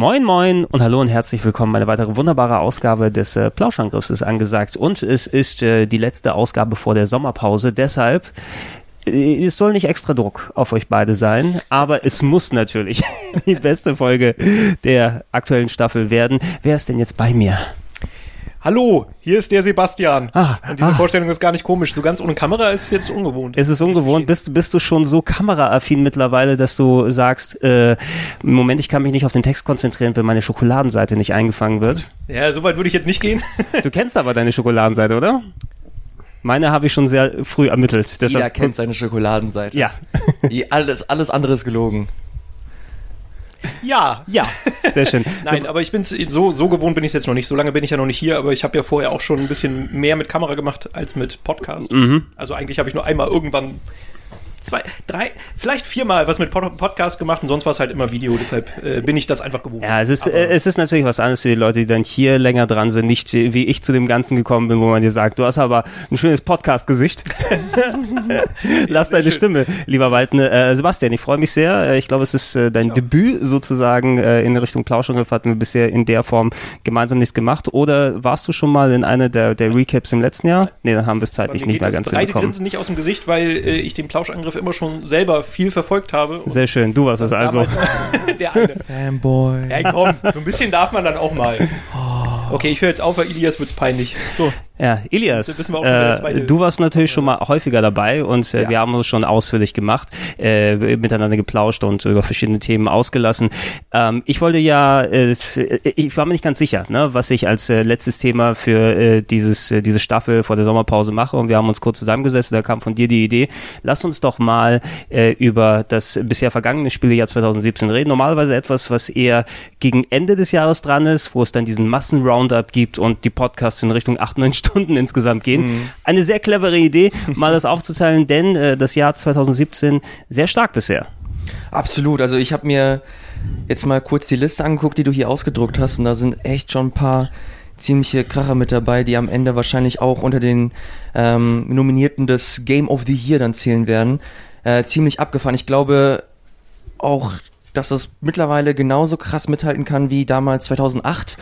Moin Moin und hallo und herzlich willkommen. Eine weitere wunderbare Ausgabe des äh, Plauschangriffs ist angesagt und es ist äh, die letzte Ausgabe vor der Sommerpause. Deshalb äh, es soll nicht extra Druck auf euch beide sein, aber es muss natürlich die beste Folge der aktuellen Staffel werden. Wer ist denn jetzt bei mir? Hallo, hier ist der Sebastian. Ah, und diese ah. Vorstellung ist gar nicht komisch. So ganz ohne Kamera ist es jetzt ungewohnt. Es ist ungewohnt. Bist, bist du schon so kameraaffin mittlerweile, dass du sagst, äh, Moment, ich kann mich nicht auf den Text konzentrieren, wenn meine Schokoladenseite nicht eingefangen wird? Ja, so weit würde ich jetzt nicht gehen. Du kennst aber deine Schokoladenseite, oder? Meine habe ich schon sehr früh ermittelt. Jeder Deshalb, kennt seine Schokoladenseite. Ja. Alles, alles andere ist gelogen. Ja. Ja, sehr schön. Nein, aber ich bin so, so gewohnt bin ich es jetzt noch nicht. So lange bin ich ja noch nicht hier, aber ich habe ja vorher auch schon ein bisschen mehr mit Kamera gemacht als mit Podcast. Mhm. Also eigentlich habe ich nur einmal irgendwann zwei, drei, vielleicht viermal was mit Pod Podcast gemacht und sonst war es halt immer Video. Deshalb äh, bin ich das einfach gewohnt. Ja, es ist, äh, es ist natürlich was anderes für die Leute, die dann hier länger dran sind, nicht wie ich zu dem Ganzen gekommen bin, wo man dir sagt, du hast aber ein schönes Podcast-Gesicht. Lass deine Stimme, lieber Waldne. Äh, Sebastian, ich freue mich sehr. Äh, ich glaube, es ist äh, dein Debüt sozusagen äh, in Richtung Plauschangriff. Hatten wir bisher in der Form gemeinsam nichts gemacht. Oder warst du schon mal in einer der, der Recaps im letzten Jahr? Nee, dann haben wir es zeitlich nicht mehr ganz hinbekommen. Grinsen nicht aus dem Gesicht, weil ich den Plauschangriff immer schon selber viel verfolgt habe. Und Sehr schön, du warst es also. der eine. Fanboy. Ja, komm, so ein bisschen darf man dann auch mal. Okay, ich höre jetzt auf, weil Ilias wird's peinlich. So, Ja, Ilias, äh, du warst natürlich schon mal häufiger dabei und äh, Ja. wir haben uns schon ausführlich gemacht, äh, miteinander geplauscht und über verschiedene Themen ausgelassen. Ähm, ich wollte ja, äh, ich war mir nicht ganz sicher, ne, was ich als äh, letztes Thema für äh, dieses äh, diese Staffel vor der Sommerpause mache und wir haben uns kurz zusammengesetzt. Da kam von dir die Idee, lass uns doch mal äh, über das bisher vergangene Spielejahr 2017 reden. Normalerweise etwas, was eher gegen Ende des Jahres dran ist, wo es dann diesen Massen-Roundup gibt und die Podcasts in Richtung acht, neun Stunden insgesamt gehen. Eine sehr clevere Idee, mal das aufzuteilen, denn äh, das Jahr 2017 sehr stark bisher. Absolut. Also ich habe mir jetzt mal kurz die Liste angeguckt, die du hier ausgedruckt hast. Und da sind echt schon ein paar ziemliche Kracher mit dabei, die am Ende wahrscheinlich auch unter den ähm, Nominierten des Game of the Year dann zählen werden. Äh, ziemlich abgefahren. Ich glaube auch, dass das mittlerweile genauso krass mithalten kann wie damals 2008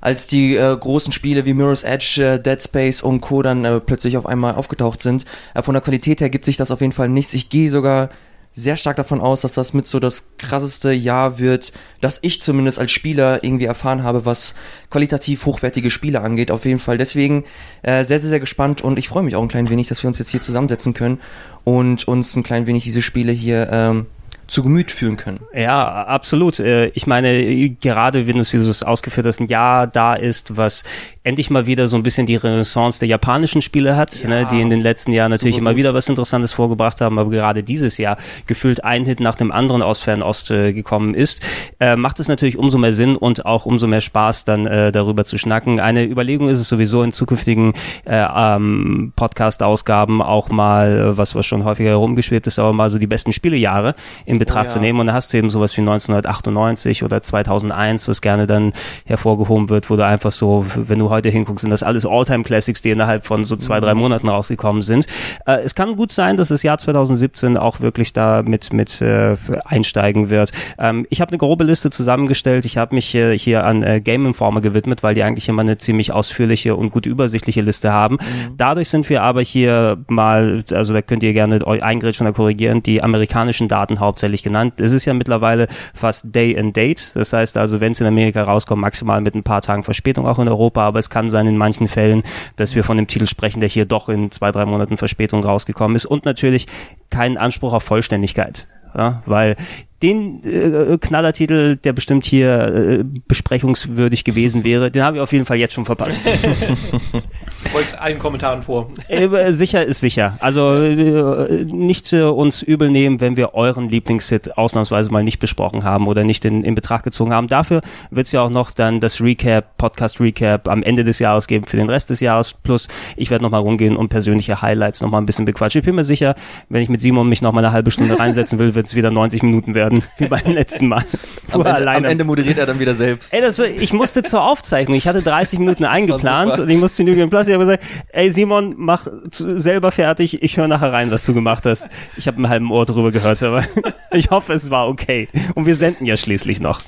als die äh, großen Spiele wie Mirror's Edge, äh, Dead Space und Co. dann äh, plötzlich auf einmal aufgetaucht sind. Äh, von der Qualität her gibt sich das auf jeden Fall nichts. Ich gehe sogar sehr stark davon aus, dass das mit so das krasseste Jahr wird, das ich zumindest als Spieler irgendwie erfahren habe, was qualitativ hochwertige Spiele angeht. Auf jeden Fall. Deswegen äh, sehr, sehr, sehr gespannt und ich freue mich auch ein klein wenig, dass wir uns jetzt hier zusammensetzen können und uns ein klein wenig diese Spiele hier ähm, zu Gemüt führen können. Ja, absolut. Äh, Ich meine, gerade wenn du es, wie du es ausgeführt hast, ein Jahr da ist, was endlich mal wieder so ein bisschen die Renaissance der japanischen Spiele hat, ne, die in den letzten Jahren natürlich immer gut. wieder was Interessantes vorgebracht haben, aber gerade dieses Jahr gefühlt ein Hit nach dem anderen aus Fernost äh, gekommen ist, äh, macht es natürlich umso mehr Sinn und auch umso mehr Spaß, dann äh, darüber zu schnacken. Eine Überlegung ist es sowieso in zukünftigen äh, ähm, Podcast-Ausgaben auch mal, äh, was was schon häufiger herumgeschwebt ist, aber mal so die besten Spielejahre in Betracht ja. zu nehmen. Und da hast du eben sowas wie 1998 oder 2001, was gerne dann hervorgehoben wird, wo du einfach so, wenn du heute hinguckst, sind das alles Alltime-Classics, die innerhalb von so zwei, drei Monaten rausgekommen sind. Äh, es kann gut sein, dass das Jahr 2017 auch wirklich da mit, mit äh, einsteigen wird. Ähm, ich habe eine grobe Liste zusammengestellt. Ich habe mich äh, hier an äh, Game Informer gewidmet, weil die eigentlich immer eine ziemlich ausführliche und gut übersichtliche Liste haben. Dadurch sind wir aber hier mal, also da könnt ihr gerne euch eingrätschen oder korrigieren, die amerikanischen Daten hauptsächlich genannt. Es ist ja mittlerweile fast Day and Date. Das heißt also, wenn es in Amerika rauskommt, maximal mit ein paar Tagen Verspätung auch in Europa, aber es kann sein in manchen Fällen, dass wir von dem Titel sprechen, der hier doch in zwei, drei Monaten Verspätung rausgekommen ist und natürlich keinen Anspruch auf Vollständigkeit. Ja, weil den äh, Knallertitel, der bestimmt hier äh, besprechungswürdig gewesen wäre, den habe ich auf jeden Fall jetzt schon verpasst. beugst allen Kommentaren vor. Äh, sicher ist sicher. Also äh, nicht äh, uns übel nehmen, wenn wir euren Lieblingshit ausnahmsweise mal nicht besprochen haben oder nicht in, in Betracht gezogen haben. Dafür wird es ja auch noch dann das Recap, Podcast Recap am Ende des Jahres geben für den Rest des Jahres. Plus ich werde nochmal rumgehen und persönliche Highlights nochmal ein bisschen bequatschen. Ich bin mir sicher, wenn ich mit Simon mich nochmal eine halbe Stunde reinsetzen will, wird es wieder 90 Minuten werden, wie beim letzten Mal. Am Ende, am Ende moderiert er dann wieder selbst. Ey, das, war- ich musste zur Aufzeichnung. Ich hatte 30 Minuten eingeplant und ich musste Game Plus. Ich habe gesagt, ey Simon, mach selber fertig. Ich höre nachher rein, was du gemacht hast. Ich habe einen halben Ohr drüber gehört, aber ich hoffe, es war okay. Und wir senden ja schließlich noch.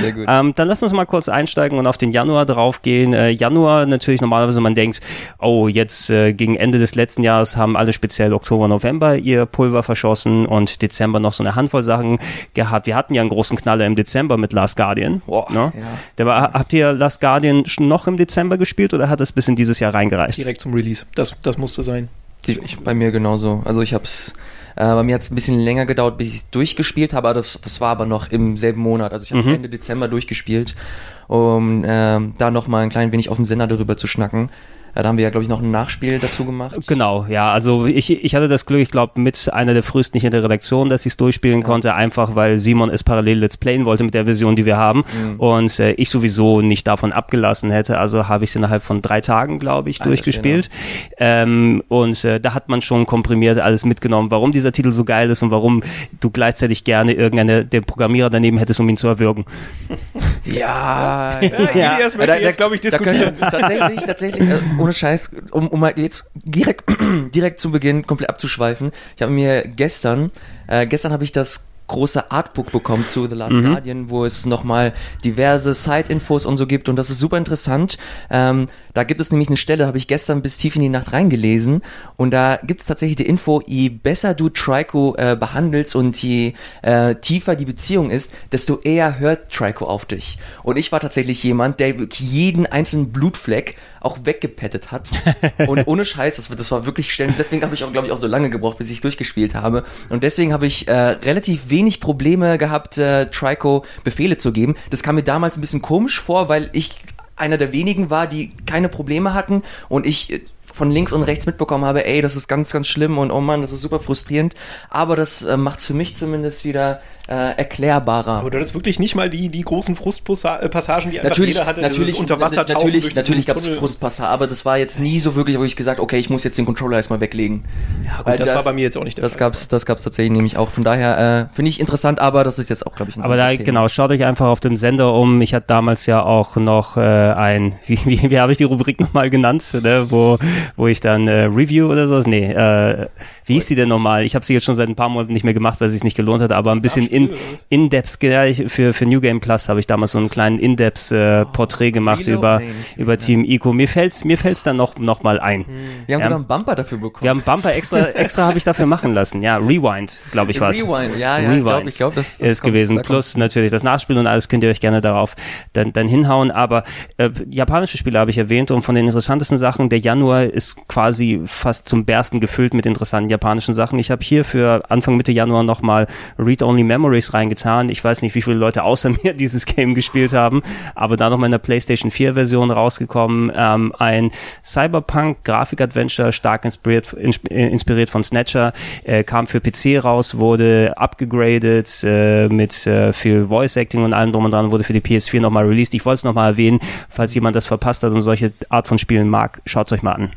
Sehr gut. Ähm, dann lass uns mal kurz einsteigen und auf den Januar draufgehen. Äh, Januar natürlich normalerweise, man denkt, oh, jetzt äh, gegen Ende des letzten Jahres haben alle speziell Oktober, November ihr Pulver verschossen und Dezember noch so eine Handvoll Sachen gehabt. Wir hatten ja einen großen Knaller im Dezember mit Last Guardian. Boah, ne? ja. Der war, habt ihr Last Guardian schon noch im Dezember gespielt oder hat es bis in dieses Jahr reingereicht? Direkt zum Release. Das, das musste sein. Ich, bei mir genauso. Also ich hab's, äh, bei mir hat es ein bisschen länger gedauert, bis ich es durchgespielt habe, aber das, das war aber noch im selben Monat. Also ich habe es Mhm. Ende Dezember durchgespielt, um ähm, da noch mal ein klein wenig auf dem Sender darüber zu schnacken. Äh, da haben wir ja, glaube ich, noch ein Nachspiel dazu gemacht. Genau, ja, also ich, ich hatte das Glück, ich glaube, mit einer der frühesten hier in der Redaktion, dass ich es durchspielen konnte, einfach weil Simon es parallel Let's Playen wollte mit der Version, die wir haben. Und äh, ich sowieso nicht davon abgelassen hätte, also habe ich es innerhalb von drei Tagen, glaube ich, Alter durchgespielt. ähm, und äh, da hat man schon komprimiert alles mitgenommen, warum dieser Titel so geil ist und warum du gleichzeitig gerne irgendeine, den Programmierer daneben hättest, um ihn zu erwürgen. Ja, Ja, Elias möchte jetzt, glaube ich, da diskutieren. könnte, tatsächlich, tatsächlich, äh, ohne Scheiß, um, um mal jetzt direkt, direkt zu Beginn komplett abzuschweifen. Ich habe mir gestern, äh, gestern habe ich das große Artbook bekommen zu The Last Guardian, wo es nochmal diverse Side-Infos und so gibt und das ist super interessant. Ähm, da gibt es nämlich eine Stelle, habe ich gestern bis tief in die Nacht reingelesen und da gibt es tatsächlich die Info, je besser du Trico äh, behandelst und je äh, tiefer die Beziehung ist, desto eher hört Trico auf dich. Und ich war tatsächlich jemand, der wirklich jeden einzelnen Blutfleck auch weggepettet hat. und ohne Scheiß, das, das war wirklich schnell. Deswegen habe ich auch, glaube ich, auch so lange gebraucht, bis ich durchgespielt habe. Und deswegen habe ich äh, relativ wenig Probleme gehabt, äh, Trico Befehle zu geben. Das kam mir damals ein bisschen komisch vor, weil ich einer der wenigen war, die keine Probleme hatten und ich äh, von links und rechts mitbekommen habe, ey, das ist ganz, ganz schlimm und oh Mann, das ist super frustrierend. Aber das äh, macht es für mich zumindest wieder äh, erklärbarer. Aber du hattest wirklich nicht mal die, die großen Frustpassagen, die einfach natürlich, jeder hatte. natürlich, na- tauchen natürlich, natürlich gab es. Frustpasser, aber das war jetzt nie so wirklich, wo ich gesagt, okay, ich muss jetzt den Controller erstmal weglegen. Ja, Weil gut, das, war bei mir jetzt auch nicht der Das Fall. gab's, das gab's tatsächlich nämlich auch. Von daher äh, finde ich interessant, aber das ist jetzt auch, glaube ich, ein Aber da, Thema. genau, schaut euch einfach auf dem Sender um. Ich hatte damals ja auch noch äh, ein, wie, wie, wie habe ich die Rubrik nochmal genannt, ne? wo, wo ich dann äh, Review oder so, nee, äh, wie hieß die denn nochmal? Ich habe sie jetzt schon seit ein paar Monaten nicht mehr gemacht, weil es sich nicht gelohnt hat, aber ein bisschen in, in-depth, ja, ich- für, für New Game Plus habe ich damals so einen kleinen in-depth äh, Porträt gemacht Reload? über, über Team Ico. Mir fällt's, mir fällt's dann noch, noch mal ein. Wir haben Ja. sogar einen Bumper dafür bekommen. Wir haben Bumper extra, extra habe ich dafür machen lassen. Ja, Rewind, glaube ich, war's. Rewind, ja, ja, ich glaube, ich glaub, das, das ist kommt- gewesen. da Plus natürlich das Nachspiel und alles könnt ihr euch gerne darauf dann, dann hinhauen. Aber äh, japanische Spiele habe ich erwähnt und von den interessantesten Sachen, der Januar ist quasi fast zum Bersten gefüllt mit interessanten japanischen Sachen. Ich habe hier für Anfang Mitte Januar nochmal Read-Only Memories reingetan. Ich weiß nicht, wie viele Leute außer mir dieses Game gespielt haben, aber da nochmal in der PlayStation 4 Version rausgekommen. Ähm, ein Cyberpunk-Grafik-Adventure, stark inspiriert, insp- äh, inspiriert von Snatcher, äh, kam für PC raus, wurde abgegradet äh, mit äh, viel Voice-Acting und allem drum und dran, wurde für die PS4 nochmal released. Ich wollte es nochmal erwähnen, falls jemand das verpasst hat und solche Art von Spielen mag, schaut euch mal an.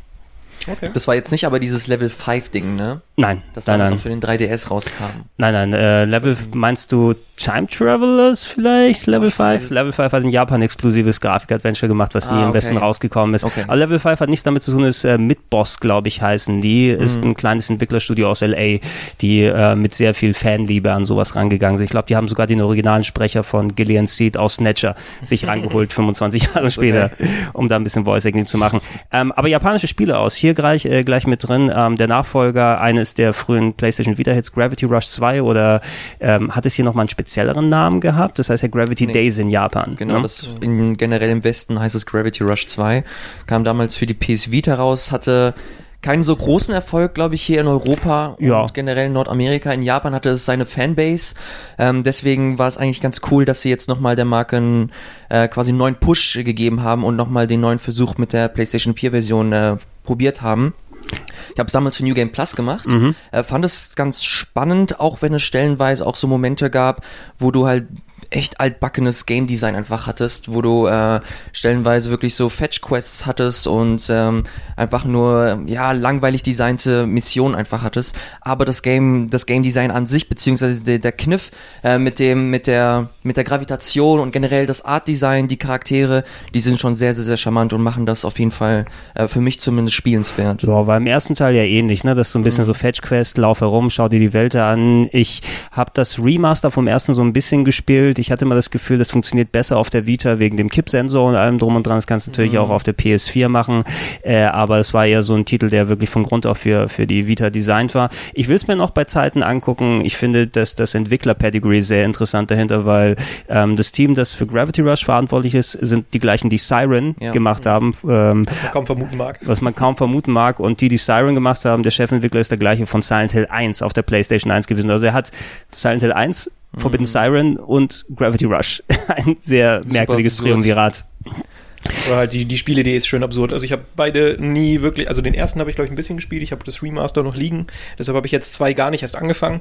Okay. Das war jetzt nicht aber dieses Level 5 Ding, ne? Nein, Das damals nein. auch für den 3DS rauskam. Nein, nein, äh, Level, meinst du Time Travelers vielleicht? Level ich weiß 5? es- Level 5 hat ein Japan-exklusives Grafik-Adventure gemacht, was nie Ah, im Westen rausgekommen ist. Okay. Aber Level 5 hat nichts damit zu tun, ist äh, Midboss, glaube ich, heißen. Die ist Mhm. ein kleines Entwicklerstudio aus L.A., die äh, mit sehr viel Fanliebe an sowas rangegangen sind. Ich glaube, die haben sogar den originalen Sprecher von Gillian Seed aus Snatcher sich rangeholt, 25 Jahre später, um da ein bisschen Voice-Acting zu machen. Ähm, aber japanische Spiele aus. Hier gleich, äh, gleich mit drin. Ähm, der Nachfolger eines der frühen PlayStation Vita-Hits, Gravity Rush 2 oder ähm, hat es hier nochmal einen spezielleren Namen gehabt? Das heißt ja Gravity Nee. Days in Japan. Genau, ne? das in, generell im Westen heißt es Gravity Rush 2. Kam damals für die PS Vita raus, hatte keinen so großen Erfolg, glaube ich, hier in Europa Ja. und generell in Nordamerika. In Japan hatte es seine Fanbase. Ähm, deswegen war es eigentlich ganz cool, dass sie jetzt nochmal der Marke einen, äh, quasi einen neuen Push gegeben haben und nochmal den neuen Versuch mit der PlayStation 4 Version äh, probiert haben. Ich habe es damals für New Game Plus gemacht. Äh, fand es ganz spannend, auch wenn es stellenweise auch so Momente gab, wo du halt echt altbackenes Game Design einfach hattest, wo du äh, stellenweise wirklich so Fetch Quests hattest und ähm, einfach nur ja langweilig designte Missionen einfach hattest. Aber das Game, das Game Design an sich beziehungsweise der, der Kniff äh, mit dem mit der mit der Gravitation und generell das Art Design, die Charaktere, die sind schon sehr sehr sehr charmant und machen das auf jeden Fall äh, für mich zumindest spielenswert. Ja, war im ersten Teil ja ähnlich, ne? Das ist so ein bisschen so Fetch Quest, lauf herum, schau dir die Welt an. Ich habe das Remaster vom ersten so ein bisschen gespielt. Ich hatte immer das Gefühl, das funktioniert besser auf der Vita wegen dem Kippsensor und allem drum und dran. Das kannst du natürlich auch auf der PS4 machen. Äh, aber es war eher so ein Titel, der wirklich von Grund auf für, für die Vita designt war. Ich will es mir noch bei Zeiten angucken. Ich finde, dass das Entwickler-Pedigree sehr interessant dahinter, weil ähm, das Team, das für Gravity Rush verantwortlich ist, sind die gleichen, die Siren Ja. gemacht haben. Ähm, man kaum vermuten mag. was man kaum vermuten mag. Und die, die Siren gemacht haben, der Chefentwickler ist der gleiche von Silent Hill 1 auf der PlayStation 1 gewesen. Also er hat Silent Hill 1, Forbidden Siren und Gravity Rush. Ein sehr merkwürdiges. Triumvirat. Oder halt die, die Spielidee ist schön absurd. Also ich habe beide nie wirklich, also den ersten habe ich glaube ich ein bisschen gespielt, ich habe das Remaster noch liegen, deshalb habe ich jetzt zwei gar nicht erst angefangen.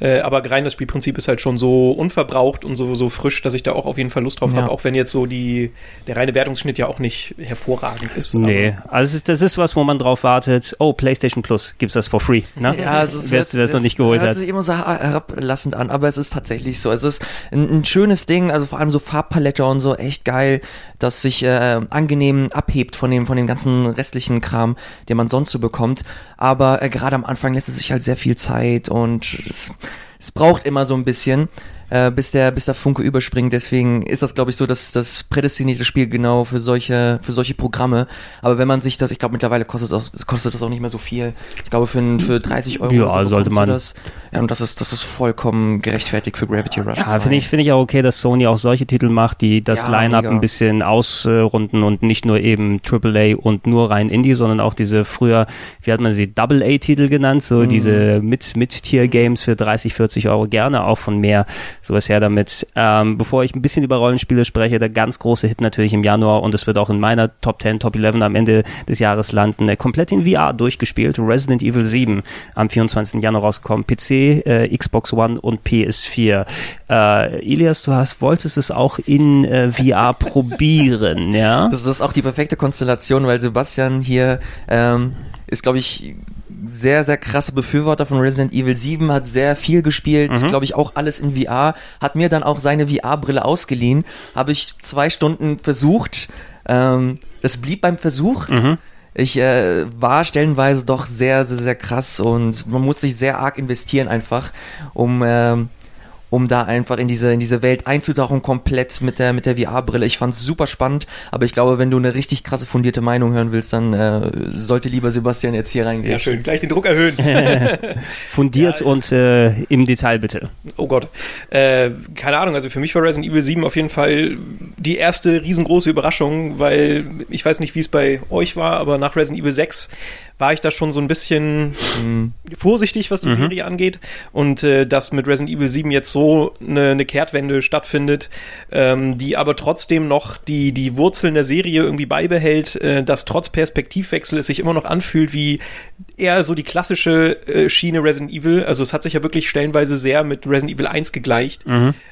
Äh, aber rein das Spielprinzip ist halt schon so unverbraucht und so, so frisch, dass ich da auch auf jeden Fall Lust drauf Ja. habe, auch wenn jetzt so die, der reine Wertungsschnitt ja auch nicht hervorragend ist. Nee, also es ist, das ist was, wo man drauf wartet. Oh, PlayStation Plus gibt's das for free. Ne? Ja, also es Wer hört- das noch nicht geholt hört hat. sich immer so herablassend an, aber es ist tatsächlich so. Es ist ein, ein schönes Ding, also vor allem so Farbpalette und so, echt geil, das sich äh, angenehm abhebt von dem, von dem ganzen restlichen Kram, den man sonst so bekommt. Aber äh, gerade am Anfang lässt es sich halt sehr viel Zeit und es, es braucht immer so ein bisschen. Äh, bis der bis der Funke überspringt, deswegen ist das glaube ich so das das prädestinierte Spiel genau für solche für solche Programme. Aber wenn man sich das, ich glaube mittlerweile kostet es auch, kostet das auch nicht mehr so viel. Ich glaube für für 30 Euro Ja, so sollte man. Das. Ja, und das ist das ist vollkommen gerechtfertigt für Gravity Rush. Ja, 2. finde ich, finde ich auch okay, dass Sony auch solche Titel macht, die das Ja, Line-Up ein bisschen ausrunden und nicht nur eben AAA und nur rein Indie, sondern auch diese früher, wie hat man sie, Double-A-Titel genannt, so Mhm. diese mit, mit Tier-Games für 30, 40 Euro gerne, auch von mehr, sowas her damit. Ähm, bevor ich ein bisschen über Rollenspiele spreche, der ganz große Hit natürlich im Januar und es wird auch in meiner Top 10, Top 11 am Ende des Jahres landen, äh, komplett in VR durchgespielt, Resident Evil 7 am 24. Januar rausgekommen, PC, äh, Xbox One und PS4. Äh, Elias, du hast, wolltest es auch in äh, VR probieren, ja? Das ist auch die perfekte Konstellation, weil Sebastian hier ähm, ist, glaube ich, sehr, sehr krasser Befürworter von Resident Evil 7, hat sehr viel gespielt, Mhm. glaube ich auch alles in VR, hat mir dann auch seine VR-Brille ausgeliehen, habe ich zwei Stunden versucht, ähm, das blieb beim Versuch. Mhm. Ich äh, war stellenweise doch sehr, sehr, sehr krass und man muss sich sehr arg investieren einfach, um ähm, um da einfach in diese in diese Welt einzutauchen komplett mit der mit der VR-Brille. Ich fand's super spannend, aber ich glaube, wenn du eine richtig krasse fundierte Meinung hören willst, dann äh, sollte lieber Sebastian jetzt hier reingehen. Ja, schön. Gleich den Druck erhöhen. Fundiert Ja, und äh, im Detail bitte. Oh Gott. Äh, keine Ahnung, also für mich war Resident Evil 7 auf jeden Fall die erste riesengroße Überraschung, weil ich weiß nicht, wie es bei euch war, aber nach Resident Evil 6 war ich da schon so ein bisschen vorsichtig, was die Mhm. Serie angeht. Und äh, dass mit Resident Evil 7 jetzt so eine, eine Kehrtwende stattfindet, ähm, die aber trotzdem noch die, die Wurzeln der Serie irgendwie beibehält, äh, dass trotz Perspektivwechsel es sich immer noch anfühlt wie eher so die klassische äh, Schiene Resident Evil. Also es hat sich ja wirklich stellenweise sehr mit Resident Evil 1 gegleicht.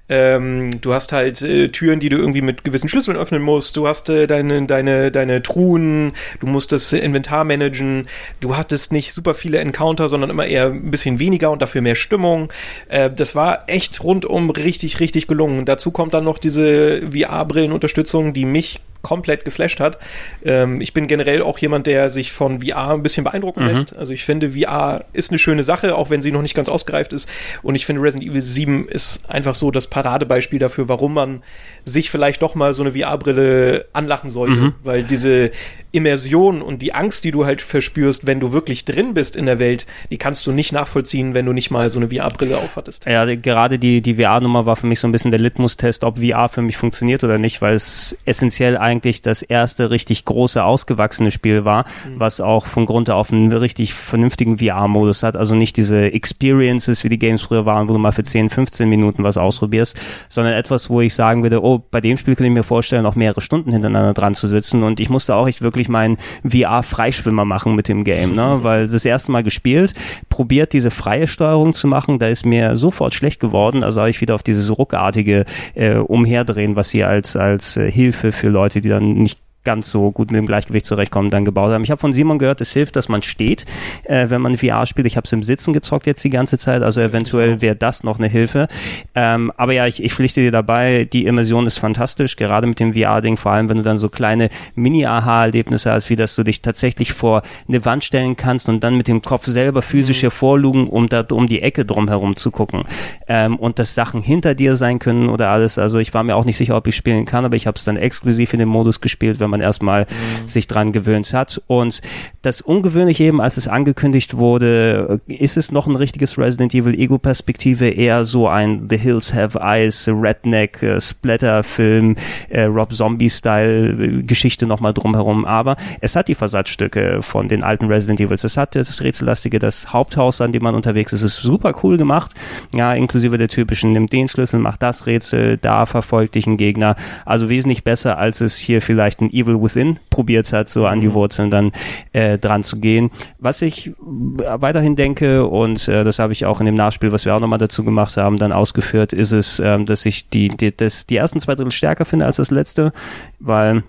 Ähm, du hast halt äh, Türen, die du irgendwie mit gewissen Schlüsseln öffnen musst. Du hast äh, deine, deine, deine Truhen, du musst das Inventar managen. Du hattest nicht super viele Encounter, sondern immer eher ein bisschen weniger und dafür mehr Stimmung. Äh, das war echt rundum richtig, richtig gelungen. Dazu kommt dann noch diese VR-Brillenunterstützung, die mich komplett geflasht hat. Ähm, ich bin generell auch jemand, der sich von VR ein bisschen beeindrucken lässt. Also ich finde, VR ist eine schöne Sache, auch wenn sie noch nicht ganz ausgereift ist. Und ich finde, Resident Evil 7 ist einfach so das Paradebeispiel dafür, warum man sich vielleicht doch mal so eine VR-Brille anlachen sollte. Weil diese Immersion und die Angst, die du halt verspürst, wenn du wirklich drin bist in der Welt, die kannst du nicht nachvollziehen, wenn du nicht mal so eine VR-Brille aufhattest. Ja, gerade die, die VR-Nummer war für mich so ein bisschen der Litmus-Test, ob VR für mich funktioniert oder nicht, weil es essentiell ein eigentlich das erste richtig große, ausgewachsene Spiel war, mhm. was auch von Grund auf einen richtig vernünftigen VR-Modus hat. Also nicht diese Experiences, wie die Games früher waren, wo du mal für 10, 15 Minuten was ausprobierst, sondern etwas, wo ich sagen würde, oh, bei dem Spiel könnte ich mir vorstellen, auch mehrere Stunden hintereinander dran zu sitzen. Und ich musste auch echt wirklich meinen VR-Freischwimmer machen mit dem Game, ne? Weil das erste Mal gespielt, probiert diese freie Steuerung zu machen, da ist mir sofort schlecht geworden. Also habe ich wieder auf dieses ruckartige äh, Umherdrehen, was sie als, als äh, Hilfe für Leute, die dann nicht ganz so gut mit dem Gleichgewicht zurechtkommen, dann gebaut haben. Ich habe von Simon gehört, es hilft, dass man steht, äh, wenn man VR spielt. Ich habe es im Sitzen gezockt jetzt die ganze Zeit, also eventuell wäre das noch eine Hilfe. Ähm, aber ja, ich, ich pflichte dir dabei, die Immersion ist fantastisch, gerade mit dem VR-Ding, vor allem wenn du dann so kleine Mini-Aha-Erlebnisse hast, wie dass du dich tatsächlich vor eine Wand stellen kannst und dann mit dem Kopf selber physisch mhm. hervorlugen, um da um die Ecke drumherum zu gucken. Ähm, und dass Sachen hinter dir sein können oder alles. Also ich war mir auch nicht sicher, ob ich spielen kann, aber ich habe es dann exklusiv in dem Modus gespielt, wenn man erstmal mhm. sich dran gewöhnt hat. Und das Ungewöhnliche eben, als es angekündigt wurde, ist es noch ein richtiges Resident Evil Ego-Perspektive, eher so ein The Hills Have Eyes, Redneck, äh, Splatter-Film, äh, Rob Zombie-Style-Geschichte nochmal drumherum. Aber es hat die Versatzstücke von den alten Resident Evils. Es hat das Rätsellastige, das Haupthaus, an dem man unterwegs ist. Es ist super cool gemacht. Ja, inklusive der typischen, nimm den Schlüssel, mach das Rätsel, da verfolgt dich ein Gegner. Also wesentlich besser, als es hier vielleicht ein Evil Within probiert hat, so an die mhm. Wurzeln dann äh, dran zu gehen. Was ich weiterhin denke, und äh, das habe ich auch in dem Nachspiel, was wir auch nochmal dazu gemacht haben, dann ausgeführt, ist es, ähm, dass ich die, die, das, die ersten zwei Drittel stärker finde als das letzte, weil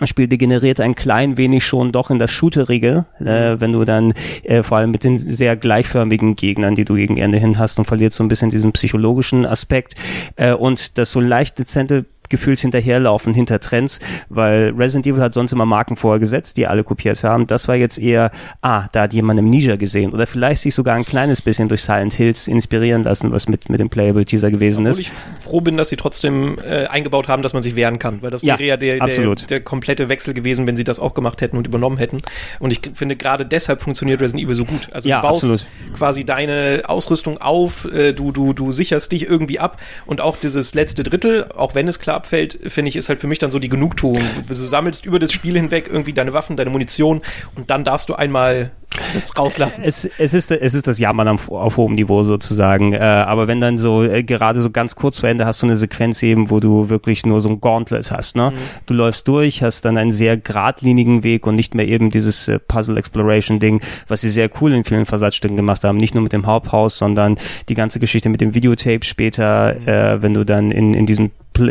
das Spiel degeneriert ein klein wenig schon doch in das Shooterige, äh, mhm. wenn du dann äh, vor allem mit den sehr gleichförmigen Gegnern, die du gegen Ende hin hast und verlierst so ein bisschen diesen psychologischen Aspekt äh, und das so leicht dezente gefühlt hinterherlaufen hinter Trends, weil Resident Evil hat sonst immer Marken vorher gesetzt, die alle kopiert haben. Das war jetzt eher, ah, da hat jemand im Ninja gesehen oder vielleicht sich sogar ein kleines bisschen durch Silent Hills inspirieren lassen, was mit, mit dem Playable Teaser gewesen Obwohl ist. ich froh bin, dass sie trotzdem äh, eingebaut haben, dass man sich wehren kann, weil das ja, wäre ja der, der, der, komplette Wechsel gewesen, wenn sie das auch gemacht hätten und übernommen hätten. Und ich finde, gerade deshalb funktioniert Resident Evil so gut. Also ja, du baust absolut. quasi deine Ausrüstung auf, äh, du, du, du sicherst dich irgendwie ab und auch dieses letzte Drittel, auch wenn es klar abfällt, finde ich, ist halt für mich dann so die Genugtuung. Du sammelst über das Spiel hinweg irgendwie deine Waffen, deine Munition und dann darfst du einmal das rauslassen. Es, es, ist, es ist das Jammern auf, auf hohem Niveau sozusagen. Äh, aber wenn dann so, äh, gerade so ganz kurz vor Ende hast du eine Sequenz eben, wo du wirklich nur so ein Gauntlet hast. Ne? Mhm. Du läufst durch, hast dann einen sehr geradlinigen Weg und nicht mehr eben dieses äh, Puzzle Exploration Ding, was sie sehr cool in vielen Versatzstücken gemacht haben. Nicht nur mit dem Haupthaus, sondern die ganze Geschichte mit dem Videotape später, mhm. äh, wenn du dann in, in diesem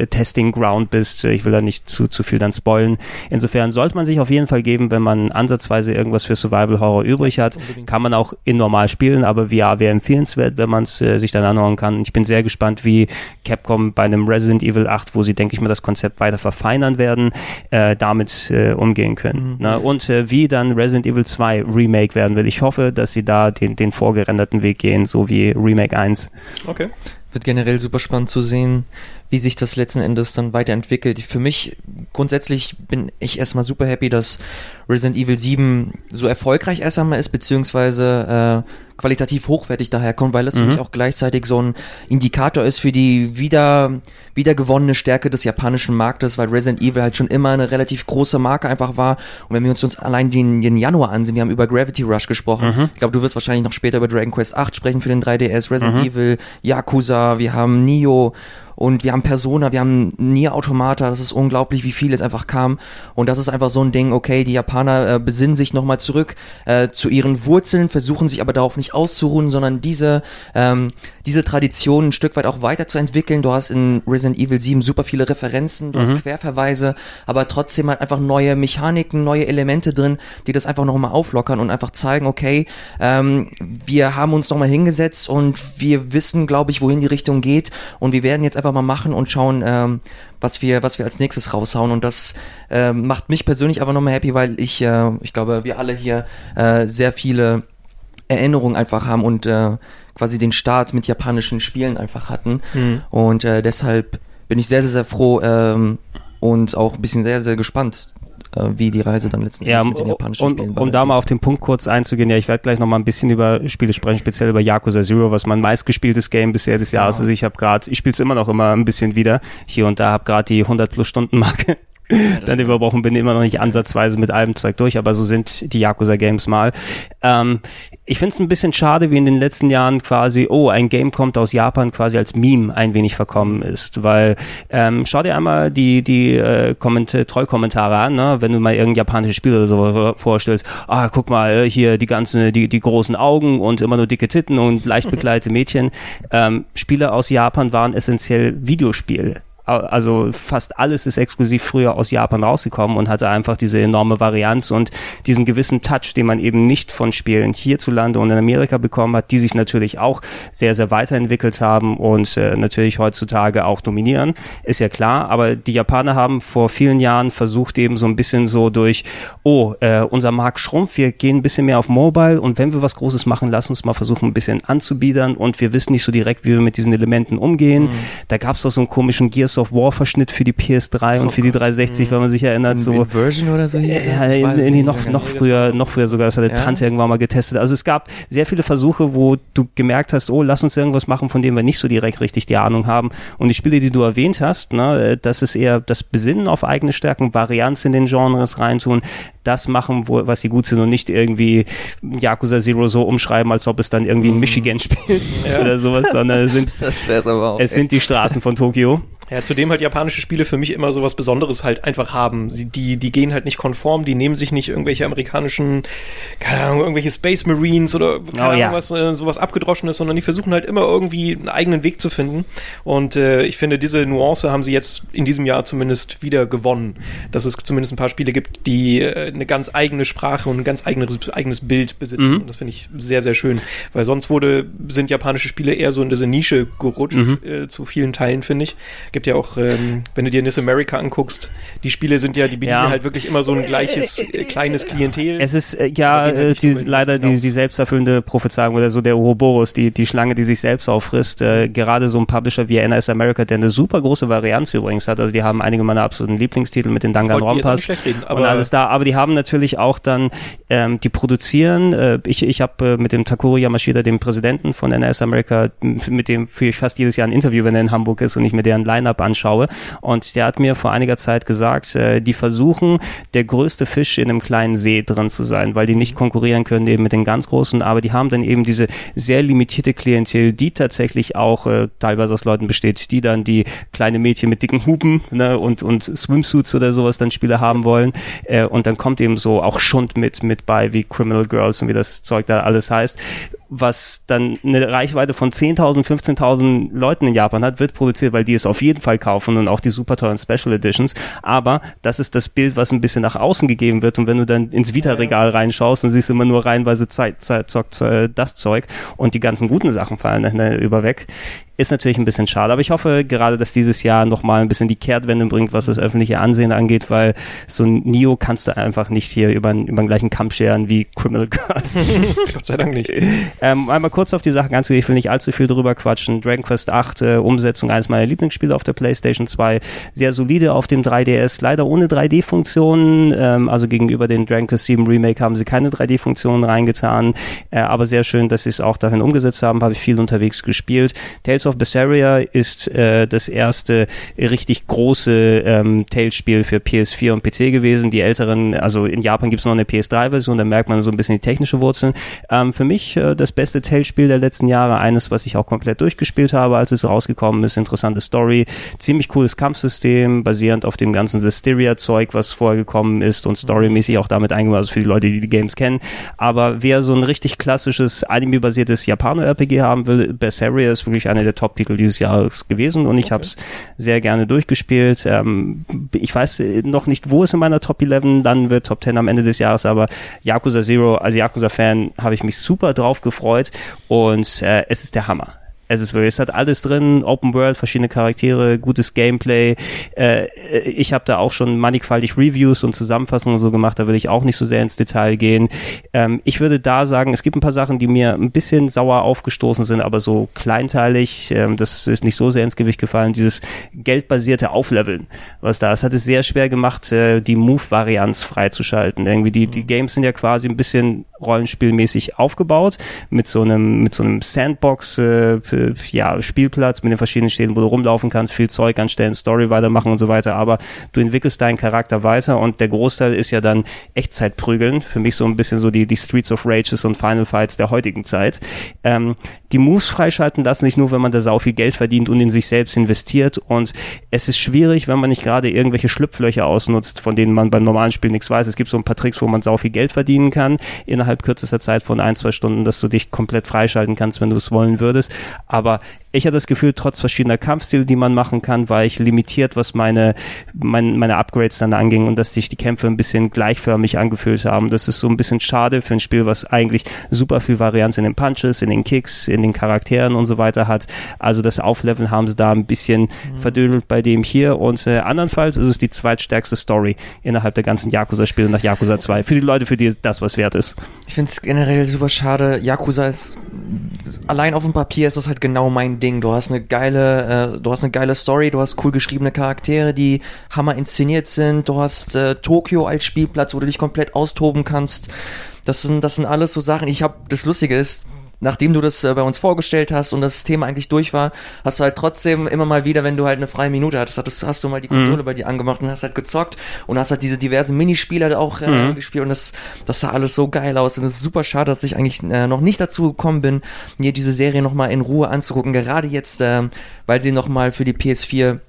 Testing Ground bist. Ich will da nicht zu, zu viel dann spoilen. Insofern sollte man sich auf jeden Fall geben, wenn man ansatzweise irgendwas für Survival Horror übrig hat, Unbedingt. kann man auch in normal spielen, aber VR wäre empfehlenswert, wenn man es äh, sich dann anhören kann. Ich bin sehr gespannt, wie Capcom bei einem Resident Evil 8, wo sie, denke ich mal, das Konzept weiter verfeinern werden, äh, damit äh, umgehen können. Mhm. Ne? Und äh, wie dann Resident Evil 2 Remake werden will. Ich hoffe, dass sie da den, den vorgerenderten Weg gehen, so wie Remake 1. Okay. Wird generell super spannend zu sehen, wie sich das letzten Endes dann weiterentwickelt. Für mich grundsätzlich bin ich erstmal super happy, dass Resident Evil 7 so erfolgreich erst ist, beziehungsweise äh, qualitativ hochwertig daherkommt, weil es mhm. für mich auch gleichzeitig so ein Indikator ist für die wieder, wiedergewonnene Stärke des japanischen Marktes, weil Resident Evil halt schon immer eine relativ große Marke einfach war. Und wenn wir uns, uns allein den, den Januar ansehen, wir haben über Gravity Rush gesprochen. Mhm. Ich glaube, du wirst wahrscheinlich noch später über Dragon Quest 8 sprechen für den 3DS, Resident mhm. Evil, Yakuza, wir haben Nio und wir haben Persona, wir haben Nier Automata, das ist unglaublich, wie viel jetzt einfach kam. Und das ist einfach so ein Ding, okay, die Japaner äh, besinnen sich nochmal zurück äh, zu ihren Wurzeln, versuchen sich aber darauf nicht auszuruhen, sondern diese, ähm, diese Tradition ein Stück weit auch weiterzuentwickeln. Du hast in Resident Evil 7 super viele Referenzen, du mhm. hast Querverweise, aber trotzdem halt einfach neue Mechaniken, neue Elemente drin, die das einfach nochmal auflockern und einfach zeigen, okay, ähm, wir haben uns nochmal hingesetzt und wir wissen, glaube ich, wohin die Richtung geht und wir werden jetzt einfach einfach mal machen und schauen, ähm, was wir, was wir als nächstes raushauen. Und das ähm, macht mich persönlich einfach nochmal happy, weil ich, äh, ich glaube, wir alle hier äh, sehr viele Erinnerungen einfach haben und äh, quasi den Start mit japanischen Spielen einfach hatten. Mhm. Und äh, deshalb bin ich sehr, sehr, sehr froh ähm, und auch ein bisschen sehr, sehr gespannt, äh, wie die Reise dann letzten ja, mit den japanischen um, Spielen Um da mal auf den Punkt kurz einzugehen, ja, ich werde gleich noch mal ein bisschen über Spiele sprechen, speziell über Yakuza Zero, was mein meistgespieltes Game bisher des Jahres ja. ist. Ich habe gerade, ich spiele es immer noch immer ein bisschen wieder hier und da, habe gerade die 100 plus Stunden Marke dann überbrochen bin immer noch nicht ansatzweise mit allem Zeug durch, aber so sind die Yakuza Games mal. Ähm, ich finde es ein bisschen schade, wie in den letzten Jahren quasi, oh, ein Game kommt aus Japan quasi als Meme ein wenig verkommen ist, weil ähm, schau dir einmal die die äh, Komment Trollkommentare an, ne? wenn du mal irgendein japanisches Spiel oder so vorstellst, ah, guck mal, äh, hier die ganzen, die, die großen Augen und immer nur dicke Titten und leicht bekleidete Mädchen. Ähm, Spiele aus Japan waren essentiell Videospiel also fast alles ist exklusiv früher aus Japan rausgekommen und hatte einfach diese enorme Varianz und diesen gewissen Touch, den man eben nicht von Spielen hierzulande und in Amerika bekommen hat, die sich natürlich auch sehr, sehr weiterentwickelt haben und äh, natürlich heutzutage auch dominieren, ist ja klar. Aber die Japaner haben vor vielen Jahren versucht eben so ein bisschen so durch, oh, äh, unser Markt schrumpft, wir gehen ein bisschen mehr auf Mobile und wenn wir was Großes machen, lass uns mal versuchen, ein bisschen anzubiedern und wir wissen nicht so direkt, wie wir mit diesen Elementen umgehen. Mhm. Da gab es doch so einen komischen Gears of War Verschnitt für die PS3 oh und für die 360, Gott. wenn man sich erinnert. In, so in Version oder so hieß Ja, in, in, in noch, noch früher, noch früher sogar, das hat der ja? Trans irgendwann mal getestet. Also es gab sehr viele Versuche, wo du gemerkt hast, oh, lass uns irgendwas machen, von dem wir nicht so direkt richtig die Ahnung haben. Und die Spiele, die du erwähnt hast, ne, das ist eher das Besinnen auf eigene Stärken, Varianz in den Genres reintun, das machen, wo, was sie gut sind und nicht irgendwie Yakuza Zero so umschreiben, als ob es dann irgendwie in mhm. Michigan spielt ja. oder sowas, sondern es sind, das es sind die Straßen von Tokio. Ja, zudem halt japanische Spiele für mich immer so was Besonderes halt einfach haben. Sie, die, die gehen halt nicht konform, die nehmen sich nicht irgendwelche amerikanischen, keine Ahnung, irgendwelche Space Marines oder keine oh, Ahnung, ja. was, äh, sowas abgedroschenes, sondern die versuchen halt immer irgendwie einen eigenen Weg zu finden. Und äh, ich finde, diese Nuance haben sie jetzt in diesem Jahr zumindest wieder gewonnen. Dass es zumindest ein paar Spiele gibt, die äh, eine ganz eigene Sprache und ein ganz eigenes, eigenes Bild besitzen. Mhm. Und das finde ich sehr, sehr schön. Weil sonst wurde, sind japanische Spiele eher so in diese Nische gerutscht, mhm. äh, zu vielen Teilen, finde ich. Gibt gibt ja auch, ähm, wenn du dir Miss America anguckst, die Spiele sind ja, die bedienen ja. halt wirklich immer so ein gleiches, äh, kleines Klientel. Es ist äh, ja halt äh, die, leider die, die selbsterfüllende Prophezeiung oder so der Ouroboros, die, die Schlange, die sich selbst auffrisst. Äh, gerade so ein Publisher wie NS America, der eine super große Varianz übrigens hat. Also die haben einige meiner absoluten Lieblingstitel mit den Danganronpas und alles da. Aber die haben natürlich auch dann, ähm, die produzieren. Äh, ich ich habe äh, mit dem Takuro Yamashita, dem Präsidenten von NS America, mit dem führe ich fast jedes Jahr ein Interview, wenn er in Hamburg ist und ich mir deren Line Line-up anschaue. Und der hat mir vor einiger Zeit gesagt, äh, die versuchen, der größte Fisch in einem kleinen See drin zu sein, weil die nicht konkurrieren können eben mit den ganz großen, aber die haben dann eben diese sehr limitierte Klientel, die tatsächlich auch äh, teilweise aus Leuten besteht, die dann die kleine Mädchen mit dicken Hupen ne, und, und Swimsuits oder sowas dann Spiele haben wollen. Äh, und dann kommt eben so auch Schund mit, mit bei, wie Criminal Girls und wie das Zeug da alles heißt was dann eine Reichweite von 10.000, 15.000 Leuten in Japan hat, wird produziert, weil die es auf jeden Fall kaufen und auch die super teuren Special Editions. Aber das ist das Bild, was ein bisschen nach außen gegeben wird. Und wenn du dann ins Vita-Regal reinschaust, dann siehst du immer nur reihenweise Zeit, Zeit, äh, das Zeug und die ganzen guten Sachen fallen dann über weg. Ist natürlich ein bisschen schade, aber ich hoffe gerade, dass dieses Jahr nochmal ein bisschen die Kehrtwende bringt, was das öffentliche Ansehen angeht, weil so ein Nio kannst du einfach nicht hier über, über den gleichen Kampf scheren wie Criminal Cards. Gott sei Dank nicht. Ähm, einmal kurz auf die Sache ganz ich will nicht allzu viel drüber quatschen. Dragon Quest 8, äh, Umsetzung eines meiner Lieblingsspiele auf der PlayStation 2, sehr solide auf dem 3DS, leider ohne 3D-Funktionen, ähm, also gegenüber den Dragon Quest 7 Remake haben sie keine 3D-Funktionen reingetan, äh, aber sehr schön, dass sie es auch dahin umgesetzt haben, habe ich viel unterwegs gespielt. Tales of Berseria ist äh, das erste richtig große ähm, Tales-Spiel für PS4 und PC gewesen. Die älteren, also in Japan gibt es noch eine PS3-Version, da merkt man so ein bisschen die technische Wurzeln. Ähm, für mich äh, das beste Tales-Spiel der letzten Jahre, eines, was ich auch komplett durchgespielt habe, als es rausgekommen ist. Interessante Story, ziemlich cooles Kampfsystem, basierend auf dem ganzen Systeria-Zeug, was vorgekommen ist und storymäßig auch damit eingebaut, also für die Leute, die die Games kennen. Aber wer so ein richtig klassisches Anime-basiertes Japano-RPG haben will, Berseria ist wirklich eine der Top-Titel dieses Jahres gewesen und ich okay. habe es sehr gerne durchgespielt. Ähm, ich weiß noch nicht, wo es in meiner Top 11 dann wird, Top 10 am Ende des Jahres, aber Yakuza Zero, als Yakuza-Fan, habe ich mich super drauf gefreut und äh, es ist der Hammer es ist wirklich, es hat alles drin, Open World, verschiedene Charaktere, gutes Gameplay. Äh, ich habe da auch schon mannigfaltig Reviews und Zusammenfassungen und so gemacht, da will ich auch nicht so sehr ins Detail gehen. Ähm, ich würde da sagen, es gibt ein paar Sachen, die mir ein bisschen sauer aufgestoßen sind, aber so kleinteilig, ähm, das ist nicht so sehr ins Gewicht gefallen, dieses geldbasierte Aufleveln, was da ist, hat es sehr schwer gemacht, äh, die Move-Varianz freizuschalten. Irgendwie die, die Games sind ja quasi ein bisschen rollenspielmäßig aufgebaut, mit so einem, mit so einem Sandbox, äh, äh, ja, Spielplatz mit den verschiedenen Städten, wo du rumlaufen kannst, viel Zeug anstellen, Story weitermachen und so weiter, aber du entwickelst deinen Charakter weiter und der Großteil ist ja dann Echtzeitprügeln. Für mich so ein bisschen so die, die Streets of Rages und Final Fights der heutigen Zeit. Ähm, die Moves freischalten lassen sich nur, wenn man da sau viel Geld verdient und in sich selbst investiert und es ist schwierig, wenn man nicht gerade irgendwelche Schlupflöcher ausnutzt, von denen man beim normalen Spiel nichts weiß. Es gibt so ein paar Tricks, wo man sau viel Geld verdienen kann, innerhalb kürzester Zeit von ein, zwei Stunden, dass du dich komplett freischalten kannst, wenn du es wollen würdest. Aber ich hatte das Gefühl, trotz verschiedener Kampfstile, die man machen kann, war ich limitiert, was meine, mein, meine Upgrades dann anging und dass sich die Kämpfe ein bisschen gleichförmig angefühlt haben. Das ist so ein bisschen schade für ein Spiel, was eigentlich super viel Varianz in den Punches, in den Kicks, in den Charakteren und so weiter hat. Also das Aufleveln haben sie da ein bisschen mhm. verdödelt bei dem hier und äh, andernfalls ist es die zweitstärkste Story innerhalb der ganzen Yakuza-Spiele nach Yakuza 2. Für die Leute, für die das was wert ist. Ich finde es generell super schade. Yakuza ist allein auf dem Papier ist das halt genau mein Ding. Du hast eine geile, äh, du hast eine geile Story, du hast cool geschriebene Charaktere, die hammer inszeniert sind. Du hast äh, Tokio als Spielplatz, wo du dich komplett austoben kannst. Das sind, das sind alles so Sachen. Ich habe, das Lustige ist, nachdem du das äh, bei uns vorgestellt hast und das Thema eigentlich durch war, hast du halt trotzdem immer mal wieder, wenn du halt eine freie Minute hattest, hattest hast du mal die Konsole mhm. bei dir angemacht und hast halt gezockt und hast halt diese diversen Minispieler auch äh, mhm. gespielt und das, das sah alles so geil aus und es ist super schade, dass ich eigentlich äh, noch nicht dazu gekommen bin, mir diese Serie nochmal in Ruhe anzugucken, gerade jetzt, äh, weil sie nochmal für die PS4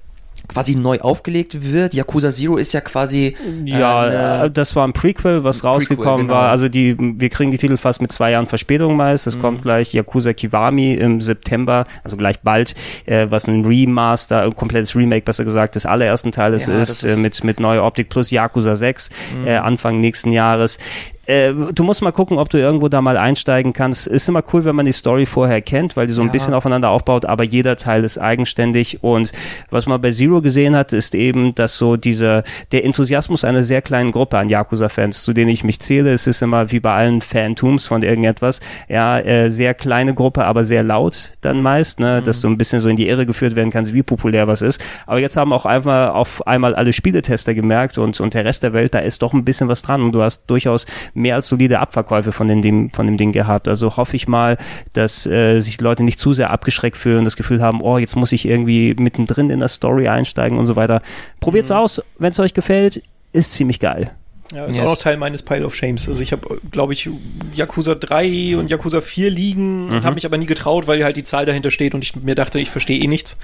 quasi neu aufgelegt wird. Yakuza Zero ist ja quasi ja, äh, das war ein Prequel, was ein rausgekommen genau. war. Also die, wir kriegen die Titel fast mit zwei Jahren Verspätung meist. Es mhm. kommt gleich Yakuza Kiwami im September, also gleich bald, äh, was ein Remaster, ein komplettes Remake, besser gesagt, des allerersten Teiles ja, ist, ist äh, mit mit neuer Optik plus Yakuza 6 mhm. äh, Anfang nächsten Jahres äh, du musst mal gucken, ob du irgendwo da mal einsteigen kannst. Ist immer cool, wenn man die Story vorher kennt, weil die so ein ja. bisschen aufeinander aufbaut, aber jeder Teil ist eigenständig. Und was man bei Zero gesehen hat, ist eben, dass so dieser, der Enthusiasmus einer sehr kleinen Gruppe an Yakuza-Fans, zu denen ich mich zähle, es ist immer wie bei allen Phantoms von irgendetwas, ja, äh, sehr kleine Gruppe, aber sehr laut dann meist, ne, mhm. dass du ein bisschen so in die Irre geführt werden kannst, wie populär was ist. Aber jetzt haben auch einfach auf einmal alle Spieletester gemerkt und, und der Rest der Welt, da ist doch ein bisschen was dran und du hast durchaus mehr als solide Abverkäufe von dem, von dem Ding gehabt. Also hoffe ich mal, dass äh, sich die Leute nicht zu sehr abgeschreckt fühlen, das Gefühl haben, oh, jetzt muss ich irgendwie mittendrin in der Story einsteigen und so weiter. Probiert's mhm. aus, wenn es euch gefällt, ist ziemlich geil. Ja, ist yes. auch noch Teil meines Pile of Shames. Also ich habe, glaube ich, Yakuza 3 und Yakuza 4 liegen mhm. und habe mich aber nie getraut, weil halt die Zahl dahinter steht und ich mir dachte, ich verstehe eh nichts.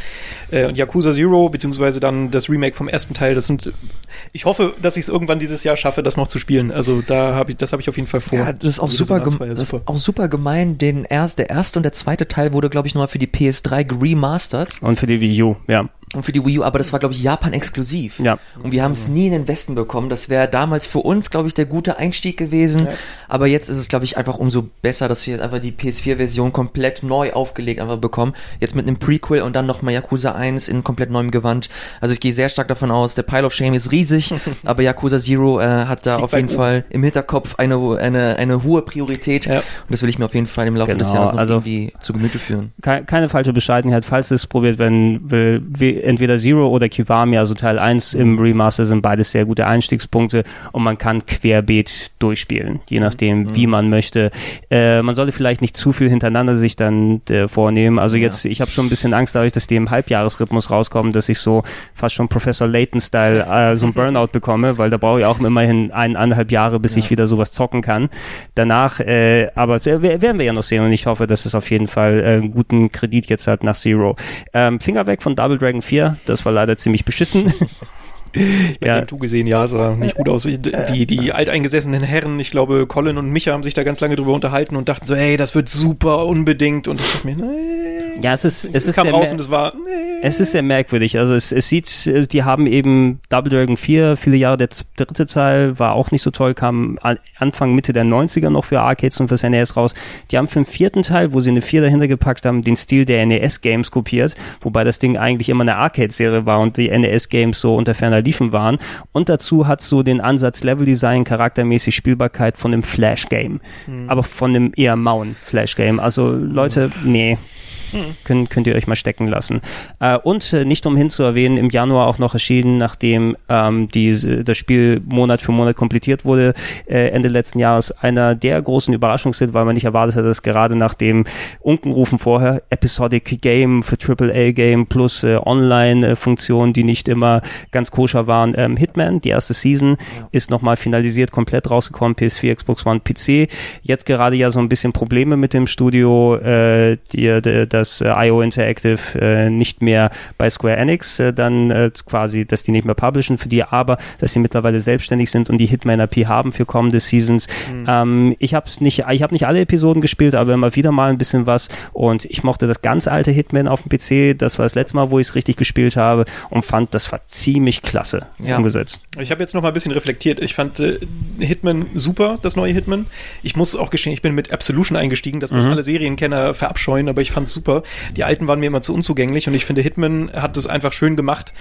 Äh, und Yakuza Zero, beziehungsweise dann das Remake vom ersten Teil, das sind, ich hoffe, dass ich es irgendwann dieses Jahr schaffe, das noch zu spielen. Also da habe ich, das habe ich auf jeden Fall vor. Ja, das ist auch also super, das, das ist auch super gemein. Den erst, der erste und der zweite Teil wurde, glaube ich, nochmal für die PS3 geremastert. Und für die Wii U, ja. Und für die Wii U, aber das war, glaube ich, Japan exklusiv. Ja. Und wir haben es nie in den Westen bekommen. Das wäre damals für uns, glaube ich, der gute Einstieg gewesen. Ja. Aber jetzt ist es, glaube ich, einfach umso besser, dass wir jetzt einfach die PS4-Version komplett neu aufgelegt einfach bekommen. Jetzt mit einem Prequel und dann nochmal Yakuza 1 in komplett neuem Gewand. Also ich gehe sehr stark davon aus, der Pile of Shame ist riesig, aber Yakuza Zero äh, hat da auf jeden Fall im Hinterkopf eine, eine, eine hohe Priorität. Ja. Und das will ich mir auf jeden Fall im Laufe genau. des Jahres noch also irgendwie zu Gemüte führen. Keine, keine falsche Bescheidenheit, falls es probiert werden will, entweder Zero oder Kiwami, also Teil 1 im Remaster sind beides sehr gute Einstiegspunkte und man kann querbeet durchspielen, je nachdem, mhm. wie man möchte. Äh, man sollte vielleicht nicht zu viel hintereinander sich dann äh, vornehmen. Also jetzt, ja. ich habe schon ein bisschen Angst dadurch, dass die im Halbjahresrhythmus rauskommen, dass ich so fast schon Professor Layton-Style äh, so ein Burnout bekomme, weil da brauche ich auch immerhin eineinhalb Jahre, bis ja. ich wieder sowas zocken kann. Danach, äh, aber werden wir ja noch sehen und ich hoffe, dass es auf jeden Fall äh, einen guten Kredit jetzt hat nach Zero. Ähm, Finger weg von Double Dragon 4, das war leider ziemlich beschissen. Bei ja. dem gesehen, ja, sah nicht gut aus. Die, die alteingesessenen Herren, ich glaube, Colin und Micha haben sich da ganz lange drüber unterhalten und dachten so, hey, das wird super unbedingt. Und ich dachte mir, nee. Ja, es ist, es, es ist kam raus und es war, nee. Es ist sehr merkwürdig. Also es, es sieht, die haben eben Double Dragon 4, viele Jahre, der dritte Teil war auch nicht so toll, kam Anfang, Mitte der 90er noch für Arcades und fürs NES raus. Die haben für den vierten Teil, wo sie eine 4 dahinter gepackt haben, den Stil der NES-Games kopiert, wobei das Ding eigentlich immer eine Arcade-Serie war und die NES-Games so unter ferner Liefen waren. Und dazu hat so den Ansatz Level-Design, charaktermäßig Spielbarkeit von dem Flash-Game. Mhm. Aber von dem eher mauen Flash-Game. Also Leute, nee. Könnt, könnt ihr euch mal stecken lassen. Äh, und äh, nicht umhin zu erwähnen, im Januar auch noch erschienen, nachdem ähm, die, das Spiel Monat für Monat komplettiert wurde, äh, Ende letzten Jahres, einer der großen Überraschungshit, weil man nicht erwartet hat, dass gerade nach dem Unkenrufen vorher Episodic Game für AAA Game plus äh, Online-Funktionen, die nicht immer ganz koscher waren, ähm, Hitman, die erste Season, ja. ist nochmal finalisiert, komplett rausgekommen, PS4, Xbox One, PC. Jetzt gerade ja so ein bisschen Probleme mit dem Studio, äh, die, die, das äh, IO Interactive äh, nicht mehr bei Square Enix, äh, dann quasi, dass die nicht mehr publishen für die, aber dass sie mittlerweile selbstständig sind und die Hitman IP haben für kommende Seasons. Mhm. Ähm, ich habe nicht, ich habe nicht alle Episoden gespielt, aber immer wieder mal ein bisschen was und ich mochte das ganz alte Hitman auf dem PC. Das war das letzte Mal, wo ich es richtig gespielt habe und fand, das war ziemlich klasse ja. umgesetzt. Ich habe jetzt noch mal ein bisschen reflektiert. Ich fand äh, Hitman super, das neue Hitman. Ich muss auch gestehen, ich bin mit Absolution eingestiegen, das was mhm. alle Serienkenner verabscheuen, aber ich fand es super. Die alten waren mir immer zu unzugänglich und ich finde, Hitman hat es einfach schön gemacht,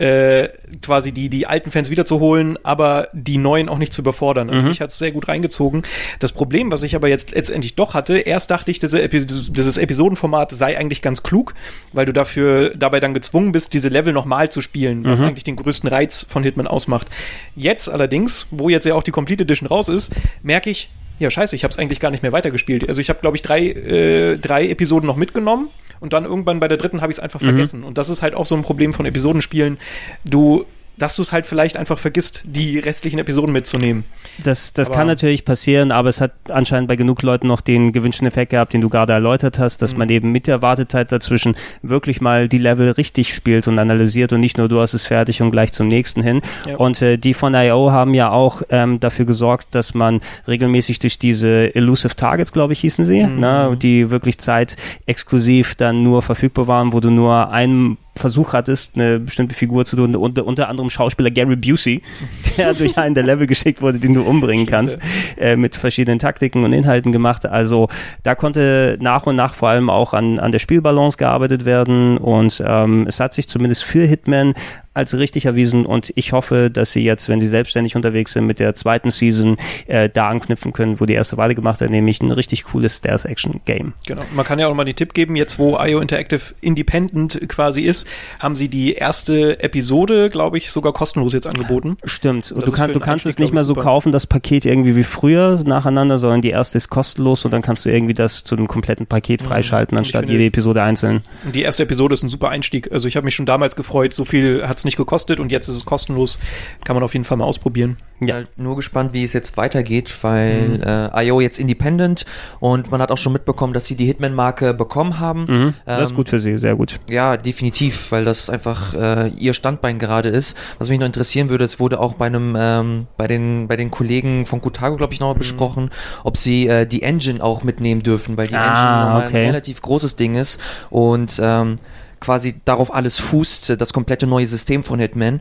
äh, quasi die, die alten Fans wiederzuholen, aber die neuen auch nicht zu überfordern. Also mhm. mich hat es sehr gut reingezogen. Das Problem, was ich aber jetzt letztendlich doch hatte, erst dachte ich, diese Epi dieses Episodenformat sei eigentlich ganz klug, weil du dafür dabei dann gezwungen bist, diese Level nochmal zu spielen, was mhm. eigentlich den größten Reiz von Hitman ausmacht. Jetzt allerdings, wo jetzt ja auch die Complete Edition raus ist, merke ich, ja scheiße, ich habe es eigentlich gar nicht mehr weitergespielt. Also ich habe, glaube ich, drei, äh, drei Episoden noch mitgenommen und dann irgendwann bei der dritten habe ich es einfach mhm. vergessen. Und das ist halt auch so ein Problem von Episodenspielen. Du dass du es halt vielleicht einfach vergisst, die restlichen Episoden mitzunehmen. Das, das kann natürlich passieren, aber es hat anscheinend bei genug Leuten noch den gewünschten Effekt gehabt, den du gerade erläutert hast, dass mhm. man eben mit der Wartezeit dazwischen wirklich mal die Level richtig spielt und analysiert und nicht nur du hast es fertig und gleich zum nächsten hin. Ja. Und äh, die von IO haben ja auch ähm, dafür gesorgt, dass man regelmäßig durch diese Elusive Targets, glaube ich, hießen sie, mhm. ne, die wirklich zeitexklusiv dann nur verfügbar waren, wo du nur einen Versuch hattest, eine bestimmte Figur zu tun, unter, unter anderem Schauspieler Gary Busey, der durch einen der Level geschickt wurde, den du umbringen kannst, äh, mit verschiedenen Taktiken und Inhalten gemacht. Also da konnte nach und nach vor allem auch an, an der Spielbalance gearbeitet werden und ähm, es hat sich zumindest für Hitman als richtig erwiesen und ich hoffe, dass sie jetzt, wenn sie selbstständig unterwegs sind mit der zweiten Season, äh, da anknüpfen können, wo die erste Weile gemacht hat, nämlich ein richtig cooles Stealth-Action-Game. Genau. Man kann ja auch mal den Tipp geben, jetzt wo IO Interactive Independent quasi ist, haben sie die erste Episode, glaube ich, sogar kostenlos jetzt angeboten. Stimmt. Und, du, kann, du kannst es nicht mehr so kaufen, das Paket irgendwie wie früher nacheinander, sondern die erste ist kostenlos und dann kannst du irgendwie das zu einem kompletten Paket mhm. freischalten, anstatt finde, jede Episode einzeln. Die erste Episode ist ein super Einstieg. Also ich habe mich schon damals gefreut, so viel hat es nicht gekostet und jetzt ist es kostenlos. Kann man auf jeden Fall mal ausprobieren. Ja, halt nur gespannt, wie es jetzt weitergeht, weil mhm. äh, IO jetzt independent und man hat auch schon mitbekommen, dass sie die Hitman-Marke bekommen haben. Mhm. Das ähm, ist gut für sie, sehr gut. Ja, definitiv, weil das einfach äh, ihr Standbein gerade ist. Was mich noch interessieren würde, es wurde auch bei einem, ähm, bei den, bei den Kollegen von Kutago, glaube ich, noch mhm. besprochen, ob sie äh, die Engine auch mitnehmen dürfen, weil die ah, Engine nochmal okay. ein relativ großes Ding ist und ähm, quasi darauf alles fußt, das komplette neue System von Hitman.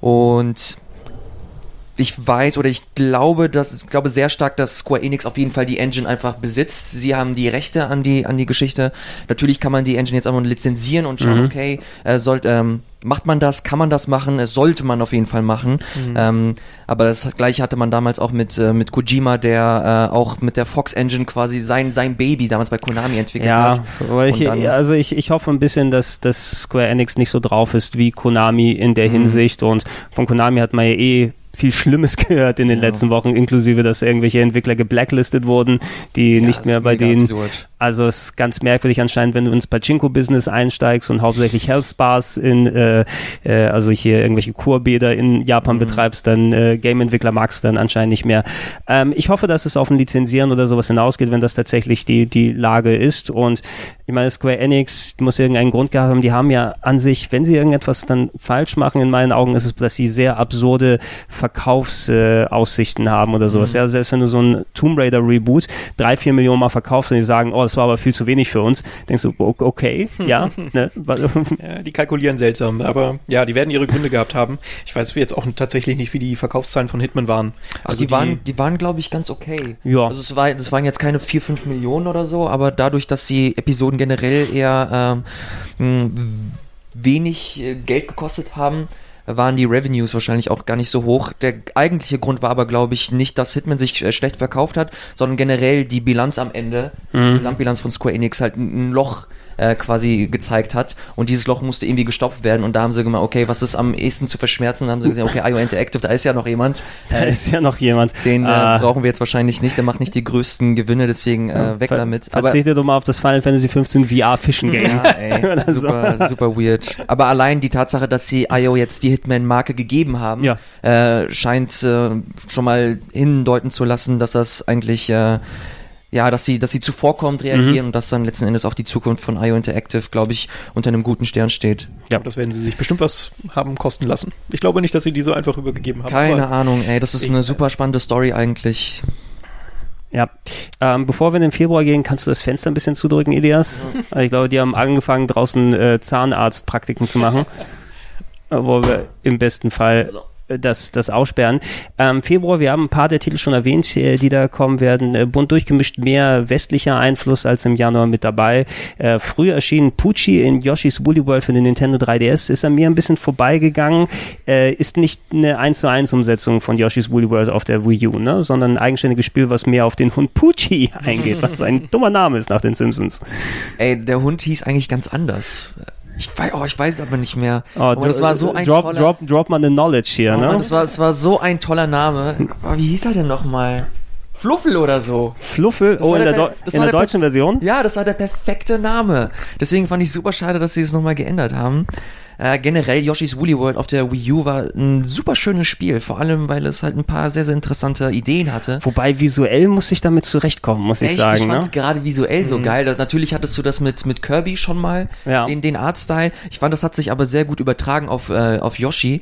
Und ich weiß oder ich glaube, dass ich glaube sehr stark, dass Square Enix auf jeden Fall die Engine einfach besitzt. Sie haben die Rechte an die an die Geschichte. Natürlich kann man die Engine jetzt auch noch lizenzieren und schauen, mhm. okay, äh, soll, ähm, macht man das, kann man das machen, es sollte man auf jeden Fall machen. Mhm. Ähm, aber das gleiche hatte man damals auch mit äh, mit Kojima, der äh, auch mit der Fox Engine quasi sein sein Baby damals bei Konami entwickelt ja, hat. Ich, also ich, ich hoffe ein bisschen, dass dass Square Enix nicht so drauf ist wie Konami in der mhm. Hinsicht und von Konami hat man ja eh viel Schlimmes gehört in den ja. letzten Wochen, inklusive, dass irgendwelche Entwickler geblacklistet wurden, die ja, nicht mehr bei denen. Absurd. Also es ist ganz merkwürdig anscheinend, wenn du ins Pachinko-Business einsteigst und hauptsächlich Health Spas in, äh, äh, also hier irgendwelche Kurbäder in Japan mhm. betreibst, dann äh, Game-Entwickler magst du dann anscheinend nicht mehr. Ähm, ich hoffe, dass es auf ein Lizenzieren oder sowas hinausgeht, wenn das tatsächlich die, die Lage ist. Und ich meine, Square Enix muss irgendeinen Grund gehabt haben. Die haben ja an sich, wenn sie irgendetwas dann falsch machen, in meinen Augen ist es, dass sie sehr absurde Verkaufsaussichten äh, haben oder sowas. Mhm. Ja, selbst wenn du so ein Tomb Raider Reboot drei, vier Millionen Mal verkaufst und die sagen, oh, das war aber viel zu wenig für uns, denkst du, okay, ja. ne? ja die kalkulieren seltsam, aber ja, die werden ihre Gründe gehabt haben. Ich weiß jetzt auch tatsächlich nicht, wie die Verkaufszahlen von Hitman waren. Also, also die, die, waren, die waren, glaube ich, ganz okay. Ja. Also es war, das waren jetzt keine vier, fünf Millionen oder so, aber dadurch, dass die Episoden generell eher ähm, wenig äh, Geld gekostet haben, waren die Revenues wahrscheinlich auch gar nicht so hoch. Der eigentliche Grund war aber, glaube ich, nicht, dass Hitman sich äh, schlecht verkauft hat, sondern generell die Bilanz am Ende, mhm. die Gesamtbilanz von Square Enix halt ein Loch äh, quasi gezeigt hat. Und dieses Loch musste irgendwie gestoppt werden. Und da haben sie gemeint, okay, was ist am ehesten zu verschmerzen? Da haben sie gesagt, okay, IO Interactive, da ist ja noch jemand. Da Äh, ist ja noch jemand. den äh, Ah. brauchen wir jetzt wahrscheinlich nicht. Der macht nicht die größten Gewinne, deswegen äh, weg Ver- damit. Aber Verzichtet doch mal auf das Final Fantasy 15 VR Fischen Game. ja, ey, super, super weird. Aber allein die Tatsache, dass sie IO jetzt die Hitman-Marke gegeben haben, Ja. äh, scheint schon mal hindeuten zu lassen, dass das eigentlich ja, dass sie, dass sie zuvorkommend reagieren Mhm. und dass dann letzten Endes auch die Zukunft von IO Interactive, glaube ich, unter einem guten Stern steht. Ja. Das werden sie sich bestimmt was haben kosten lassen. Ich glaube nicht, dass sie die so einfach übergegeben haben. Keine Ahnung, ey, das ist eine super spannende Story eigentlich. Ja. Ähm, bevor wir in den Februar gehen, kannst du das Fenster ein bisschen zudrücken, Elias? Also Ich glaube, die haben angefangen, draußen äh, Zahnarztpraktiken zu machen. Wo wir im besten Fall äh, das, das aussperren. Ähm, Februar, wir haben ein paar der Titel schon erwähnt, äh, die da kommen werden. Äh, bunt durchgemischt, mehr westlicher Einfluss als im Januar mit dabei. Äh, früher erschien Pucci in Yoshi's Woolly World für den Nintendo 3DS. Ist an mir ein bisschen vorbeigegangen. Äh, ist nicht eine 1 zu 1 Umsetzung von Yoshi's Woolly World auf der Wii U, ne? sondern ein eigenständiges Spiel, was mehr auf den Hund Pucci eingeht, was ein dummer Name ist nach den Simpsons. Ey, der Hund hieß eigentlich ganz anders. Ich weiß, oh, ich weiß es aber nicht mehr. Oh, aber das war so ein drop, toller, drop, drop mal eine Knowledge hier, oh ne? Mann, das war, das war so ein toller Name. Aber wie hieß er denn nochmal? Fluffel oder so. Fluffel, Das oh, in der, der- in der- deutschen Version? Ja, das war der perfekte Name. Deswegen fand ich super schade, dass sie es nochmal geändert haben. Äh, generell Yoshi's Woolly World auf der Wii U war ein super schönes Spiel, vor allem weil es halt ein paar sehr, sehr interessante Ideen hatte. Wobei visuell muss ich damit zurechtkommen, muss ich Echt, sagen. ich ne? fand's gerade visuell so geil. Da- Natürlich hattest du das mit, mit Kirby schon mal, Ja. den, den Artstyle. Ich fand, das hat sich aber sehr gut übertragen auf, äh, auf Yoshi.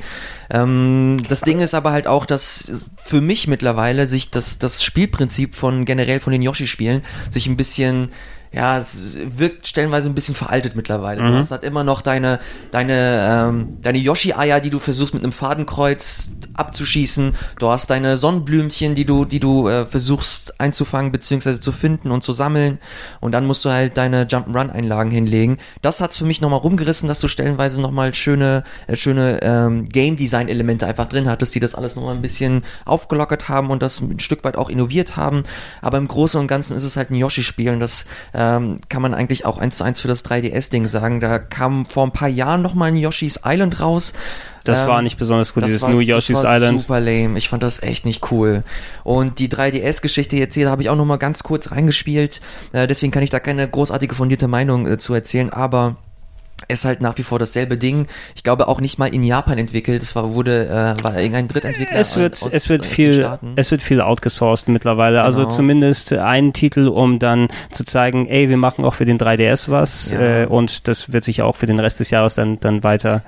Ähm, das Ding ist aber halt auch, dass für mich mittlerweile sich das, das Spielprinzip von generell von den Yoshi-Spielen sich ein bisschen ja, es wirkt stellenweise ein bisschen veraltet mittlerweile. Du hast halt immer noch deine, deine, ähm, deine Yoshi-Eier, die du versuchst mit einem Fadenkreuz abzuschießen. Du hast deine Sonnenblümchen, die du, die du äh, versuchst einzufangen bzw. zu finden und zu sammeln. Und dann musst du halt deine Jump'n'Run-Einlagen hinlegen. Das hat's für mich nochmal rumgerissen, dass du stellenweise nochmal schöne, äh, schöne ähm, Game-Design-Elemente einfach drin hattest, die das alles nochmal ein bisschen aufgelockert haben und das ein Stück weit auch innoviert haben. Aber im Großen und Ganzen ist es halt ein Yoshi-Spiel und das ähm, kann man eigentlich auch eins zu eins für das 3DS-Ding sagen. Da kam vor ein paar Jahren nochmal ein Yoshi's Island raus. Das Ähm, war nicht besonders gut, dieses war, New das Yoshi's war Island. super lame. Ich fand das echt nicht cool. Und die 3DS-Geschichte jetzt hier, da habe ich auch noch mal ganz kurz reingespielt. Äh, deswegen kann ich da keine großartige fundierte Meinung äh, zu erzählen, aber ist halt nach wie vor dasselbe Ding. Ich glaube auch nicht mal in Japan entwickelt. Es war, wurde, äh, war irgendein Drittentwickler. Es wird, aus- es wird viel, es wird viel outgesourced mittlerweile. Also Genau. zumindest einen Titel, um dann zu zeigen, ey, wir machen auch für den 3DS was Ja. äh, und das wird sich auch für den Rest des Jahres dann dann weiter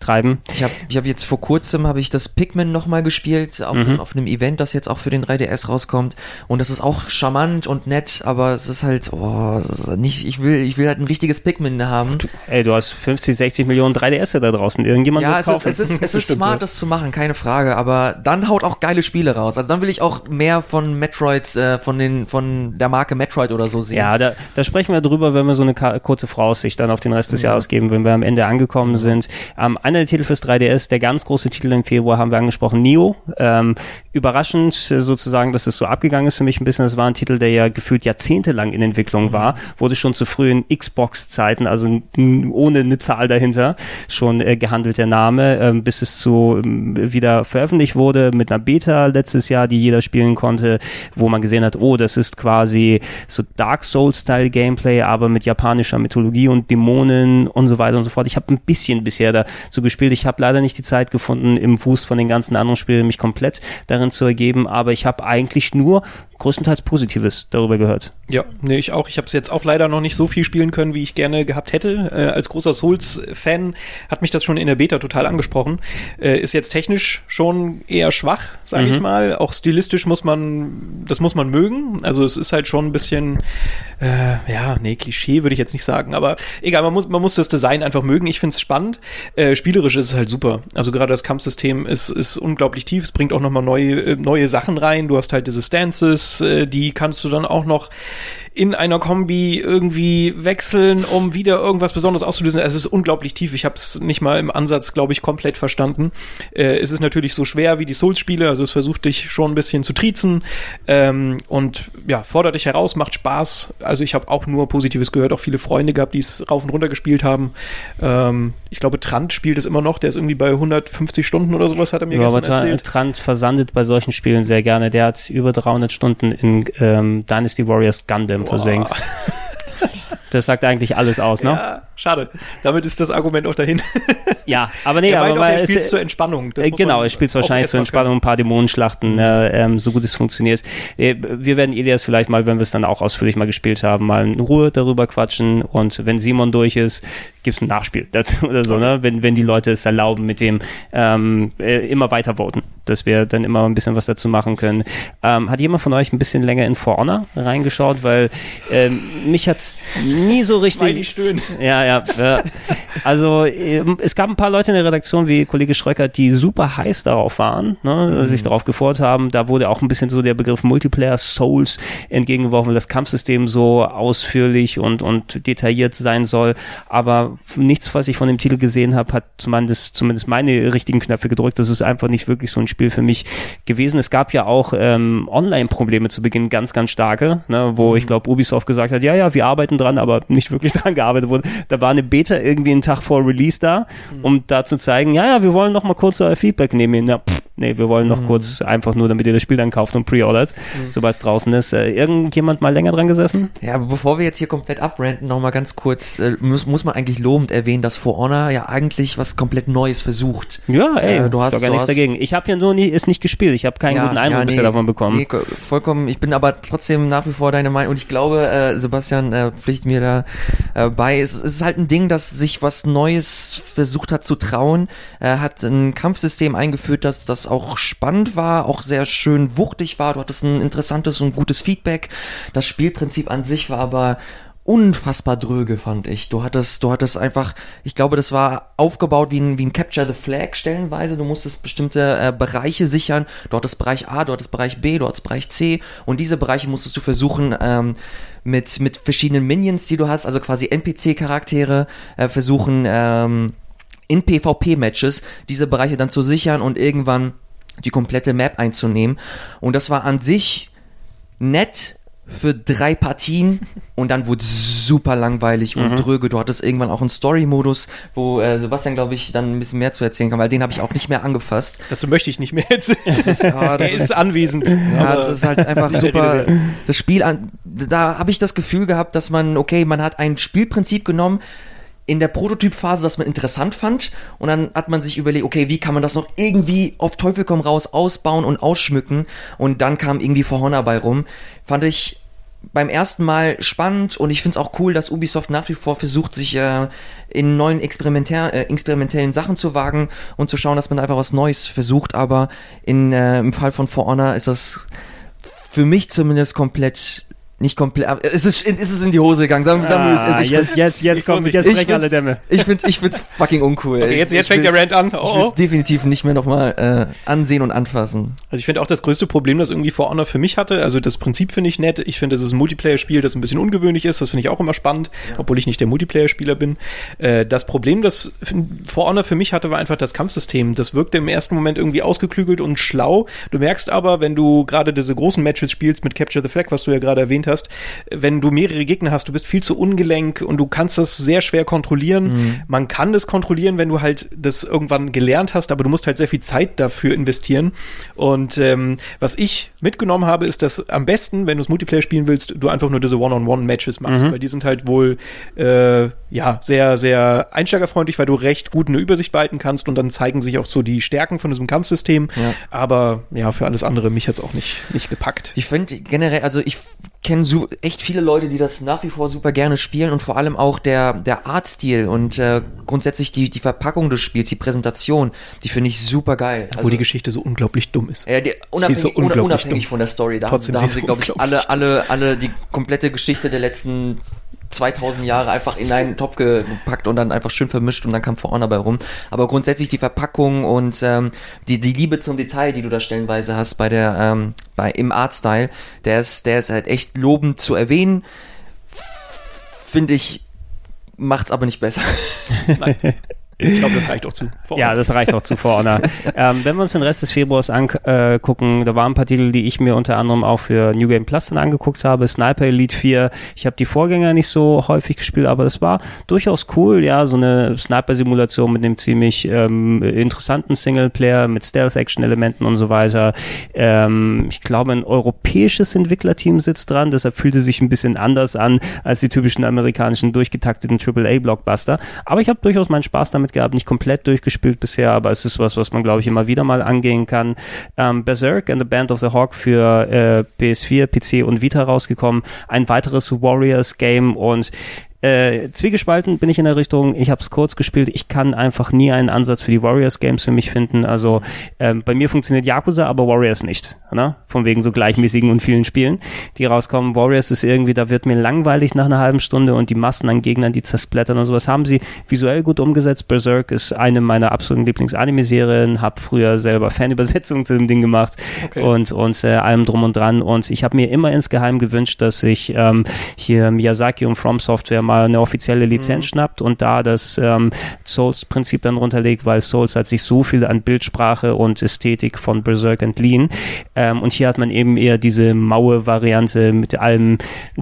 treiben. Ich habe ich hab jetzt vor kurzem habe ich das Pikmin nochmal gespielt auf, Mhm. einem, auf einem Event, das jetzt auch für den 3DS rauskommt und das ist auch charmant und nett, aber es ist halt oh, ist nicht ich will ich will halt ein richtiges Pikmin haben. Ey, du hast 50, 60 Millionen 3DS da draußen. Irgendjemand Ja, es ist, kaufen. es ist, es ist smart, ja. das zu machen, keine Frage, aber dann haut auch geile Spiele raus. Also dann will ich auch mehr von Metroids, äh, von den, von der Marke Metroid oder so sehen. Ja, da, da sprechen wir drüber, wenn wir so eine kurze Voraussicht dann auf den Rest des Jahres geben, wenn wir am Ende angekommen sind. Ähm, einer der Titel fürs 3DS, der ganz große Titel im Februar haben wir angesprochen, Neo. Ähm, überraschend äh, sozusagen, dass es so abgegangen ist für mich ein bisschen. Das war ein Titel, der ja gefühlt jahrzehntelang in Entwicklung war, wurde schon zu frühen Xbox-Zeiten, also ohne eine Zahl dahinter, schon äh, gehandelt der Name, ähm, bis es zu ähm, wieder veröffentlicht wurde mit einer Beta letztes Jahr, die jeder spielen konnte, wo man gesehen hat, oh, das ist quasi so Dark Souls-Style Gameplay, aber mit japanischer Mythologie und Dämonen und so weiter und so fort. Ich habe ein bisschen bisher dazu gespielt. Ich habe leider nicht die Zeit gefunden, im Wust von den ganzen anderen Spielen mich komplett darin zu ergeben, aber ich habe eigentlich nur größtenteils Positives darüber gehört. Ja, nee, ich auch. Ich habe es jetzt auch leider noch nicht so viel spielen können, wie ich gerne gehabt hätte. Äh, als großer Souls-Fan hat mich das schon in der Beta total angesprochen. Äh, ist jetzt technisch schon eher schwach, sage ich mal. Auch stilistisch muss man, das muss man mögen. Also es ist halt schon ein bisschen, äh, ja, nee, Klischee würde ich jetzt nicht sagen, aber egal, man muss, man muss das Design einfach mögen. Ich finde es spannend. Äh, spielerisch ist es halt super. Also gerade das Kampfsystem ist, ist unglaublich tief. Es bringt auch nochmal neue, äh, neue Sachen rein. Du hast halt diese Stances, äh, die kannst du dann auch noch in einer Kombi irgendwie wechseln, um wieder irgendwas Besonderes auszulösen. Es ist unglaublich tief. Ich habe es nicht mal im Ansatz, glaube ich, komplett verstanden. Äh, es ist natürlich so schwer wie die Souls-Spiele, also es versucht dich schon ein bisschen zu triezen ähm, und ja, fordert dich heraus, macht Spaß. Also ich habe auch nur Positives gehört, auch viele Freunde gehabt, die es rauf und runter gespielt haben. Ähm, ich glaube, Trant spielt es immer noch, der ist irgendwie bei 150 Stunden oder sowas, hat er mir Ja, aber gestern Tra erzählt. Trant versandet bei solchen Spielen sehr gerne. Der hat über 300 Stunden in ähm, Dynasty Warriors Gundam versenkt. Das sagt eigentlich alles aus, ne? Ja, schade. Damit ist das Argument auch dahin. Ja, aber nee, er aber weil er es- spielt zur Entspannung. Äh, genau, er spielt wahrscheinlich zur Entspannung ein paar Dämonenschlachten, äh, ähm, so gut es funktioniert. Äh, wir werden Elias vielleicht mal, wenn wir es dann auch ausführlich mal gespielt haben, mal in Ruhe darüber quatschen und wenn Simon durch ist, gibt's ein Nachspiel dazu oder so, ne? Wenn, wenn die Leute es erlauben mit dem ähm, äh, immer weiter voten, dass wir dann immer ein bisschen was dazu machen können. Ähm, hat jemand von euch ein bisschen länger in For Honor reingeschaut? Weil ähm, mich hat's nie so richtig stöhnen. ja, ja. ja. Also ähm, es gab ein paar Leute in der Redaktion, wie Kollege Schröckert, die super heiß darauf waren, ne, sich darauf gefreut haben. Da wurde auch ein bisschen so der Begriff Multiplayer Souls entgegengeworfen, weil das Kampfsystem so ausführlich und, und detailliert sein soll. Aber nichts, was ich von dem Titel gesehen habe, hat zumindest, zumindest meine richtigen Knöpfe gedrückt. Das ist einfach nicht wirklich so ein Spiel für mich gewesen. Es gab ja auch ähm, Online-Probleme zu Beginn, ganz, ganz starke, ne, wo ich glaube, Ubisoft gesagt hat, ja, ja, wir arbeiten dran, aber nicht wirklich dran gearbeitet wurde. Da war eine Beta irgendwie einen Tag vor Release da, um da zu zeigen, ja, ja, wir wollen noch mal kurz euer Feedback nehmen. Ja, pff, nee, wir wollen noch kurz einfach nur, damit ihr das Spiel dann kauft und preordert, sobald es draußen ist. Äh, irgendjemand mal länger dran gesessen? Ja, aber bevor wir jetzt hier komplett abranten, noch mal ganz kurz, äh, muss, muss man eigentlich lobend erwähnen, dass For Honor ja eigentlich was komplett Neues versucht. Ja, ey, Äh, du hast- gar nichts dagegen. Ich habe ja nur nie, ist nicht gespielt. Ich habe keinen guten Eindruck bisher davon bekommen. Nee, ko- vollkommen. Ich bin aber trotzdem nach wie vor deiner Meinung und ich glaube, äh, Sebastian äh, pflicht mir da äh, bei. Es, es ist halt ein Ding, das sich was Neues versucht hat zu trauen. Er hat ein Kampfsystem eingeführt, das das auch spannend war, auch sehr schön wuchtig war. Du hattest ein interessantes und gutes Feedback. Das Spielprinzip an sich war aber unfassbar dröge, fand ich. Du hattest, du hattest einfach, ich glaube, das war aufgebaut wie ein, wie ein Capture the Flag stellenweise. Du musstest bestimmte äh, Bereiche sichern. Du hattest Bereich A, du hattest Bereich B, du hattest Bereich C und diese Bereiche musstest du versuchen, ähm, mit, mit verschiedenen Minions, die du hast, also quasi NPC-Charaktere, äh, versuchen, ähm, in PvP-Matches diese Bereiche dann zu sichern und irgendwann die komplette Map einzunehmen. Und das war an sich nett für drei Partien und dann wurde es super langweilig und dröge. Du hattest irgendwann auch einen Story-Modus, wo äh, Sebastian, glaube ich, dann ein bisschen mehr zu erzählen kann, weil den habe ich auch nicht mehr angefasst. Dazu möchte ich nicht mehr erzählen. Das ist, ah, das er ist anwesend. ja, das ist halt einfach super. Das Spiel, an, da habe ich das Gefühl gehabt, dass man, okay, man hat ein Spielprinzip genommen in der Prototypphase, das man interessant fand und dann hat man sich überlegt, okay, wie kann man das noch irgendwie auf Teufel komm raus ausbauen und ausschmücken und dann kam irgendwie For Honor bei rum. Fand ich beim ersten Mal spannend und ich finde es auch cool, dass Ubisoft nach wie vor versucht, sich äh, in neuen äh, experimentellen Sachen zu wagen und zu schauen, dass man einfach was Neues versucht, aber in, äh, im Fall von For Honor ist das für mich zumindest komplett nicht komplett. aber Es ist, es ist in die Hose gegangen. Sagen, sagen wir es Ah, ist. Ich jetzt, jetzt, jetzt kommt, jetzt ich brechen alle Dämme. Ich find's, ich find's fucking uncool. Okay, jetzt, Ich- jetzt ich fängt der will's- Rant an. Ich Oh, will oh. es definitiv nicht mehr nochmal äh, ansehen und anfassen. Also ich finde auch das größte Problem, das irgendwie For Honor für mich hatte, also das Prinzip finde ich nett. Ich finde, es ist ein Multiplayer-Spiel, das ein bisschen ungewöhnlich ist. Das finde ich auch immer spannend, obwohl ich nicht der Multiplayer-Spieler bin. Äh, das Problem, das For Honor für mich hatte, war einfach das Kampfsystem. Das wirkte im ersten Moment irgendwie ausgeklügelt und schlau. Du merkst aber, wenn du gerade diese großen Matches spielst mit Capture the Flag, was du ja gerade erwähnt hast, wenn du mehrere Gegner hast, du bist viel zu ungelenk und du kannst das sehr schwer kontrollieren. Man kann das kontrollieren, wenn du halt das irgendwann gelernt hast, aber du musst halt sehr viel Zeit dafür investieren. Und ähm, was ich mitgenommen habe, ist, dass am besten, wenn du es Multiplayer spielen willst, du einfach nur diese One-on-One-Matches machst, weil die sind halt wohl äh, ja sehr, sehr einsteigerfreundlich, weil du recht gut eine Übersicht behalten kannst und dann zeigen sich auch so die Stärken von diesem Kampfsystem. Ja. Aber ja, für alles andere mich jetzt auch nicht, nicht gepackt. Ich finde generell, also ich kenne so echt viele Leute, die das nach wie vor super gerne spielen und vor allem auch der, der Artstil und äh, grundsätzlich die, die Verpackung des Spiels, die Präsentation, die finde ich super geil. Obwohl die Geschichte so unglaublich dumm ist. Ja, die, Sie unabhängig, ist so un- unglaublich unabhängig dumm. von der Story. Da, Trotzdem, haben- da sie haben sie, glaube ich, alle, alle, alle die komplette Geschichte der letzten 2000 Jahre einfach in einen Topf gepackt und dann einfach schön vermischt und dann kam For Honor bei rum. Aber grundsätzlich die Verpackung und ähm, die, die Liebe zum Detail, die du da stellenweise hast bei der, ähm, bei, im Artstyle, der ist, der ist halt echt lobend zu erwähnen. Finde ich, macht's aber nicht besser. Ich glaube, das reicht auch zu. Ja, das reicht auch zu For Honor. ähm, wenn wir uns den Rest des Februars angucken, da waren ein paar Titel, die ich mir unter anderem auch für New Game Plus dann angeguckt habe. Sniper Elite 4. Ich habe die Vorgänger nicht so häufig gespielt, aber das war durchaus cool. Ja, so eine Sniper-Simulation mit einem ziemlich ähm, interessanten Singleplayer mit Stealth-Action-Elementen und so weiter. Ähm, ich glaube, ein europäisches Entwicklerteam sitzt dran, deshalb fühlte sich ein bisschen anders an als die typischen amerikanischen durchgetakteten AAA-Blockbuster. Aber ich habe durchaus meinen Spaß damit damit gehabt, nicht komplett durchgespielt bisher, aber es ist was, was man, glaube ich, immer wieder mal angehen kann. Ähm, Berserk and the Band of the Hawk für äh, PS4, PC und Vita rausgekommen. Ein weiteres Warriors-Game und äh, zwiegespalten bin ich in der Richtung, ich habe es kurz gespielt, ich kann einfach nie einen Ansatz für die Warriors Games für mich finden. Also ähm, bei mir funktioniert Yakuza, aber Warriors nicht. Ne? Von wegen so gleichmäßigen und vielen Spielen, die rauskommen. Warriors ist irgendwie, da wird mir langweilig nach einer halben Stunde und die Massen an Gegnern, die zersplattern und sowas haben sie visuell gut umgesetzt. Berserk ist eine meiner absoluten Lieblings-Anime-Serien, habe früher selber Fanübersetzungen zu dem Ding gemacht okay. und, und äh, allem drum und dran. Und ich habe mir immer insgeheim gewünscht, dass ich ähm, hier Miyazaki und From Software mal eine offizielle Lizenz mhm. schnappt und da das ähm, Souls-Prinzip dann runterlegt, weil Souls hat sich so viel an Bildsprache und Ästhetik von Berserk entliehen. Ähm, und hier hat man eben eher diese maue Variante mit allem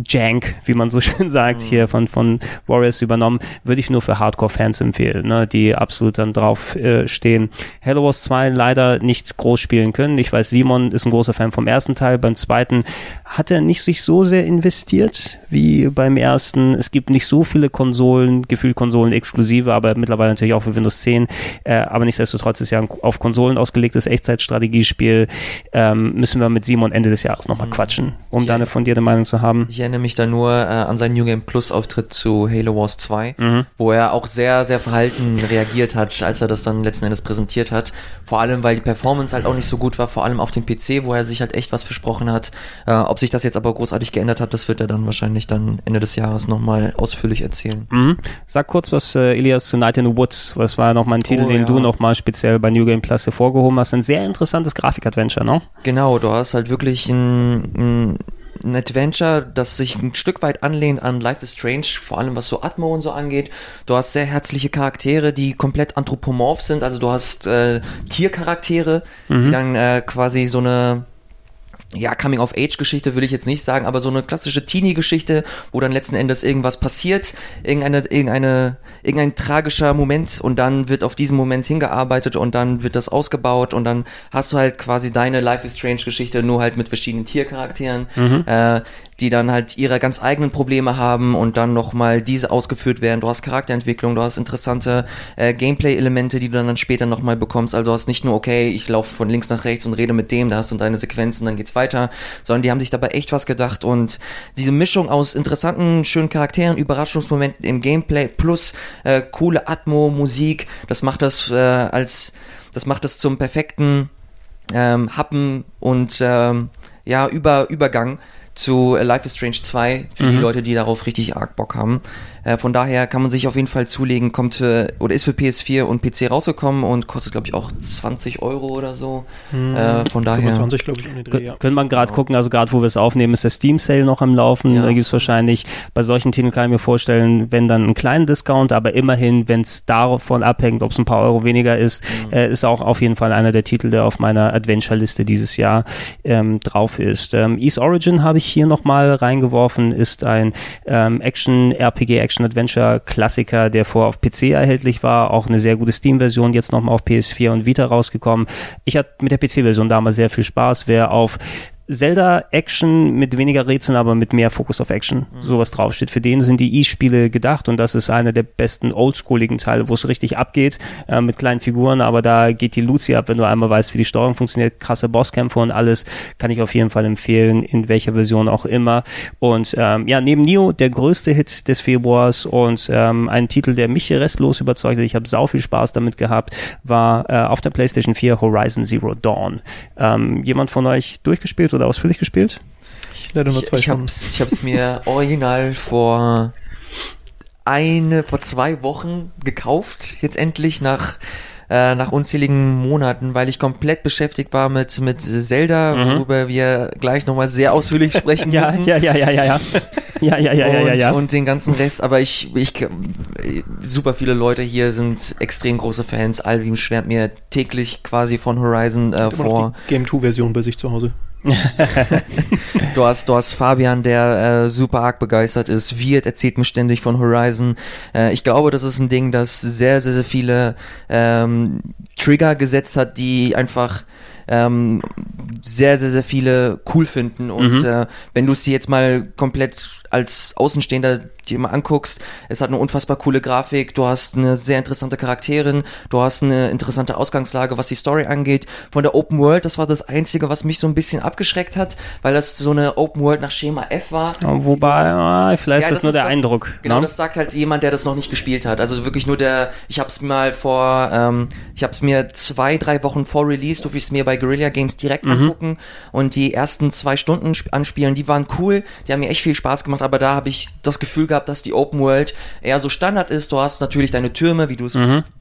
Jank, wie man so schön sagt, mhm. hier von, von Warriors übernommen. Würde ich nur für Hardcore-Fans empfehlen, ne, die absolut dann drauf äh, stehen. Halo Wars 2 leider nicht groß spielen können. Ich weiß, Simon ist ein großer Fan vom ersten Teil. Beim zweiten hat er nicht sich so sehr investiert wie beim ersten. Es gibt nicht so viele Konsolen, gefühlt Konsolen exklusive, aber mittlerweile natürlich auch für Windows 10. Äh, aber nichtsdestotrotz ist ja ein auf Konsolen ausgelegtes Echtzeitstrategiespiel. Ähm, müssen wir mit Simon Ende des Jahres nochmal mhm. quatschen, um ich da eine fundierte Meinung zu haben. Ich erinnere mich da nur äh, an seinen New Game Plus Auftritt zu Halo Wars 2, mhm. wo er auch sehr, sehr verhalten reagiert hat, als er das dann letzten Endes präsentiert hat. Vor allem, weil die Performance halt auch nicht so gut war, vor allem auf dem PC, wo er sich halt echt was versprochen hat. Äh, ob sich das jetzt aber großartig geändert hat, das wird er dann wahrscheinlich dann Ende des Jahres nochmal ausführlich erzählen. Mhm. Sag kurz was, äh, Elias, zu Night in the Woods. Das war nochmal ein Titel, oh, den ja. du nochmal speziell bei New Game Plus hervorgehoben hast. Ein sehr interessantes Grafik-Adventure, ne? Genau, du hast halt wirklich ein, ein ein Adventure, das sich ein Stück weit anlehnt an Life is Strange, vor allem was so Atmo und so angeht. Du hast sehr herzliche Charaktere, die komplett anthropomorph sind, also du hast äh, Tiercharaktere, mhm. die dann äh, quasi so eine ja, Coming-of-Age-Geschichte will ich jetzt nicht sagen, aber so eine klassische Teenie-Geschichte, wo dann letzten Endes irgendwas passiert, irgendeine, irgendeine, irgendein tragischer Moment und dann wird auf diesen Moment hingearbeitet und dann wird das ausgebaut und dann hast du halt quasi deine Life is Strange-Geschichte nur halt mit verschiedenen Tiercharakteren. Mhm. Äh, die dann halt ihre ganz eigenen Probleme haben und dann nochmal diese ausgeführt werden. Du hast Charakterentwicklung, du hast interessante äh, Gameplay-Elemente, die du dann, später nochmal bekommst. Also du hast nicht nur, okay, ich laufe von links nach rechts und rede mit dem, da hast du deine Sequenzen, dann geht's weiter, sondern die haben sich dabei echt was gedacht und diese Mischung aus interessanten, schönen Charakteren, Überraschungsmomenten im Gameplay plus äh, coole Atmo, Musik, das macht das äh, als, das macht das zum perfekten ähm, Happen und ähm, ja, Über, Übergang zu Life is Strange 2 für mhm. die Leute, die darauf richtig arg Bock haben. Äh, von daher kann man sich auf jeden Fall zulegen, kommt für, oder ist für PS4 und PC rausgekommen und kostet, glaube ich, auch 20 Euro oder so. Hm, äh, von daher. 25, glaube ich, um den Dreh, ja. Können man gerade genau. gucken, also gerade wo wir es aufnehmen, ist der Steam Sale noch am Laufen. Ja. Da gibt es wahrscheinlich, bei solchen Titeln kann ich mir vorstellen, wenn dann einen kleinen Discount, aber immerhin, wenn es davon abhängt, ob es ein paar Euro weniger ist, mhm. äh, ist auch auf jeden Fall einer der Titel, der auf meiner Adventure-Liste dieses Jahr ähm, drauf ist. Ähm, East Origin habe ich hier nochmal reingeworfen, ist ein ähm, Action-RPG-Action Action-Adventure-Klassiker, der vorher auf PC erhältlich war, auch eine sehr gute Steam-Version, jetzt nochmal auf PS4 und Vita rausgekommen. Ich hatte mit der PC-Version damals sehr viel Spaß. Wer auf Zelda-Action mit weniger Rätseln, aber mit mehr Fokus auf Action, mhm. sowas draufsteht. Für den sind die E-Spiele gedacht und das ist einer der besten oldschooligen Teile, wo es richtig abgeht, äh, mit kleinen Figuren, aber da geht die Lucy ab, wenn du einmal weißt, wie die Steuerung funktioniert, krasse Bosskämpfe und alles, kann ich auf jeden Fall empfehlen, in welcher Version auch immer. Und ähm, ja, neben Nio der größte Hit des Februars und ähm, ein Titel, der mich restlos überzeugt hat, ich habe sau viel Spaß damit gehabt, war äh, auf der PlayStation 4 Horizon Zero Dawn. Ähm, jemand von euch durchgespielt oder ausführlich gespielt? Ich leider nur zwei ich, ich hab's, ich hab's mir original vor eine, vor zwei Wochen gekauft, jetzt endlich nach äh, nach unzähligen Monaten, weil ich komplett beschäftigt war mit, mit Zelda, Mhm. worüber wir gleich nochmal sehr ausführlich sprechen Ja, müssen. ja, ja, ja, ja, ja. Ja, ja, ja, ja, ja, und, ja. und den ganzen Rest, aber ich, ich, super viele Leute hier sind extrem große Fans. Alvin schwärmt mir täglich quasi von Horizon äh, vor. die Game 2 Version bei sich zu Hause. Du hast, du hast Fabian, der äh, super arg begeistert ist. Wirt erzählt mir ständig von Horizon. Äh, ich glaube, das ist ein Ding, das sehr, sehr, sehr viele ähm, Trigger gesetzt hat, die einfach ähm, sehr, sehr, sehr viele cool finden. Und Mhm. äh, wenn du es dir jetzt mal komplett als Außenstehender dir mal anguckst, es hat eine unfassbar coole Grafik, du hast eine sehr interessante Charakterin, du hast eine interessante Ausgangslage, was die Story angeht. Von der Open World, das war das Einzige, was mich so ein bisschen abgeschreckt hat, weil das so eine Open World nach Schema F war. Wobei, ah, vielleicht Ja, ist das nur der das- Eindruck. Genau, ne? das sagt halt jemand, der das noch nicht gespielt hat. Also wirklich nur der, ich hab's mal vor, ähm, ich hab's mir zwei, drei Wochen vor Release, durfte ich es mir bei Guerilla Games direkt angucken und die ersten zwei Stunden sp- anspielen, die waren cool, die haben mir echt viel Spaß gemacht, aber da habe ich das Gefühl gehabt, dass die Open World eher so Standard ist. Du hast natürlich deine Türme, wie du es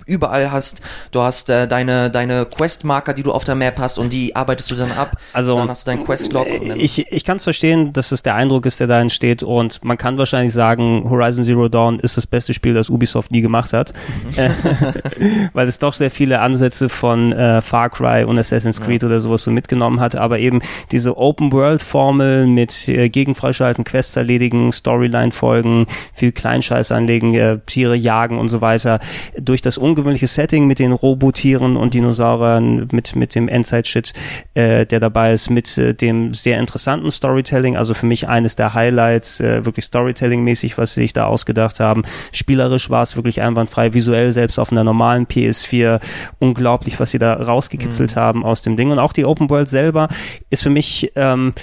überall hast. Du hast äh, deine, deine Questmarker, die du auf der Map hast und die arbeitest du dann ab. Also, dann hast du deinen Questlog. Ich, ich kann es verstehen, dass es der Eindruck ist, der da entsteht und man kann wahrscheinlich sagen, Horizon Zero Dawn ist das beste Spiel, das Ubisoft nie gemacht hat, Äh, weil es doch sehr viele Ansätze von äh, Far Cry und Assassin's Creed oder sowas so mitgenommen hat, aber eben diese Open-World-Formel mit äh, Gegenfreischalten, Quests erledigen, Storyline-Folgen, viel Kleinscheiß anlegen, äh, Tiere jagen und so weiter, durch das ungewöhnliche Setting mit den Robotieren und Dinosauriern, mit, mit dem Endzeit-Shit, äh, der dabei ist, mit äh, dem sehr interessanten Storytelling, also für mich eines der Highlights, äh, wirklich Storytelling-mäßig, was sie sich da ausgedacht haben. Spielerisch war es wirklich einwandfrei, visuell selbst auf einer normalen PS4 unglaublich, was sie da rausgekitzelt haben aus dem Ding. Und auch die Open World selber ist für mich, ähm,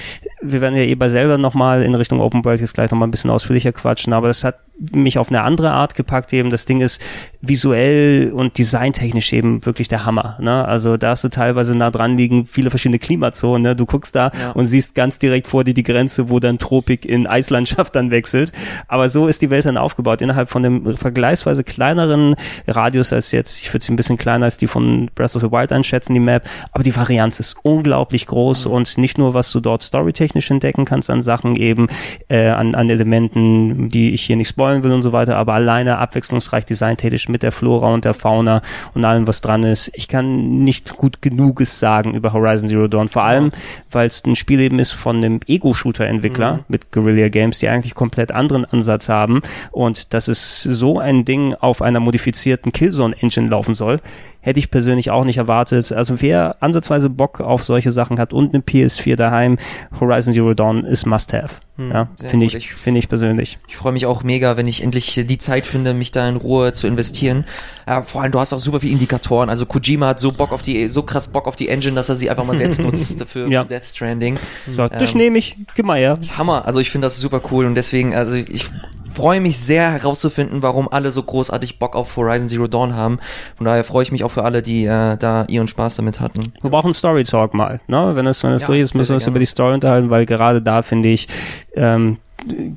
wir werden ja eh bei selber nochmal in Richtung Open World jetzt gleich nochmal ein bisschen ausführlicher quatschen, aber das hat mich auf eine andere Art gepackt eben. Das Ding ist visuell und designtechnisch eben wirklich der Hammer. Ne? Also da hast du teilweise nah dran liegen viele verschiedene Klimazonen. Ne? Du guckst da Ja. und siehst ganz direkt vor dir die Grenze, wo dann Tropik in Eislandschaft dann wechselt. Aber so ist die Welt dann aufgebaut. Innerhalb von einem vergleichsweise kleineren Radius als jetzt, ich würde sie ein bisschen kleiner als die von Breath of the Wild einschätzen, die Map. Aber die Varianz ist unglaublich groß und nicht nur, was du dort storytechnisch entdecken kannst an Sachen eben, äh, an, an Elementen, die ich hier nicht spoilern will und so weiter, aber alleine abwechslungsreich designtechnisch mit der Flora und der Fauna und allem, was dran ist. Ich kann nicht gut genuges sagen über Horizon Zero Dawn. Vor allem, weil es ein Spiel eben ist von einem Ego-Shooter-Entwickler mit Guerrilla Games, die eigentlich komplett anderen Ansatz haben. Und dass es so ein Ding auf einer modifizierten Killzone-Engine laufen soll, hätte ich persönlich auch nicht erwartet. Also wer ansatzweise Bock auf solche Sachen hat und eine PS4 daheim, Horizon Zero Dawn ist Must-Have. Ja, sehr finde ich, finde ich persönlich. Ich freue mich auch mega, wenn ich endlich die Zeit finde, mich da in Ruhe zu investieren. Ja, vor allem, du hast auch super viele Indikatoren. Also Kojima hat so Bock auf die, so krass Bock auf die Engine, dass er sie einfach mal selbst nutzt für, Ja. Death Stranding. So, das Ähm, nehme ich. Das ist Hammer. Also ich finde das super cool und deswegen, also ich freue mich sehr herauszufinden, warum alle so großartig Bock auf Horizon Zero Dawn haben. Von daher freue ich mich auch für alle, die äh, da ihren Spaß damit hatten. Wir brauchen Story Talk mal. Ne? Wenn es wenn es Ja, durch ist, müssen wir uns über die Story unterhalten, weil gerade da finde ich, ähm,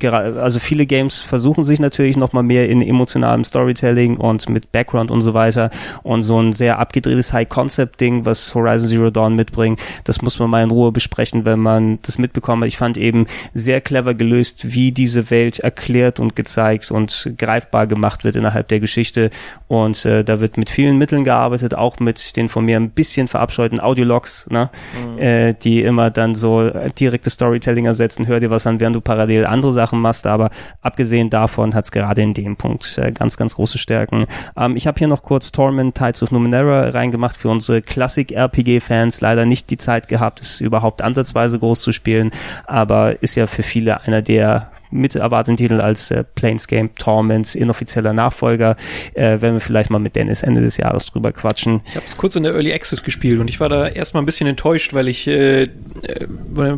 also viele Games versuchen sich natürlich noch mal mehr in emotionalem Storytelling und mit Background und so weiter und so ein sehr abgedrehtes High-Concept-Ding, was Horizon Zero Dawn mitbringt, das muss man mal in Ruhe besprechen, wenn man das mitbekommt. Ich fand eben sehr clever gelöst, wie diese Welt erklärt und gezeigt und greifbar gemacht wird innerhalb der Geschichte und äh, da wird mit vielen Mitteln gearbeitet, auch mit den von mir ein bisschen verabscheuten Audiologs, ne? äh, die immer dann so direkte Storytelling ersetzen, hör dir was an, während du parallel andere Sachen machst, aber abgesehen davon hat's gerade in dem Punkt äh, ganz, ganz große Stärken. Ähm, ich habe hier noch kurz Torment Tides of Numenera reingemacht für unsere Klassik-RPG-Fans, leider nicht die Zeit gehabt, es überhaupt ansatzweise groß zu spielen, aber ist ja für viele einer der mit erwarteten Titel als äh, Planescape Torments inoffizieller Nachfolger. Äh, werden wir vielleicht mal mit Dennis Ende des Jahres drüber quatschen. Ich habe es kurz in der Early Access gespielt und ich war da erstmal ein bisschen enttäuscht, weil ich äh, äh,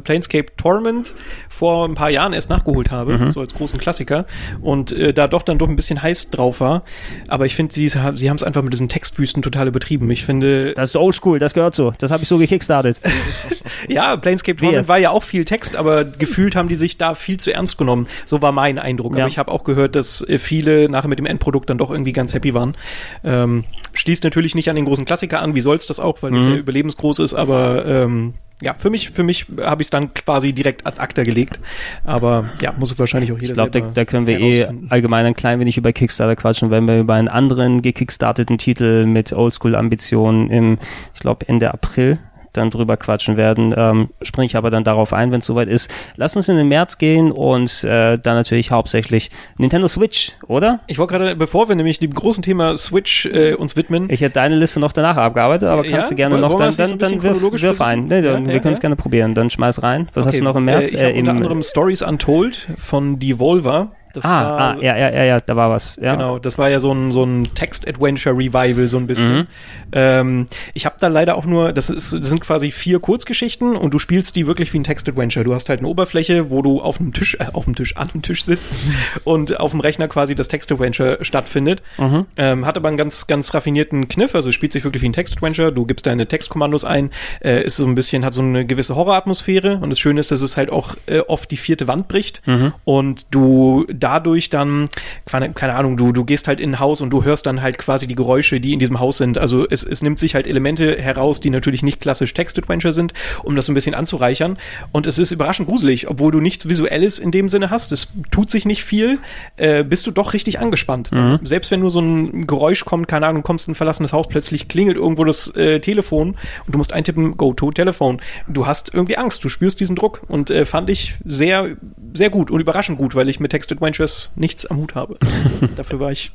Planescape Torment vor ein paar Jahren erst nachgeholt habe, so als großen Klassiker und äh, da doch dann doch ein bisschen heiß drauf war. Aber ich finde, sie, sie haben es einfach mit diesen Textwüsten total übertrieben. Ich finde, Das ist oldschool, das gehört so. Das habe ich so gekickstartet. ja, Planescape Torment Wer? war ja auch viel Text, aber gefühlt haben die sich da viel zu ernst genommen. So war mein Eindruck. Ja. Aber ich habe auch gehört, dass äh, viele nachher mit dem Endprodukt dann doch irgendwie ganz happy waren. Ähm, schließt natürlich nicht an den großen Klassiker an, wie soll's das auch, weil das Mhm. ja überlebensgroß ist, aber ähm, ja, für mich, für mich habe ich es dann quasi direkt ad acta gelegt. Aber ja, muss wahrscheinlich auch jeder Ich glaube, da, da können wir eh allgemein ein klein wenig über Kickstarter quatschen, wenn wir über einen anderen gekickstarteten Titel mit Oldschool-Ambitionen im, ich glaube, Ende April dann drüber quatschen werden. Ähm, springe ich aber dann darauf ein, wenn es soweit ist. Lass uns in den März gehen und äh, dann natürlich hauptsächlich Nintendo Switch, oder? Ich wollte gerade, bevor wir nämlich dem großen Thema Switch äh, uns widmen, Ich hätte deine Liste noch danach abgearbeitet, aber Ja? kannst du gerne Wollen noch, dann, dann, dann wirf, wirf ein. Nee, dann, Ja, wir ja, können es ja. gerne probieren. Dann schmeiß rein. Was hast Okay, du noch im März? Äh, ich Äh, unter im- anderem Stories Untold von Devolver. Das ah, war, ah, ja, ja, ja, ja, da war was. Ja. Genau, das war ja so ein, so ein Text-Adventure-Revival, so ein bisschen. Mhm. Ähm, ich habe da leider auch nur, das, ist, das sind quasi vier Kurzgeschichten und du spielst die wirklich wie ein Text-Adventure. Du hast halt eine Oberfläche, wo du auf einem Tisch, äh, auf dem Tisch, an dem Tisch sitzt und auf dem Rechner quasi das Text-Adventure stattfindet. Mhm. Ähm, hat aber einen ganz, ganz raffinierten Kniff, also spielt sich wirklich wie ein Text-Adventure. Du gibst deine Textkommandos ein, äh, ist so ein bisschen, hat so eine gewisse Horroratmosphäre und das Schöne ist, dass es halt auch äh, oft die vierte Wand bricht Mhm. und du dadurch dann, keine, Ahnung, du, du gehst halt in ein Haus und du hörst dann halt quasi die Geräusche, die in diesem Haus sind. Also es, es nimmt sich halt Elemente heraus, die natürlich nicht klassisch Text-Adventure sind, um das so ein bisschen anzureichern. Und es ist überraschend gruselig, obwohl du nichts Visuelles in dem Sinne hast. Es tut sich nicht viel, äh, bist du doch richtig angespannt. Selbst wenn nur so ein Geräusch kommt, keine Ahnung, kommst in ein verlassenes Haus, plötzlich klingelt irgendwo das äh, Telefon und du musst eintippen, go to Telefon. Du hast irgendwie Angst, du spürst diesen Druck und äh, fand ich sehr, sehr gut und überraschend gut, weil ich mit Text Adventures nichts am Hut habe. Dafür war ich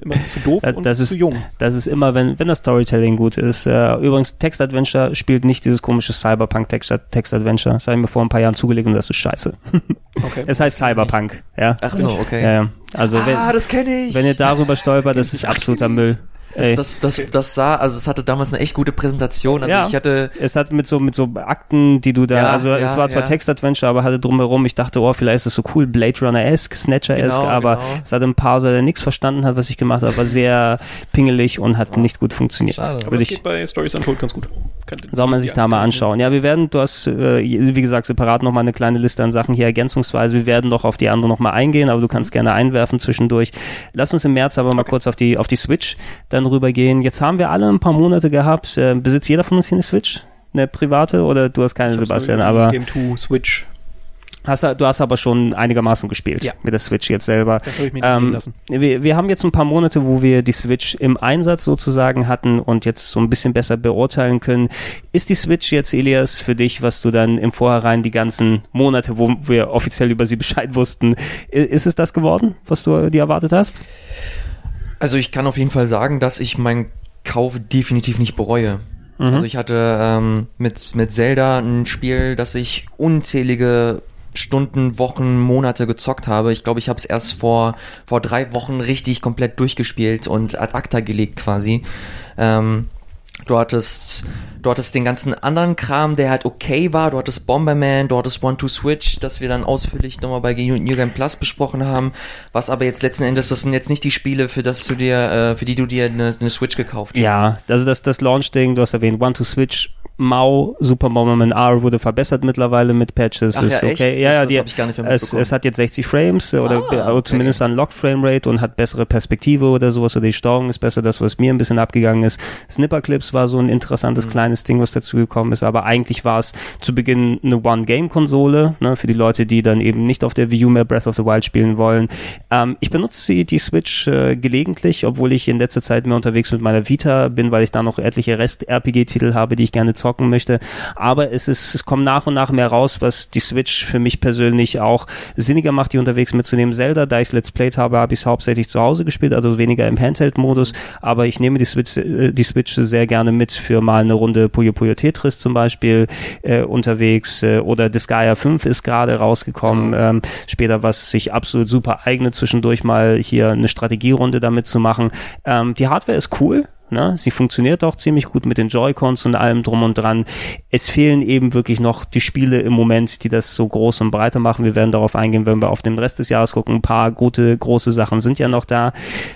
immer zu doof Äh, und das zu ist, jung. Das ist immer, wenn, wenn das Storytelling gut ist. Äh, übrigens, Text-Adventure spielt nicht dieses komische Cyberpunk-Text-Adventure. Das habe ich mir vor ein paar Jahren zugelegt und das ist scheiße. Okay. Es heißt Cyberpunk, ja. Ach so, okay. Ja, ja. Also wenn, ah, das kenne ich. wenn ihr darüber stolpert, das ist absoluter Müll. Das, das, das, das sah, also es hatte damals eine echt gute Präsentation. Also Ja. ich hatte, es hat mit so mit so Akten, die du da, Ja, also es ja, war zwar ja. Text-Adventure, aber hatte drumherum, ich dachte, oh, vielleicht ist es so cool, Blade Runner-esque, Snatcher-esque, Genau, aber genau. es hatte ein paar, der nichts verstanden hat, was ich gemacht habe, war sehr pingelig und hat nicht gut funktioniert. Schade. Aber Würde das ich, geht bei Stories Untold ganz gut. Soll man sich da mal anschauen. Ja, wir werden, du hast, äh, wie gesagt, separat nochmal eine kleine Liste an Sachen hier ergänzungsweise. Wir werden noch auf die andere nochmal eingehen, aber du kannst gerne einwerfen zwischendurch. Lass uns im März aber mal kurz auf die, auf die Switch dann rübergehen. Jetzt haben wir alle ein paar Monate gehabt. Äh, besitzt jeder von uns hier eine Switch? Eine private oder du hast keine, Sebastian, aber Game 2 Switch. Hast, du hast aber schon einigermaßen gespielt Ja. mit der Switch jetzt selber. Das habe ich mir Ähm, lassen. wir, wir haben jetzt ein paar Monate, wo wir die Switch im Einsatz sozusagen hatten und jetzt so ein bisschen besser beurteilen können. Ist die Switch jetzt, Elias, für dich, was du dann im Vorhinein die ganzen Monate, wo wir offiziell über sie Bescheid wussten, ist es das geworden, was du dir erwartet hast? also ich kann auf jeden Fall sagen, dass ich meinen Kauf definitiv nicht bereue. Mhm. Also ich hatte ähm, mit, mit Zelda ein Spiel, das ich unzählige Stunden, Wochen, Monate gezockt habe. Ich glaube, ich habe es erst vor, vor drei Wochen richtig komplett durchgespielt und ad acta gelegt quasi. Ähm, du hattest, du hattest den ganzen anderen Kram, der halt okay war. Du hattest Bomberman, du hattest One to Switch, das wir dann ausführlich nochmal bei New Game Plus besprochen haben. Was aber jetzt letzten Endes, das sind jetzt nicht die Spiele, für das du dir, äh, für die du dir eine, eine Switch gekauft hast. Ja, also das, das Launch-Ding, du hast erwähnt, One to Switch, Mau, Super Bomberman R wurde verbessert mittlerweile mit Patches. Ach ist ja, echt? okay. Ja, Das- ja, das die, ich gar nicht mehr es, es hat jetzt 60 Frames oder Ah, okay. zumindest Unlocked Framerate und hat bessere Perspektive oder sowas oder die Steuerung ist besser, das was mir ein bisschen abgegangen ist. Snipper Clips war so ein interessantes Mhm. kleines Ding, was dazu gekommen ist, aber eigentlich war es zu Beginn eine One-Game-Konsole, ne, für die Leute, die dann eben nicht auf der Wii U mehr Breath of the Wild spielen wollen. Ähm, ich benutze die, die Switch äh, gelegentlich, obwohl ich in letzter Zeit mehr unterwegs mit meiner Vita bin, weil ich da noch etliche Rest-RPG-Titel habe, die ich gerne zocken möchte. Aber es ist, es kommt nach und nach mehr raus, was die Switch für mich persönlich auch sinniger macht, die unterwegs mitzunehmen. Zelda, da ich es Let's Played habe, habe ich es hauptsächlich zu Hause gespielt, also weniger im Handheld-Modus. Aber ich nehme die Switch, äh, die Switch sehr gerne mit für mal eine Runde Puyo Puyo Tetris zum Beispiel äh, unterwegs äh, oder Disgaea 5 ist gerade rausgekommen. Ähm, später, was sich absolut super eignet, zwischendurch mal hier eine Strategierunde damit zu machen. Ähm, die Hardware ist cool. Ne? Sie funktioniert auch ziemlich gut mit den Joy-Cons und allem drum und dran. Es fehlen eben wirklich noch die Spiele im Moment, die das so groß und breiter machen. Wir werden darauf eingehen, wenn wir auf den Rest des Jahres gucken. Ein paar gute, große Sachen sind ja noch da.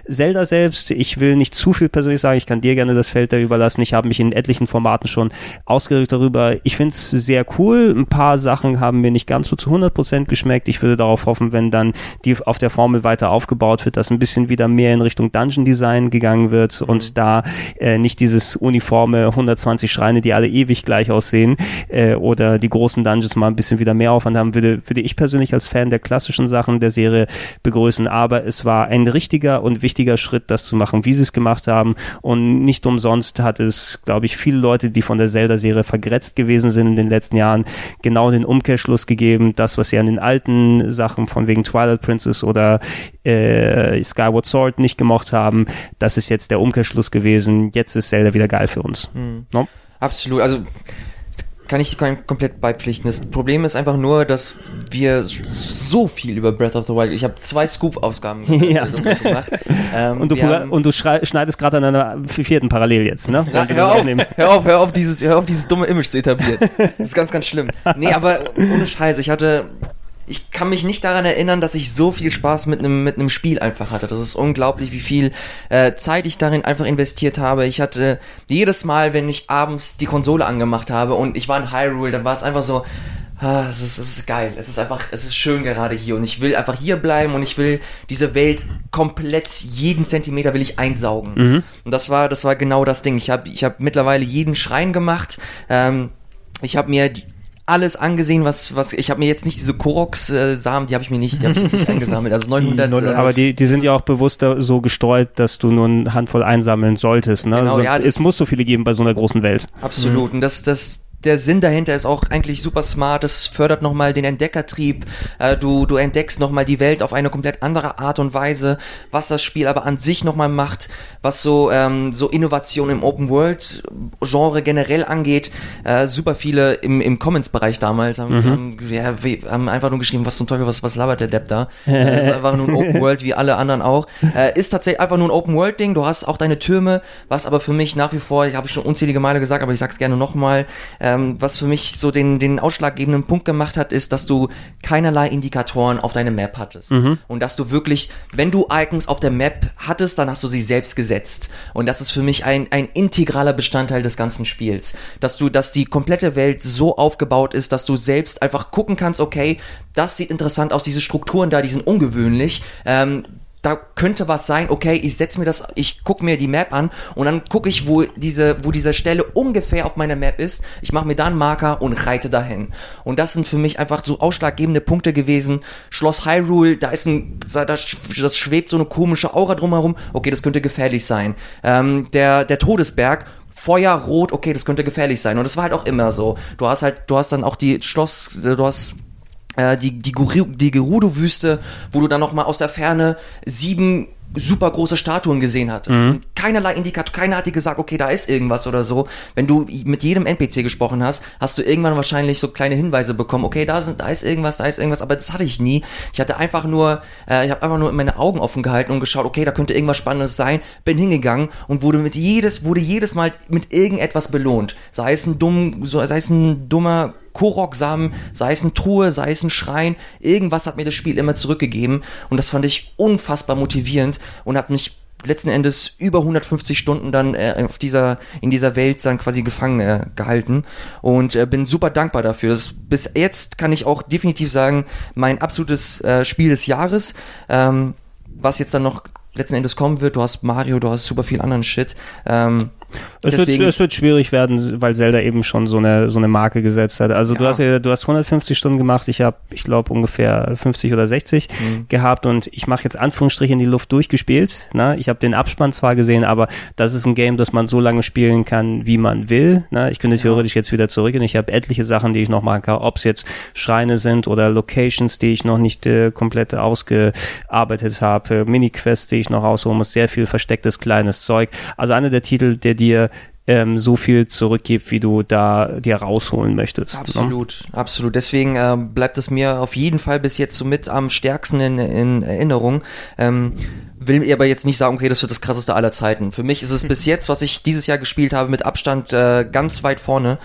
Zelda selbst, ich will nicht zu viel persönlich sagen. Ich kann dir gerne das Feld da überlassen. Ich habe mich in etlichen Formaten schon ausgerückt darüber. Ich finde es sehr cool. Ein paar Sachen haben mir nicht ganz so zu 100 Prozent geschmeckt. Ich würde darauf hoffen, wenn dann die auf der Formel weiter aufgebaut wird, dass ein bisschen wieder mehr in Richtung Dungeon Design gegangen wird und mhm. da äh, nicht dieses uniforme 120 Schreine, die alle ewig gleich aussehen äh, oder die großen Dungeons mal ein bisschen wieder mehr Aufwand haben, würde, würde ich persönlich als Fan der klassischen Sachen der Serie begrüßen. Aber es war ein richtiger und wichtiger Schritt, das zu machen, wie sie es gemacht haben und nicht umsonst hat es, glaube ich, viele Leute, die von der Zelda-Serie vergrätzt gewesen sind in den letzten Jahren, genau den Umkehrschluss gegeben, das, was sie an den alten Sachen von wegen Twilight Princess oder äh, Skyward Sword nicht gemocht haben, das ist jetzt der Umkehrschluss gewesen. Jetzt ist Zelda wieder geil für uns. Mhm. No? Absolut. Also kann ich komplett beipflichten. Das Problem ist einfach nur, dass wir so viel über Breath of the Wild. Ich habe zwei Scoop-Ausgaben ja. gemacht. Ähm, und, du, und du schneidest gerade an einer vierten parallel jetzt, ne? Ja, hör, auf, hör, auf, hör auf, dieses, hör auf, dieses dumme Image zu etablieren. Das ist ganz, ganz schlimm. Nee, aber ohne Scheiß, ich hatte ich kann mich nicht daran erinnern, dass ich so viel Spaß mit einem mit einem Spiel einfach hatte. Das ist unglaublich, wie viel äh, Zeit ich darin einfach investiert habe. Ich hatte jedes Mal, wenn ich abends die Konsole angemacht habe und ich war in Hyrule, dann war es einfach so, ah, es, ist, es ist geil. Es ist einfach, es ist schön gerade hier und ich will einfach hier bleiben und ich will diese Welt komplett jeden Zentimeter will ich einsaugen. Mhm. Und das war das war genau das Ding. Ich habe ich habe mittlerweile jeden Schrein gemacht. Ähm, ich habe mir die, alles angesehen, was, was, ich habe mir jetzt nicht diese Koroks-Samen, die habe ich mir nicht, die habe ich jetzt nicht eingesammelt, also 900. Die, äh, aber die, die sind ja auch bewusst so gestreut, dass du nur eine Handvoll einsammeln solltest, ne? Genau, also, ja, es muss so viele geben bei so einer großen Welt. Absolut, mhm. und das, das, der Sinn dahinter ist auch eigentlich super smart. Es fördert nochmal den Entdeckertrieb. Äh, du, du entdeckst nochmal die Welt auf eine komplett andere Art und Weise, was das Spiel aber an sich nochmal macht, was so, ähm, so Innovation im Open World Genre generell angeht. Äh, super viele im, im Comments-Bereich damals haben, mhm. haben, ja, haben einfach nur geschrieben, was zum Teufel, was, was labert der Depp da? äh, ist einfach nur ein Open World wie alle anderen auch. Äh, ist tatsächlich einfach nur ein Open World Ding. Du hast auch deine Türme, was aber für mich nach wie vor, ich habe schon unzählige Male gesagt, aber ich sag's gerne nochmal, äh, ähm, was für mich so den, den ausschlaggebenden Punkt gemacht hat, ist, dass du keinerlei Indikatoren auf deine Map hattest. Mhm. Und dass du wirklich, wenn du Icons auf der Map hattest, dann hast du sie selbst gesetzt. Und das ist für mich ein, ein integraler Bestandteil des ganzen Spiels. Dass du, dass die komplette Welt so aufgebaut ist, dass du selbst einfach gucken kannst, okay, das sieht interessant aus, diese Strukturen da, die sind ungewöhnlich. Ähm, da könnte was sein, okay, ich setze mir das, ich gucke mir die Map an und dann gucke ich, wo diese, wo diese Stelle ungefähr auf meiner Map ist. Ich mache mir da einen Marker und reite dahin. Und das sind für mich einfach so ausschlaggebende Punkte gewesen. Schloss Hyrule, da ist ein, da, das schwebt so eine komische Aura drumherum. Okay, das könnte gefährlich sein. Ähm, der, der Todesberg, Feuerrot, okay, das könnte gefährlich sein. Und das war halt auch immer so. Du hast halt, du hast dann auch die Schloss, du hast äh, die, die, die Gerudo-Wüste, wo du dann nochmal aus der Ferne sieben super große Statuen gesehen hattest. Mhm. Keinerlei Indikator, keiner hat dir gesagt, okay, da ist irgendwas oder so. Wenn du mit jedem NPC gesprochen hast, hast du irgendwann wahrscheinlich so kleine Hinweise bekommen, okay, da sind, da ist irgendwas, da ist irgendwas, aber das hatte ich nie. Ich hatte einfach nur, äh, ich habe einfach nur meine Augen offen gehalten und geschaut, okay, da könnte irgendwas Spannendes sein, bin hingegangen und wurde mit jedes, wurde jedes Mal mit irgendetwas belohnt. Sei es ein dumm, so, sei es ein dummer Korok-Samen, sei es eine Truhe, sei es ein Schrein, irgendwas hat mir das Spiel immer zurückgegeben und das fand ich unfassbar motivierend und hat mich letzten Endes über 150 Stunden dann äh, auf dieser in dieser Welt dann quasi gefangen äh, gehalten und äh, bin super dankbar dafür. Das bis jetzt kann ich auch definitiv sagen mein absolutes äh, Spiel des Jahres. Ähm, was jetzt dann noch letzten Endes kommen wird. Du hast Mario, du hast super viel anderen Shit. Ähm, es wird, es wird schwierig werden, weil Zelda eben schon so eine so eine Marke gesetzt hat. Also ja. du hast ja, du hast 150 Stunden gemacht, ich habe, ich glaube ungefähr 50 oder 60 mhm. gehabt und ich mache jetzt Anführungsstriche in die Luft durchgespielt. Ne? Ich habe den Abspann zwar gesehen, aber das ist ein Game, das man so lange spielen kann, wie man will. Ne? Ich könnte theoretisch jetzt wieder zurück und ich habe etliche Sachen, die ich noch machen kann, ob es jetzt Schreine sind oder Locations, die ich noch nicht äh, komplett ausgearbeitet habe, Mini-Quests, die ich noch ausholen muss, sehr viel verstecktes kleines Zeug. Also einer der Titel, der dir ähm, so viel zurückgibt, wie du da dir rausholen möchtest. Absolut, ne? absolut. Deswegen äh, bleibt es mir auf jeden Fall bis jetzt so mit am stärksten in, in Erinnerung. Ähm, will aber jetzt nicht sagen, okay, das wird das krasseste aller Zeiten. Für mich ist es bis jetzt, was ich dieses Jahr gespielt habe, mit Abstand äh, ganz weit vorne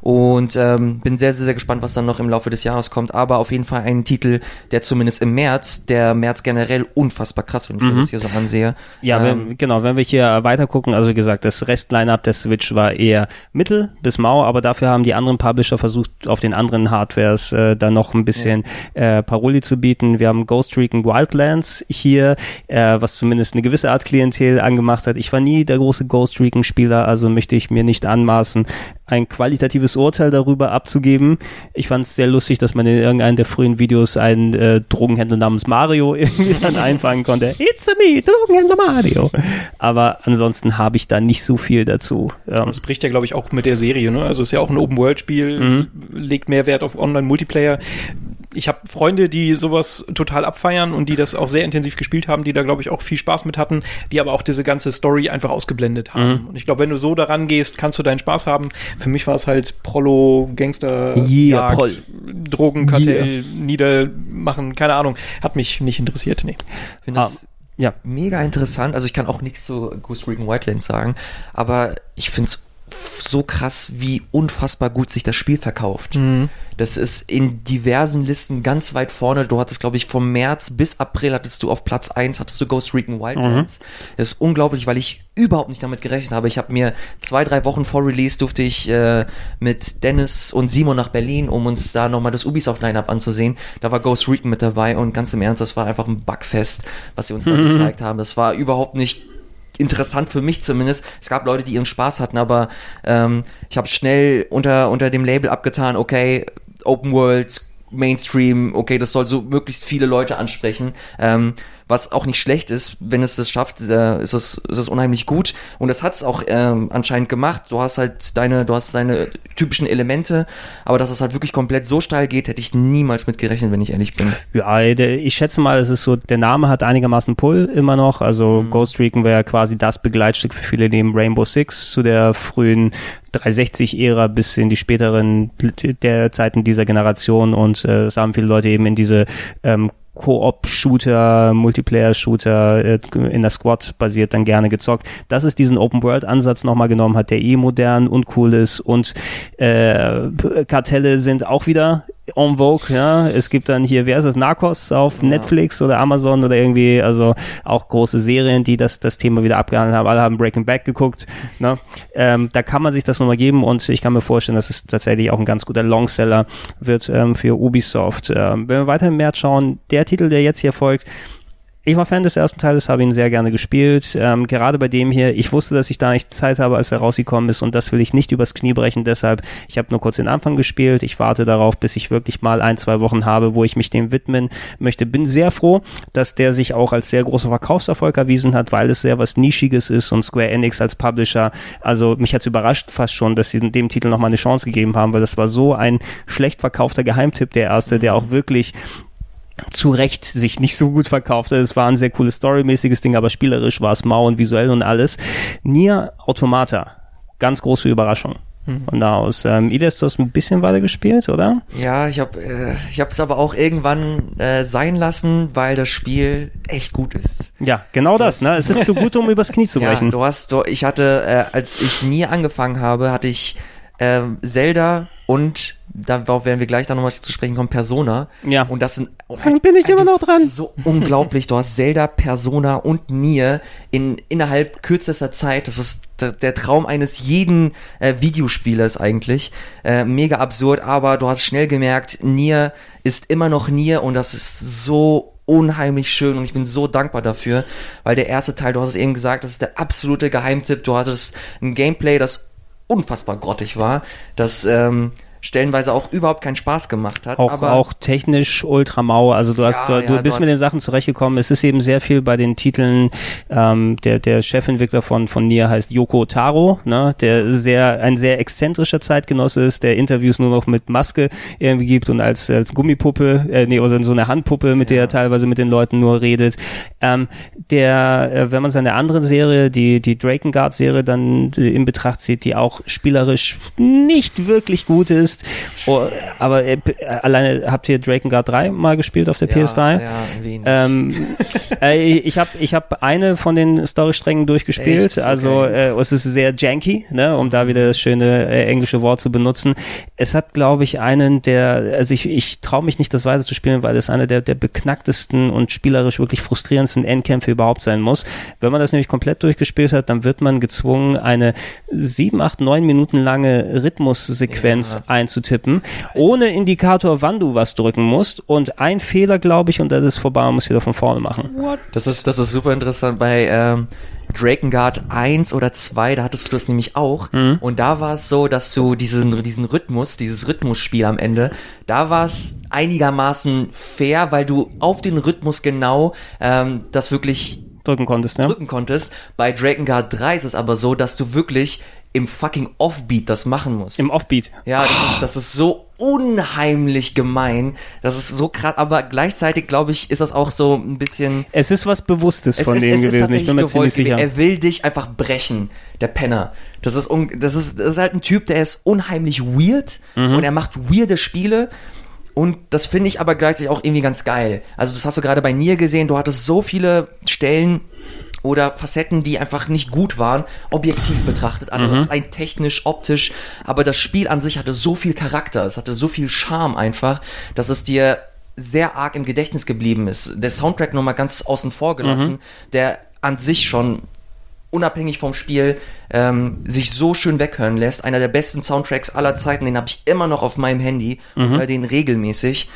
und ähm, bin sehr, sehr, sehr gespannt, was dann noch im Laufe des Jahres kommt. Aber auf jeden Fall ein Titel, der zumindest im März, der März generell unfassbar krass, wenn ich mhm. mir das hier so ansehe. Ja, ähm, wenn, genau, wenn wir hier weiter gucken, also wie gesagt, das Rest-Line-Up der Switch war eher mittel bis mau, aber dafür haben die anderen Publisher versucht, auf den anderen Hardwares äh, dann noch ein bisschen ja. äh, Paroli zu bieten. Wir haben Ghost Recon Wildlands hier, äh, was zumindest eine gewisse Art Klientel angemacht hat. Ich war nie der große Ghost Recon-Spieler, also möchte ich mir nicht anmaßen, ein qualitatives Urteil darüber abzugeben. Ich fand es sehr lustig, dass man in irgendeinem der frühen Videos einen äh, Drogenhändler namens Mario irgendwie dann einfangen konnte. It's a me, Drogenhändler Mario. Aber ansonsten habe ich da nicht so viel dazu. Ähm, das bricht ja, glaube ich, auch mit der Serie. Ne? Also es ist ja auch ein Open-World-Spiel, mhm. legt mehr Wert auf Online-Multiplayer ich habe Freunde, die sowas total abfeiern und die das auch sehr intensiv gespielt haben, die da, glaube ich, auch viel Spaß mit hatten, die aber auch diese ganze Story einfach ausgeblendet haben. Mhm. Und ich glaube, wenn du so daran gehst, kannst du deinen Spaß haben. Für mich war es halt Prollo, Gangster, yeah, Jagd, Drogenkartell, yeah. niedermachen, keine Ahnung. Hat mich nicht interessiert, nee. Ich finde das ah, ja. mega interessant. Also ich kann auch nichts zu Ghost Recon Wildlands sagen, aber ich finde es so krass, wie unfassbar gut sich das Spiel verkauft. Mhm. Das ist in diversen Listen ganz weit vorne. Du hattest, glaube ich, vom März bis April hattest du auf Platz 1, hattest du Ghost Recon Wildlands. Mhm. Das ist unglaublich, weil ich überhaupt nicht damit gerechnet habe. Ich habe mir zwei, drei Wochen vor Release durfte ich äh, mit Dennis und Simon nach Berlin, um uns da nochmal das Ubisoft-Line-Up anzusehen. Da war Ghost Recon mit dabei und ganz im Ernst, das war einfach ein Bugfest, was sie uns da mhm. gezeigt haben. Das war überhaupt nicht interessant für mich zumindest. Es gab Leute, die ihren Spaß hatten, aber ähm, ich habe schnell unter, unter dem Label abgetan, okay, Open World, Mainstream, okay, das soll so möglichst viele Leute ansprechen. Ähm, was auch nicht schlecht ist, wenn es das schafft, äh, ist, es, ist es unheimlich gut. Und das hat es auch ähm, anscheinend gemacht. Du hast halt deine, du hast deine typischen Elemente, aber dass es halt wirklich komplett so steil geht, hätte ich niemals mit gerechnet, wenn ich ehrlich bin. Ja, ich schätze mal, es ist so, der Name hat einigermaßen Pull immer noch. Also mhm. Ghost Recon wäre quasi das Begleitstück für viele neben Rainbow Six zu der frühen 360-Ära bis in die späteren der Zeiten dieser Generation und äh, es haben viele Leute eben in diese ähm, Koop-Shooter, Multiplayer-Shooter äh, in der Squad basiert dann gerne gezockt. Das ist diesen Open-World-Ansatz nochmal genommen hat, der eh modern und cool ist und äh, Kartelle sind auch wieder en vogue, ja. Es gibt dann hier, wer ist das, Narcos auf ja. Netflix oder Amazon oder irgendwie, also auch große Serien, die das, das Thema wieder abgehandelt haben. Alle haben Breaking Back geguckt, ne? Ähm, da kann man sich das nochmal geben und ich kann mir vorstellen, dass es tatsächlich auch ein ganz guter Longseller wird ähm, für Ubisoft. Ähm, wenn wir weiter im März schauen, der Titel, der jetzt hier folgt, ich war Fan des ersten Teiles, habe ihn sehr gerne gespielt. Ähm, gerade bei dem hier, ich wusste, dass ich da nicht Zeit habe, als er rausgekommen ist und das will ich nicht übers Knie brechen. Deshalb, ich habe nur kurz den Anfang gespielt. Ich warte darauf, bis ich wirklich mal ein, zwei Wochen habe, wo ich mich dem widmen möchte. Bin sehr froh, dass der sich auch als sehr großer Verkaufserfolg erwiesen hat, weil es sehr was Nischiges ist und Square Enix als Publisher. Also mich hat's überrascht fast schon, dass sie dem Titel nochmal eine Chance gegeben haben, weil das war so ein schlecht verkaufter Geheimtipp, der erste, der auch wirklich zu Recht sich nicht so gut verkauft. Es war ein sehr cooles storymäßiges Ding, aber spielerisch war es mau und visuell und alles. Nier Automata. Ganz große Überraschung. Mhm. Von da aus. Ähm, Ides, du hast ein bisschen weiter gespielt, oder? Ja, ich habe äh, ich habe es aber auch irgendwann äh, sein lassen, weil das Spiel echt gut ist. Ja, genau du das. Ne? Es ist zu gut, um übers Knie zu brechen. Ja, du hast, du, ich hatte, äh, als ich nie angefangen habe, hatte ich äh, Zelda und darauf werden wir gleich dann nochmal zu sprechen kommen, Persona. Ja. Und das sind halt, bin ich immer noch dran. So unglaublich. Du hast Zelda, Persona und Nier in innerhalb kürzester Zeit. Das ist der, der Traum eines jeden äh, Videospielers eigentlich. Äh, mega absurd, aber du hast schnell gemerkt, Nier ist immer noch Nier und das ist so unheimlich schön und ich bin so dankbar dafür, weil der erste Teil, du hast es eben gesagt, das ist der absolute Geheimtipp. Du hattest ein Gameplay, das unfassbar grottig war, das ähm, stellenweise auch überhaupt keinen Spaß gemacht hat. Auch, aber auch technisch ultra mau. Also du hast, Ja, du, ja, du du bist mit den Sachen zurechtgekommen. Es ist eben sehr viel bei den Titeln. Ähm, der der Chefentwickler von von Nier heißt Yoko Taro, ne, der sehr ein sehr exzentrischer Zeitgenosse ist, der Interviews nur noch mit Maske irgendwie gibt und als als Gummipuppe, äh, nee, oder so eine Handpuppe, mit der er teilweise mit den Leuten nur redet. Ähm, der, äh, wenn man seine andere Serie, die die Drakengard-Serie, dann äh, in Betracht zieht, die auch spielerisch nicht wirklich gut ist, oh, aber äh, äh, alleine habt ihr Drakengard 3 mal gespielt auf der ja, PS3? Ja, wenig. Ähm, äh, ich habe ich hab eine von den Storysträngen durchgespielt. Echt? So Also geil. äh, es ist sehr janky, ne, um da wieder das schöne äh, englische Wort zu benutzen. Es hat, glaube ich, einen der, also ich, ich traue mich nicht, das weiter zu spielen, weil es einer der, der beknacktesten und spielerisch wirklich frustrierendsten Endkämpfe überhaupt sein muss. Wenn man das nämlich komplett durchgespielt hat, dann wird man gezwungen, eine sieben, acht, neun Minuten lange Rhythmussequenz Ja. Einzutippen, ohne Indikator, wann du was drücken musst. Und ein Fehler, glaube ich, und das ist vorbei, man muss wieder von vorne machen. Das ist, das ist super interessant. Bei ähm, Drakengard 1 oder 2, da hattest du das nämlich auch. Mhm. Und da war es so, dass du diesen, diesen Rhythmus, dieses Rhythmusspiel am Ende, da war es einigermaßen fair, weil du auf den Rhythmus genau ähm, das wirklich Drücken konntest, ne? drücken konntest. Bei Drakengard 3 ist es aber so, dass du wirklich im fucking Offbeat das machen musst. Im Offbeat. Ja, das ist, das ist so unheimlich gemein. Das ist so krass, aber gleichzeitig, glaube ich, ist das auch so ein bisschen. Es ist was Bewusstes Es, von es, denen gewesen. Ich bin mir ziemlich sicher. Er will dich einfach brechen, der Penner. Das ist, un, das ist, das ist halt ein Typ, der ist unheimlich weird Mhm. und er macht weirde Spiele. Und das finde ich aber gleichzeitig auch irgendwie ganz geil. Also das hast du gerade bei Nier gesehen. Du hattest so viele Stellen oder Facetten, die einfach nicht gut waren, objektiv betrachtet, also Mhm. rein technisch, optisch. Aber das Spiel an sich hatte so viel Charakter, es hatte so viel Charme einfach, dass es dir sehr arg im Gedächtnis geblieben ist. Der Soundtrack nochmal ganz außen vor gelassen, der an sich schon unabhängig vom Spiel ähm, sich so schön weghören lässt. Einer der besten Soundtracks aller Zeiten, den habe ich immer noch auf meinem Handy, höre den regelmäßig.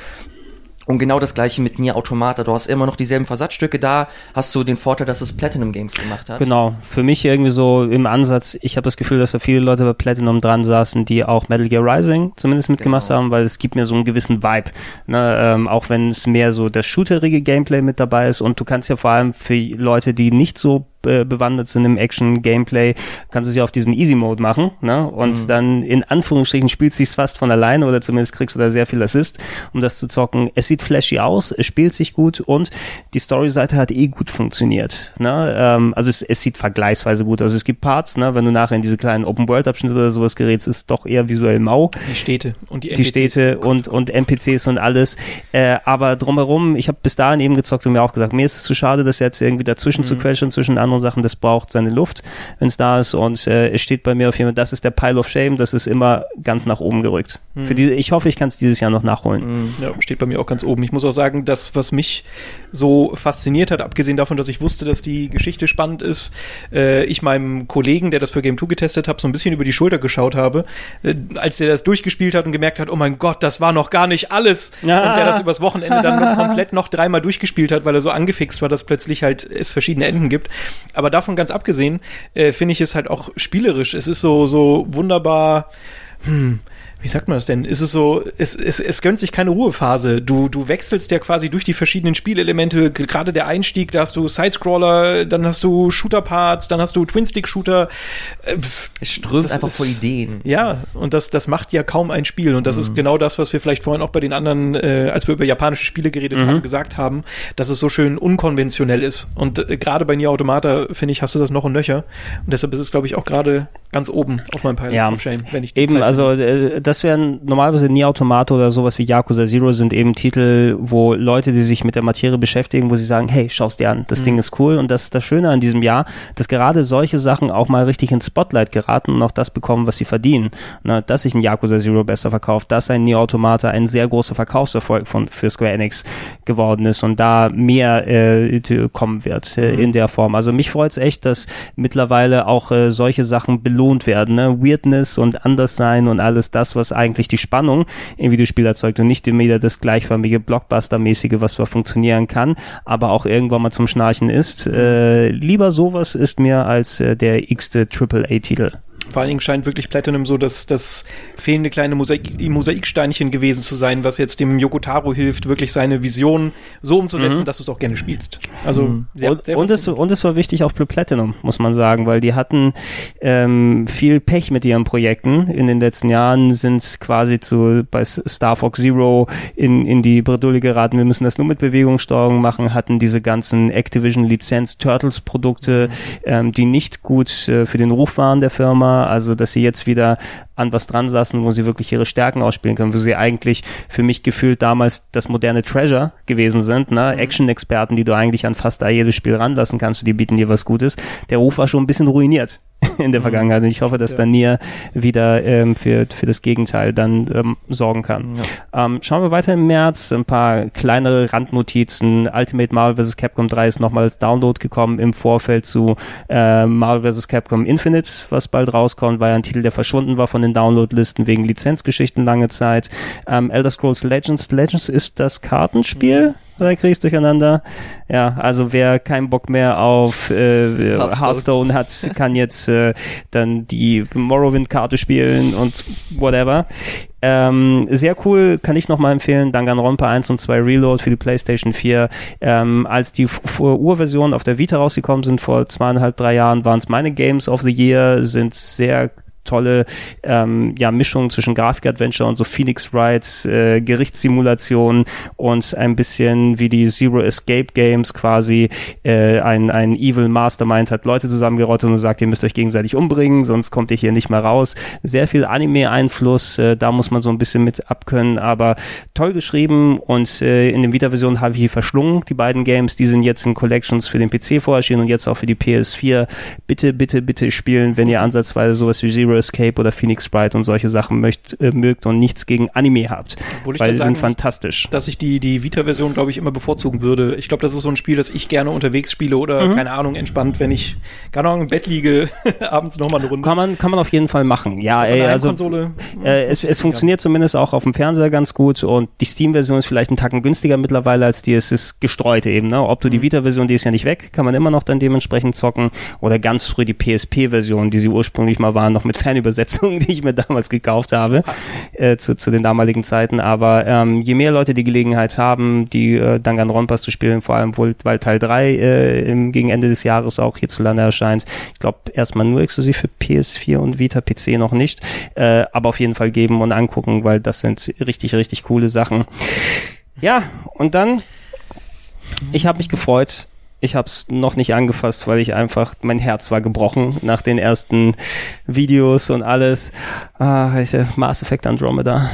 Und genau das gleiche mit Nier Automata. Du hast immer noch dieselben Versatzstücke da, hast du den Vorteil, dass es Platinum Games gemacht hat. Genau, für mich irgendwie so im Ansatz, ich habe das Gefühl, dass da viele Leute bei Platinum dran saßen, die auch Metal Gear Rising zumindest mitgemacht Genau. haben, weil es gibt mir so einen gewissen Vibe, ne, ähm, auch wenn es mehr so das shooterige Gameplay mit dabei ist und du kannst ja vor allem für Leute, die nicht so äh, bewandert sind im Action-Gameplay, kannst du sie auf diesen Easy-Mode machen ne, und Mhm. dann in Anführungsstrichen spielt sich's fast von alleine oder zumindest kriegst du da sehr viel Assist, um das zu zocken. Es sieht flashy aus, es spielt sich gut und die Story-Seite hat eh gut funktioniert. Ne? Ähm, also es, es sieht vergleichsweise gut aus. Es gibt Parts, ne, wenn du nachher in diese kleinen Open-World-Abschnitte oder sowas gerätst, ist doch eher visuell mau Die Städte und die die NPCs. Städte und, und NPCs und alles. Äh, aber drumherum, ich habe bis dahin eben gezockt und mir auch gesagt, mir ist es zu schade, das jetzt irgendwie dazwischen zu quetschen, zwischen anderen Sachen. Das braucht seine Luft, wenn es da ist. Und äh, es steht bei mir auf jeden Fall, das ist der Pile of Shame, das ist immer ganz nach oben gerückt. Für die, ich hoffe, ich kann es dieses Jahr noch nachholen. Ja, steht bei mir auch ganz oben. Ich muss auch sagen, das, was mich so fasziniert hat, abgesehen davon, dass ich wusste, dass die Geschichte spannend ist, äh, ich meinem Kollegen, der das für Game 2 getestet hat, so ein bisschen über die Schulter geschaut habe, äh, als der das durchgespielt hat und gemerkt hat, oh mein Gott, das war noch gar nicht alles. Ja. Und der das übers Wochenende dann noch komplett noch dreimal durchgespielt hat, weil er so angefixt war, dass plötzlich halt es verschiedene Enden gibt. Aber davon ganz abgesehen, äh, finde ich es halt auch spielerisch. Es ist so, so wunderbar, hm, wie sagt man das denn? Ist es so, es, es, es gönnt sich keine Ruhephase. Du, du wechselst ja quasi durch die verschiedenen Spielelemente, gerade der Einstieg, da hast du Sidescroller, dann hast du Shooter-Parts, dann hast du Twin-Stick-Shooter. Äh, Es strömt Das einfach ist- vor Ideen. ja, und das, das macht ja kaum ein Spiel. Und das ist genau das, was wir vielleicht vorhin auch bei den anderen, äh, als wir über japanische Spiele geredet haben, gesagt haben, dass es so schön unkonventionell ist. Und äh, gerade bei Nier Automata, finde ich, hast du das noch und nöcher. Und deshalb ist es, glaube ich, auch gerade ganz oben auf meinem Pile Ja. of Shame, wenn ich die Eben, Zeit also äh, das wären normalerweise Nier Automata oder sowas wie Yakuza Zero sind eben Titel, wo Leute, die sich mit der Materie beschäftigen, wo sie sagen, hey, schau's dir an, das Ding ist cool und das ist das Schöne an diesem Jahr, dass gerade solche Sachen auch mal richtig ins Spotlight geraten und auch das bekommen, was sie verdienen. Na, dass sich ein Yakuza Zero besser verkauft, dass ein Nier Automata ein sehr großer Verkaufserfolg von für Square Enix geworden ist und da mehr äh, kommen wird äh, in der Form. Also mich freut's echt, dass mittlerweile auch äh, solche Sachen belohnt werden. Ne? Weirdness und Anderssein und alles das, was eigentlich die Spannung im Videospiel erzeugt und nicht immer wieder das gleichförmige Blockbuster-mäßige, was zwar funktionieren kann, aber auch irgendwann mal zum Schnarchen ist. Äh, lieber sowas ist mir als äh, der x-te AAA-Titel. Vor allen Dingen scheint wirklich Platinum so das, das fehlende kleine Mosaik, Mosaiksteinchen gewesen zu sein, was jetzt dem Yokotaro hilft, wirklich seine Vision so umzusetzen, Mhm. dass du es auch gerne spielst. Also Mhm. sehr, und, sehr und, es, und es war wichtig auf Blue Platinum, muss man sagen, weil die hatten ähm, viel Pech mit ihren Projekten. In den letzten Jahren sind quasi zu bei Star Fox Zero in, in die Bredouille geraten, wir müssen das nur mit Bewegungssteuerung machen, hatten diese ganzen Activision Lizenz Turtles Produkte, ähm, die nicht gut äh, für den Ruf waren der Firma, also dass sie jetzt wieder an was dran saßen, wo sie wirklich ihre Stärken ausspielen können, wo sie eigentlich für mich gefühlt damals das moderne Treasure gewesen sind, ne? Action-Experten, die du eigentlich an fast da jedes Spiel ranlassen kannst, und die bieten dir was Gutes. Der Ruf war schon ein bisschen ruiniert in der Vergangenheit und ich hoffe, dass Ja. dann Nier wieder ähm, für, für das Gegenteil dann ähm, sorgen kann. Ähm, schauen wir weiter im März, ein paar kleinere Randnotizen. Ultimate Marvel vs. Capcom 3 ist nochmal als Download gekommen im Vorfeld zu äh, Marvel vs. Capcom Infinite, was bald rauskommt, war ja ein Titel, der verschwunden war von den Download-Listen wegen Lizenzgeschichten lange Zeit. Ähm, Elder Scrolls Legends. Legends ist das Kartenspiel? Da kriegst durcheinander. Ja, also wer keinen Bock mehr auf äh, Hearthstone. Hat, kann jetzt äh, dann die Morrowind-Karte spielen und whatever. Ähm, sehr cool, kann ich nochmal empfehlen. Danganronpa 1 und 2 Reload für die PlayStation 4. Ähm, als die Urversionen auf der Vita rausgekommen sind vor zweieinhalb, drei Jahren, waren es meine Games of the Year, sind sehr tolle ähm, ja, Mischung zwischen Grafik-Adventure und so Phoenix Wright, äh, Gerichtssimulation und ein bisschen wie die Zero Escape Games quasi äh, ein, ein Evil Mastermind hat Leute zusammengerottet und sagt, ihr müsst euch gegenseitig umbringen, sonst kommt ihr hier nicht mehr raus. Sehr viel Anime-Einfluss, äh, da muss man so ein bisschen mit abkönnen, aber toll geschrieben und äh, in den Vita-Versionen habe ich die verschlungen, die beiden Games, die sind jetzt in Collections für den PC vorerschienen und jetzt auch für die PS4. Bitte, bitte, bitte spielen, wenn ihr ansatzweise sowas wie Zero Escape oder Phoenix Sprite und solche Sachen möcht, äh, mögt und nichts gegen Anime habt, Obwohl ich weil da die sind muss, fantastisch. dass ich die, die Vita-Version, glaube ich, immer bevorzugen würde. Ich glaube, das ist so ein Spiel, das ich gerne unterwegs spiele oder, Mhm. keine Ahnung, entspannt, wenn ich, keine Ahnung, im Bett liege, abends nochmal eine Runde. Kann man, kann man auf jeden Fall machen. Ja, ey, also Heimkonsole, Äh, es, es funktioniert zumindest auch auf dem Fernseher ganz gut und die Steam-Version ist vielleicht einen Tacken günstiger mittlerweile als die. Es ist gestreut eben. Ne? Ob du die Vita-Version, die ist ja nicht weg, kann man immer noch dann dementsprechend zocken oder ganz früh die PSP-Version, die sie ursprünglich mal waren, noch mit Fernübersetzungen, die ich mir damals gekauft habe äh, zu, zu den damaligen Zeiten. Aber ähm, je mehr Leute die Gelegenheit haben, die äh, Danganronpas zu spielen, vor allem wohl, weil Teil 3 äh, im, gegen Ende des Jahres auch hierzulande erscheint. Ich glaube erstmal nur exklusiv für PS4 und Vita PC noch nicht, äh, aber auf jeden Fall geben und angucken, weil das sind richtig, richtig coole Sachen. Ja, und dann, ich habe mich gefreut. Ich habe es noch nicht angefasst, weil ich einfach, mein Herz war gebrochen nach den ersten Videos und alles. Ah, ich, äh, Mass Effect Andromeda.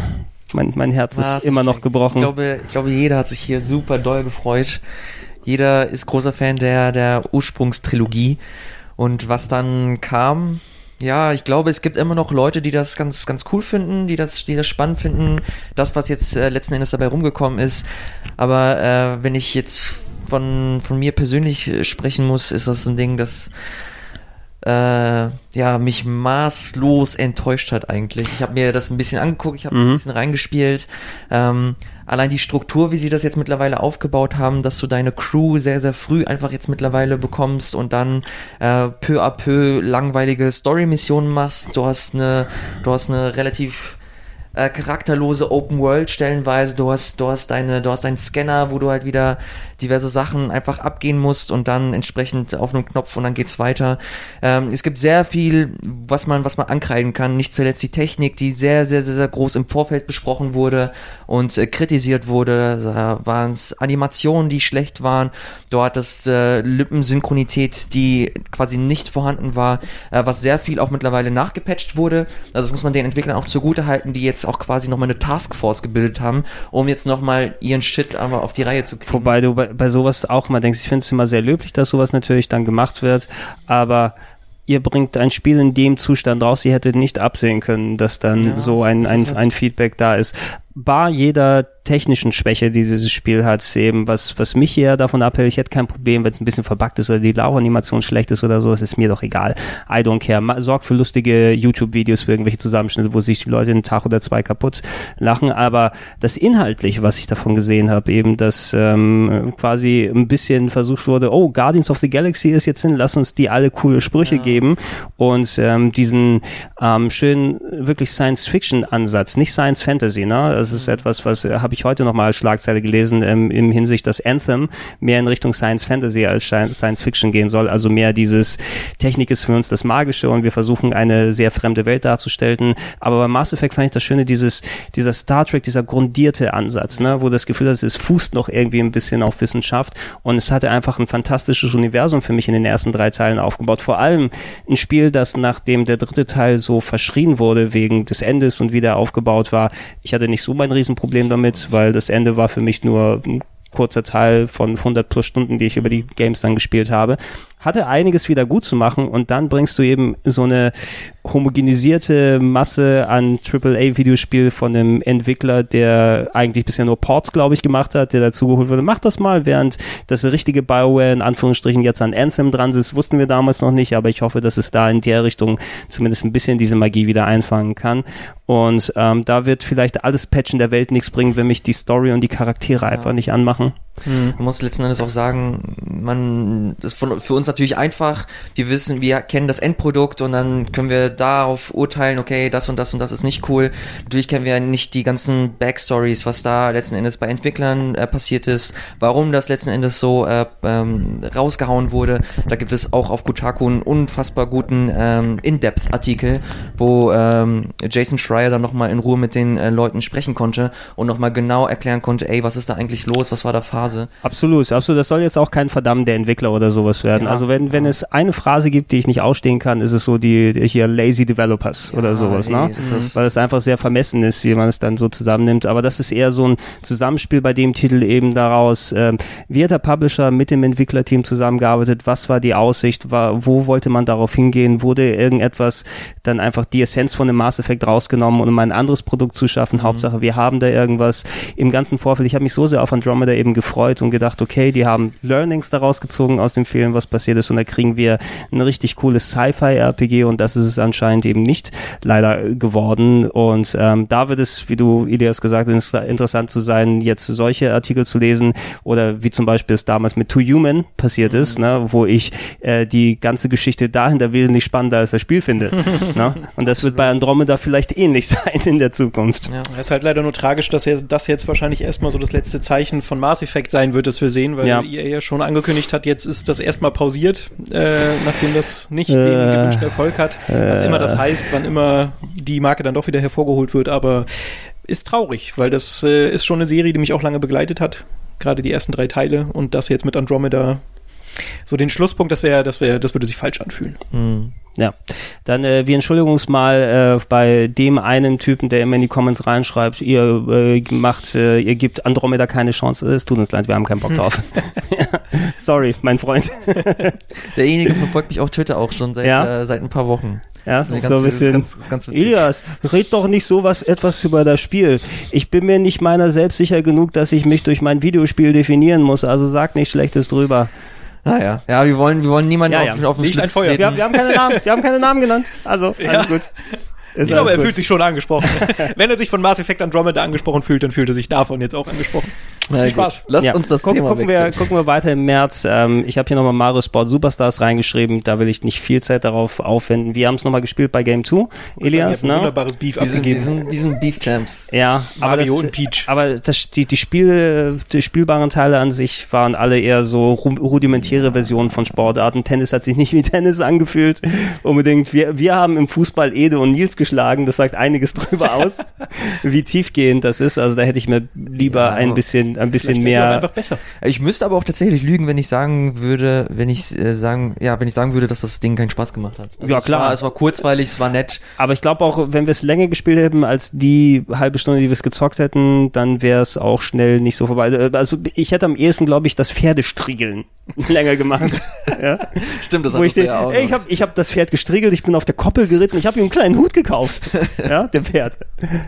Mein, mein Herz ist Mass immer noch Effect. gebrochen. Ich glaube, ich glaube, jeder hat sich hier super doll gefreut. Jeder ist großer Fan der, der Ursprungstrilogie. Und was dann kam, ja, ich glaube, es gibt immer noch Leute, die das ganz, ganz cool finden, die das, die das spannend finden, das, was jetzt äh, letzten Endes dabei rumgekommen ist. Aber äh, wenn ich jetzt von, von mir persönlich äh, sprechen muss, ist das ein Ding, das äh, ja, mich maßlos enttäuscht hat eigentlich. Ich habe mir das ein bisschen angeguckt, ich habe Mhm. ein bisschen reingespielt. Ähm, allein die Struktur, wie sie das jetzt mittlerweile aufgebaut haben, dass du deine Crew sehr, sehr früh einfach jetzt mittlerweile bekommst und dann äh, peu à peu langweilige Story-Missionen machst. Du hast eine, du hast eine relativ äh, charakterlose Open World stellenweise. Du hast, du hast deine, du hast deinen Scanner, wo du halt wieder diverse Sachen einfach abgehen musst und dann entsprechend auf einem Knopf und dann geht's weiter. Ähm, es gibt sehr viel, was man, was man ankreiden kann. Nicht zuletzt die Technik, die sehr, sehr, sehr, sehr groß im Vorfeld besprochen wurde und äh, kritisiert wurde. Da waren es Animationen, die schlecht waren. Du hattest äh, Lippensynchronität, die quasi nicht vorhanden war, äh, was sehr viel auch mittlerweile nachgepatcht wurde. Also das muss man den Entwicklern auch zugute halten, die jetzt auch quasi nochmal eine Taskforce gebildet haben, um jetzt nochmal ihren Shit aber auf die Reihe zu kriegen. Wobei du bei, bei sowas auch immer denkst, ich finde es immer sehr löblich, dass sowas natürlich dann gemacht wird, aber ihr bringt ein Spiel in dem Zustand raus, ihr hättet nicht absehen können, dass dann Ja, so ein, ein, halt- ein Feedback da ist. Bar jeder technischen Schwäche, die dieses Spiel hat, eben was, was mich hier davon abhält. Ich hätte kein Problem, wenn es ein bisschen verbuggt ist oder die Laufanimation schlecht ist oder so. Es ist mir doch egal. I don't care. Ma sorgt für lustige YouTube-Videos, für irgendwelche Zusammenschnitte, wo sich die Leute einen Tag oder zwei kaputt lachen. Aber das Inhaltliche, was ich davon gesehen habe, eben, dass ähm, quasi ein bisschen versucht wurde, oh, Guardians of the Galaxy ist jetzt hin, lass uns die alle coole Sprüche ja. geben und ähm, diesen ähm, schönen, wirklich Science-Fiction-Ansatz, nicht Science-Fantasy, ne? Das ist mhm. etwas, was äh, habe ich heute noch mal als Schlagzeile gelesen, ähm, im Hinsicht, dass Anthem mehr in Richtung Science-Fantasy als Science-Fiction gehen soll, also mehr dieses Technik ist für uns das Magische und wir versuchen eine sehr fremde Welt darzustellen, aber bei Mass Effect fand ich das Schöne, dieses, dieser Star Trek, dieser grundierte Ansatz, ne? wo das Gefühl hat, es fußt noch irgendwie ein bisschen auf Wissenschaft und es hatte einfach ein fantastisches Universum für mich in den ersten drei Teilen aufgebaut, vor allem ein Spiel, das nachdem der dritte Teil so verschrien wurde wegen des Endes und wieder aufgebaut war, ich hatte nicht so mein Riesenproblem damit, weil das Ende war für mich nur ein kurzer Teil von 100 plus Stunden, die ich über die Games dann gespielt habe hatte einiges wieder gut zu machen und dann bringst du eben so eine homogenisierte Masse an AAA-Videospiel von einem Entwickler, der eigentlich bisher nur Ports, glaube ich, gemacht hat, der dazu geholt wurde. Mach das mal, während das richtige BioWare in Anführungsstrichen jetzt an Anthem dran ist, wussten wir damals noch nicht, aber ich hoffe, dass es da in der Richtung zumindest ein bisschen diese Magie wieder einfangen kann. Und ähm, da wird vielleicht alles Patchen der Welt nichts bringen, wenn mich die Story und die Charaktere ja. einfach nicht anmachen. Mhm. Man muss letzten Endes auch sagen, man ist für uns natürlich einfach. Wir wissen, wir kennen das Endprodukt und dann können wir darauf urteilen, okay, das und das und das ist nicht cool. Natürlich kennen wir nicht die ganzen Backstories, was da letzten Endes bei Entwicklern äh, passiert ist, warum das letzten Endes so äh, ähm, rausgehauen wurde. Da gibt es auch auf Kotaku einen unfassbar guten ähm, In-Depth-Artikel, wo ähm, Jason Schreier dann nochmal in Ruhe mit den äh, Leuten sprechen konnte und nochmal genau erklären konnte, ey, was ist da eigentlich los, was war da Phase Phase. Absolut, absolut. Das soll jetzt auch kein Verdammt der Entwickler oder sowas werden. Ja, also wenn, wenn es eine Phrase gibt, die ich nicht ausstehen kann, ist es so die, die hier lazy developers ja, oder sowas, ey, ne? Weil es einfach sehr vermessen ist, wie man es dann so zusammennimmt. Aber das ist eher so ein Zusammenspiel bei dem Titel eben daraus, ähm, wie hat der Publisher mit dem Entwicklerteam zusammengearbeitet, was war die Aussicht, war, wo wollte man darauf hingehen, wurde irgendetwas dann einfach die Essenz von dem Mass Effect rausgenommen, um ein anderes Produkt zu schaffen. Mhm. Hauptsache, wir haben da irgendwas im ganzen Vorfeld. Ich habe mich so sehr auf Andromeda eben gefreut, gefreut und gedacht, okay, die haben Learnings daraus gezogen aus dem Film, was passiert ist und da kriegen wir ein richtig cooles Sci-Fi-RPG und das ist es anscheinend eben nicht leider geworden und ähm, da wird es, wie du Ilias gesagt hast, interessant zu sein, jetzt solche Artikel zu lesen oder wie zum Beispiel es damals mit Too Human passiert ist, mhm. ne, wo ich äh, die ganze Geschichte dahinter wesentlich spannender als das Spiel finde. ne? Und das wird bei Andromeda vielleicht ähnlich sein in der Zukunft. Ja, es ist halt leider nur tragisch, dass das jetzt wahrscheinlich erstmal so das letzte Zeichen von Mass Effect Effekt sein wird, das wir sehen, weil ja. EA ja schon angekündigt hat, jetzt ist das erstmal pausiert, äh, nachdem das nicht äh, den gewünschten Erfolg hat. Äh, was immer das heißt, wann immer die Marke dann doch wieder hervorgeholt wird, aber ist traurig, weil das äh, ist schon eine Serie, die mich auch lange begleitet hat. Gerade die ersten drei Teile und das jetzt mit Andromeda so den Schlusspunkt, das wäre, das wäre, das würde sich falsch anfühlen. Mhm. Ja, dann äh, wir entschuldigen uns mal äh, bei dem einen Typen, der immer in die Comments reinschreibt, ihr äh, macht, äh, ihr gebt Andromeda keine Chance. Es tut uns leid, wir haben keinen Bock drauf. Sorry, mein Freund. Derjenige verfolgt mich auf Twitter auch schon seit ja? äh, seit ein paar Wochen. Ja, das ist so ein bisschen. Ganz, ganz Elias, red doch nicht so was etwas über das Spiel. Ich bin mir nicht meiner selbst sicher genug, dass ich mich durch mein Videospiel definieren muss. Also sag nichts Schlechtes drüber. Naja, ja, wir wollen, wir wollen niemanden ja, ja. auf, auf den Schlitz wir, wir, haben keine Namen, wir haben keine Namen genannt. Also, ja. alles gut. Ist ich glaube, er gut. fühlt sich schon angesprochen. Wenn er sich von Mass Effect Andromeda angesprochen fühlt, dann fühlt er sich davon jetzt auch angesprochen. Na, Viel Spaß. Lass ja. uns das Guck, Thema gucken wir, gucken wir weiter im März. Ähm, ich habe hier nochmal Mario Sport Superstars reingeschrieben. Da will ich nicht viel Zeit darauf aufwenden. Wir haben es nochmal gespielt bei Game 2. Elias, ne? Wunderbares Beef wir sind, wir, sind, wir sind Beef Champs. Ja, Mario aber das, und Peach. Aber das, die, die, Spiel, die spielbaren Teile an sich waren alle eher so rudimentäre Versionen von Sportarten. Tennis hat sich nicht wie Tennis angefühlt. Unbedingt. Wir, wir haben im Fußball Ede und Nils geschlagen. Das sagt einiges drüber aus, wie tiefgehend das ist. Also da hätte ich mir lieber ja, ein bisschen, ein bisschen mehr. Einfach besser. Ich müsste aber auch tatsächlich lügen, wenn ich sagen würde, wenn ich äh, sagen, ja, wenn ich sagen würde, dass das Ding keinen Spaß gemacht hat. Also ja klar. Es war, es war kurzweilig, es war nett. Aber ich glaube auch, wenn wir es länger gespielt hätten als die halbe Stunde, die wir es gezockt hätten, dann wäre es auch schnell nicht so vorbei. Also ich hätte am ehesten, glaube ich, das Pferdestriegeln länger gemacht. ja? Stimmt, das Wo ich, den, ja auch. Ey, ich habe ich hab das Pferd gestriegelt, ich bin auf der Koppel geritten, ich habe ihm einen kleinen Hut gekauft gekauft. ja, der Pferd.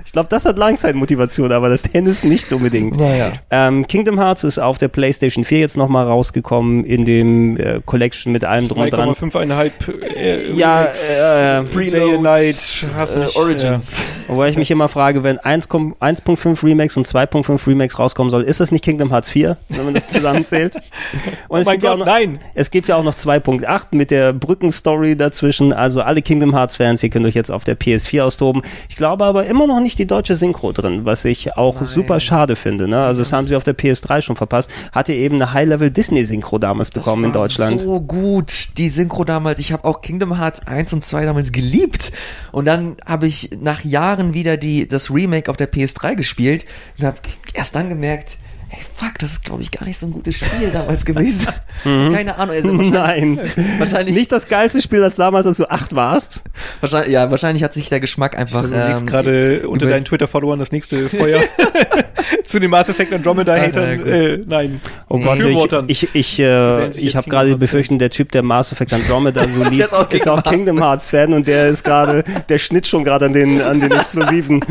Ich glaube, das hat Langzeitmotivation, aber das Tennis nicht unbedingt. Naja. Ähm, Kingdom Hearts ist auf der PlayStation 4 jetzt nochmal rausgekommen in dem äh, Collection mit allem drum und dran. 2,5 äh, Ja, Remakes, äh, and Night, hast du Äh, nicht, Origins. Wobei ich mich immer frage, wenn 1 kom- 1.5 Remakes und 2.5 Remakes rauskommen soll, ist das nicht Kingdom Hearts 4, wenn man das zusammenzählt? Und Oh es mein gibt ja auch Gott, noch, nein! Es gibt ja auch noch 2.8 mit der Brückenstory dazwischen. Also alle Kingdom Hearts Fans, ihr könnt euch jetzt auf der PS4 austoben. Ich glaube aber immer noch nicht die deutsche Synchro drin, was ich auch Nein. super schade finde. Ne? Also das haben sie auf der PS3 schon verpasst. Hatte eben eine High-Level Disney Synchro damals bekommen in war Deutschland. So gut, die Synchro damals. Ich habe auch Kingdom Hearts 1 und 2 damals geliebt. Und dann habe ich nach Jahren wieder die, das Remake auf der PS3 gespielt und habe erst dann gemerkt, ey, fuck, das ist, glaube ich, gar nicht so ein gutes Spiel damals gewesen. Keine Ahnung. Also wahrscheinlich, Nein, Wahrscheinlich, nicht das geilste Spiel als damals, als du acht warst. wahrscheinlich, ja, wahrscheinlich hat sich der Geschmack einfach. Du ähm, gerade unter deinen Twitter-Followern das nächste Feuer zu den Mass Effect Andromeda-Hatern. Ah, äh, nein. Oh Gott, ich, ich, ich, äh, ich habe gerade die Befürchtung, der Typ, der Mass Effect Andromeda so liebt, ist auch ist auch Kingdom Hearts Fan und der ist gerade, der schnitt schon gerade an den, an den explosiven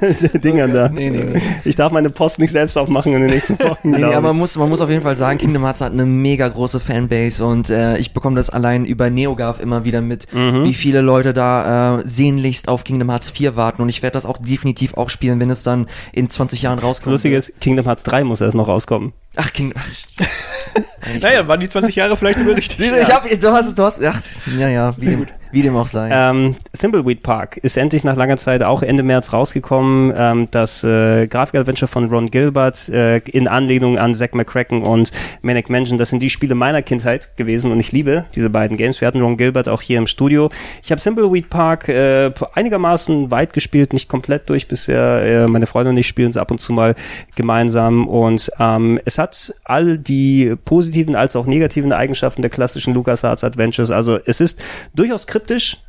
Dingern da. Nee, nee, nee. Ich darf meine Post nicht selbst aufmachen in den nächsten Wochen. Nee, nee, aber man muss, man muss auf jeden Fall sagen, Kingdom Hearts hat eine mega große Fanbase und äh, ich bekomme das allein über NeoGAF immer wieder mit, Mhm. wie viele Leute da äh, sehnlichst auf Kingdom Hearts 4 warten und ich werde das auch definitiv auch spielen, wenn es dann in 20 Jahren rauskommt. Lustig ist, Kingdom Hearts 3 muss erst noch rauskommen. Ach, Kingdom naja, waren die 20 Jahre vielleicht sogar richtig. Ich hab, du hast es, du hast, ach, ja, ja, wie dem, wie dem auch sei. Ähm, Thimbleweed Park ist endlich nach langer Zeit auch Ende März rausgekommen. Ähm, das äh, Grafik-Adventure von Ron Gilbert äh, in Anlehnung an Zack McCracken und Manic Mansion. Das sind die Spiele meiner Kindheit gewesen und ich liebe diese beiden Games. Wir hatten Ron Gilbert auch hier im Studio. Ich habe Thimbleweed Park äh, einigermaßen weit gespielt, nicht komplett durch bisher. Äh, meine Freunde und ich spielen es ab und zu mal gemeinsam und ähm, es hat all die positiven als auch negativen Eigenschaften der klassischen LucasArts Adventures. Also es ist durchaus kryptisch,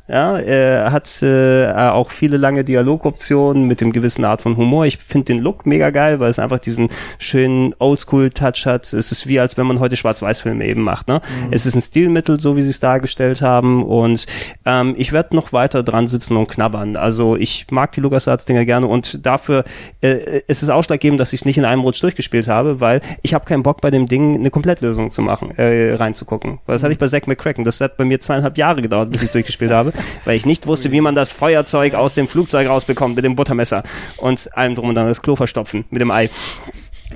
ja, er hat äh, auch viele lange Dialogoptionen mit dem gewissen Art von Humor. Ich finde den Look mega geil, weil es einfach diesen schönen Oldschool-Touch hat. Es ist wie, als wenn man heute Schwarz-Weiß-Filme eben macht. Ne? Es ist ein Stilmittel, so wie sie es dargestellt haben und ähm, ich werde noch weiter dran sitzen und knabbern. Also ich mag die LucasArts-Dinger gerne und dafür äh, ist es ausschlaggebend, dass ich es nicht in einem Rutsch durchgespielt habe, weil ich habe keinen Bock bei dem Ding eine Komplettlösung zu machen, äh, reinzugucken. Weil das hatte ich bei Zack McCracken. Das hat bei mir zweieinhalb Jahre gedauert, bis ich durchgespielt habe, weil ich nicht wusste, wie man das Feuerzeug aus dem Flugzeug rausbekommt mit dem Buttermesser und allem drum und dann das Klo verstopfen mit dem Ei.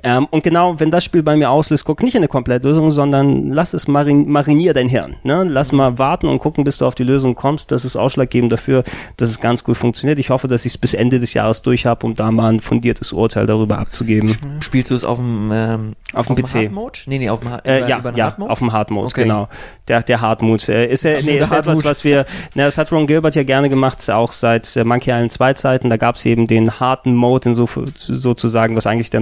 Ähm, und genau, wenn das Spiel bei mir auslöst, guck nicht in eine Komplettlösung, sondern lass es marin marinier dein Hirn. Ne? Lass mal warten und gucken, bis du auf die Lösung kommst. Das ist ausschlaggebend dafür, dass es ganz gut funktioniert. Ich hoffe, dass ich es bis Ende des Jahres durch habe, um da mal ein fundiertes Urteil darüber abzugeben. Spielst du es auf dem, ähm, Auf dem PC. Hard Mode? Nee, nee, auf dem, Ha- Äh, über- ja, über ja, Mode? auf dem Hard Mode, Okay. genau. Der, der Hard Mode. Äh, ist, er, nee, der ist etwas, Mode. was wir, na, das hat Ron Gilbert ja gerne gemacht, auch seit äh, Monkey Island 2 Zeiten. Da gab es eben den harten Mode, in so, sozusagen, was eigentlich der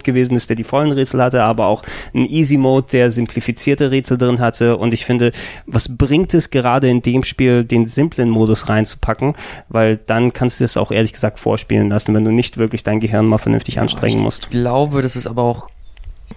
Normal-Mode gewesen ist, der die vollen Rätsel hatte, aber auch ein Easy-Mode, der simplifizierte Rätsel drin hatte. Und ich finde, was bringt es gerade in dem Spiel, den simplen Modus reinzupacken? Weil dann kannst du es auch ehrlich gesagt vorspielen lassen, wenn du nicht wirklich dein Gehirn mal vernünftig anstrengen musst. Ich glaube, das ist aber auch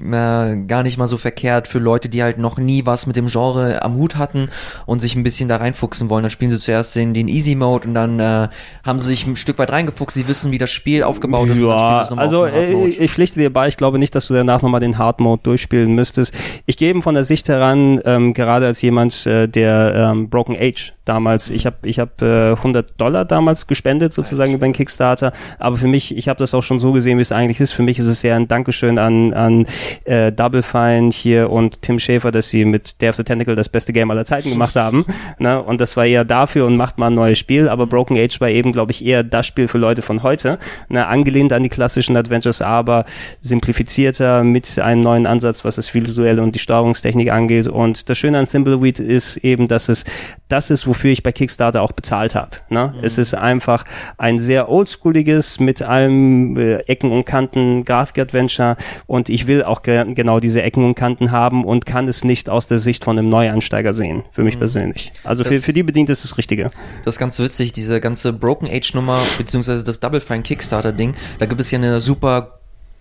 äh, gar nicht mal so verkehrt für Leute, die halt noch nie was mit dem Genre am Hut hatten und sich ein bisschen da reinfuchsen wollen. Dann spielen sie zuerst in den Easy Mode und dann äh, haben sie sich ein Stück weit reingefuchst. Sie wissen, wie das Spiel aufgebaut ist. Ja, also Hard äh, ich pflichte dir bei, ich glaube nicht, dass du danach nochmal den Hard Mode durchspielen müsstest. Ich gehe eben von der Sicht heran, ähm, gerade als jemand, äh, der ähm, Broken Age damals, ich habe ich hab, äh, 100 Dollar damals gespendet, sozusagen über den Kickstarter, aber für mich, ich habe das auch schon so gesehen, wie es eigentlich ist. Für mich ist es eher ein Dankeschön an, an äh, Double Fine hier und Tim Schäfer, dass sie mit Day of the Tentacle das beste Game aller Zeiten gemacht haben. ne? Und das war eher dafür und macht mal ein neues Spiel, aber Broken Age war eben, glaube ich, eher das Spiel für Leute von heute, ne? angelehnt an die klassischen Adventures, aber simplifizierter mit einem neuen Ansatz, was das Visuelle und die Steuerungstechnik angeht. Und das Schöne an Thimbleweed ist eben, dass es das ist, wofür ich bei Kickstarter auch bezahlt habe. Ne? Es ist einfach ein sehr oldschooliges, mit allem äh, Ecken und Kanten Grafik-Adventure und ich will auch ge genau diese Ecken und Kanten haben und kann es nicht aus der Sicht von einem Neuansteiger sehen, für mich persönlich. Also für, für die bedient ist das Richtige. Das ist ganz witzig, diese ganze Broken Age Nummer, beziehungsweise das Double Fine Kickstarter Ding, da gibt es ja eine super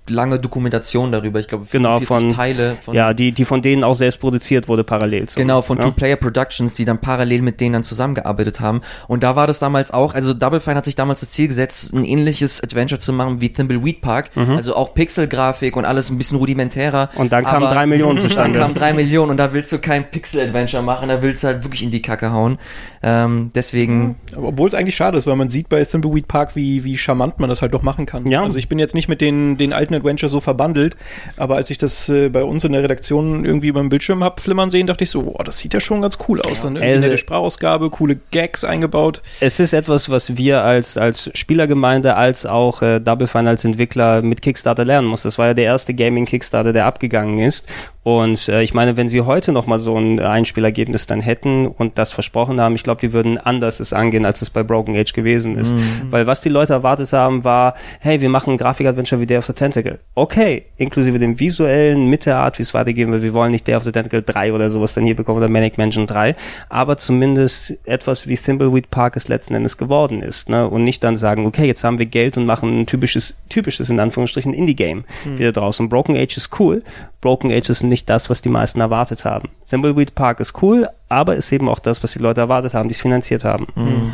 lange Dokumentation darüber. Ich glaube, Genau, 44 von- Teile von ja, die, die von denen auch selbst produziert wurde parallel. zum- Genau, von ja? Two-Player Productions, die dann parallel mit denen dann zusammengearbeitet haben. Und da war das damals auch, also Double Fine hat sich damals das Ziel gesetzt, ein ähnliches Adventure zu machen wie Thimbleweed Park. Also auch Pixelgrafik und alles ein bisschen rudimentärer. Mhm. Und dann kamen drei Millionen Dann zustande. kamen drei Millionen und da willst du kein Pixel-Adventure machen, da willst du halt wirklich in die Kacke hauen. Ähm, deswegen, Obwohl es eigentlich schade ist, weil man sieht bei Thimbleweed Park, wie, wie charmant man das halt doch machen kann. Ja. Also ich bin jetzt nicht mit den, den alten Adventures so verbandelt, aber als ich das äh, bei uns in der Redaktion irgendwie beim Bildschirm hab flimmern sehen, dachte ich so, boah, das sieht ja schon ganz cool aus. Dann irgendwie Also- nette Sprachausgabe, coole Gags eingebaut. Es ist etwas, was wir als, als Spielergemeinde, als auch äh, Double Fine als Entwickler mit Kickstarter lernen muss. Das war ja der erste Gaming-Kickstarter, der abgegangen ist. Und äh, ich meine, wenn sie heute noch mal so ein Einspielergebnis dann hätten und das versprochen haben, ich glaube, die würden anders es angehen, als es bei Broken Age gewesen ist. Weil was die Leute erwartet haben, war, hey, wir machen ein Grafik-Adventure wie Day of the Tentacle. Okay, inklusive dem visuellen, mit der Art, wie es weitergehen wird. Wir wollen nicht Day of the Tentacle 3 oder sowas dann hier bekommen oder Manic Mansion 3, aber zumindest etwas wie Thimbleweed Park es letzten Endes geworden ist. Ne? Und nicht dann sagen, okay, jetzt haben wir Geld und machen ein typisches, typisches in Anführungsstrichen Indie-Game wieder draußen. Broken Age ist cool. Broken Age ist nicht das, was die meisten erwartet haben. Thimbleweed Park ist cool, aber ist eben auch das, was die Leute erwartet haben, die es finanziert haben.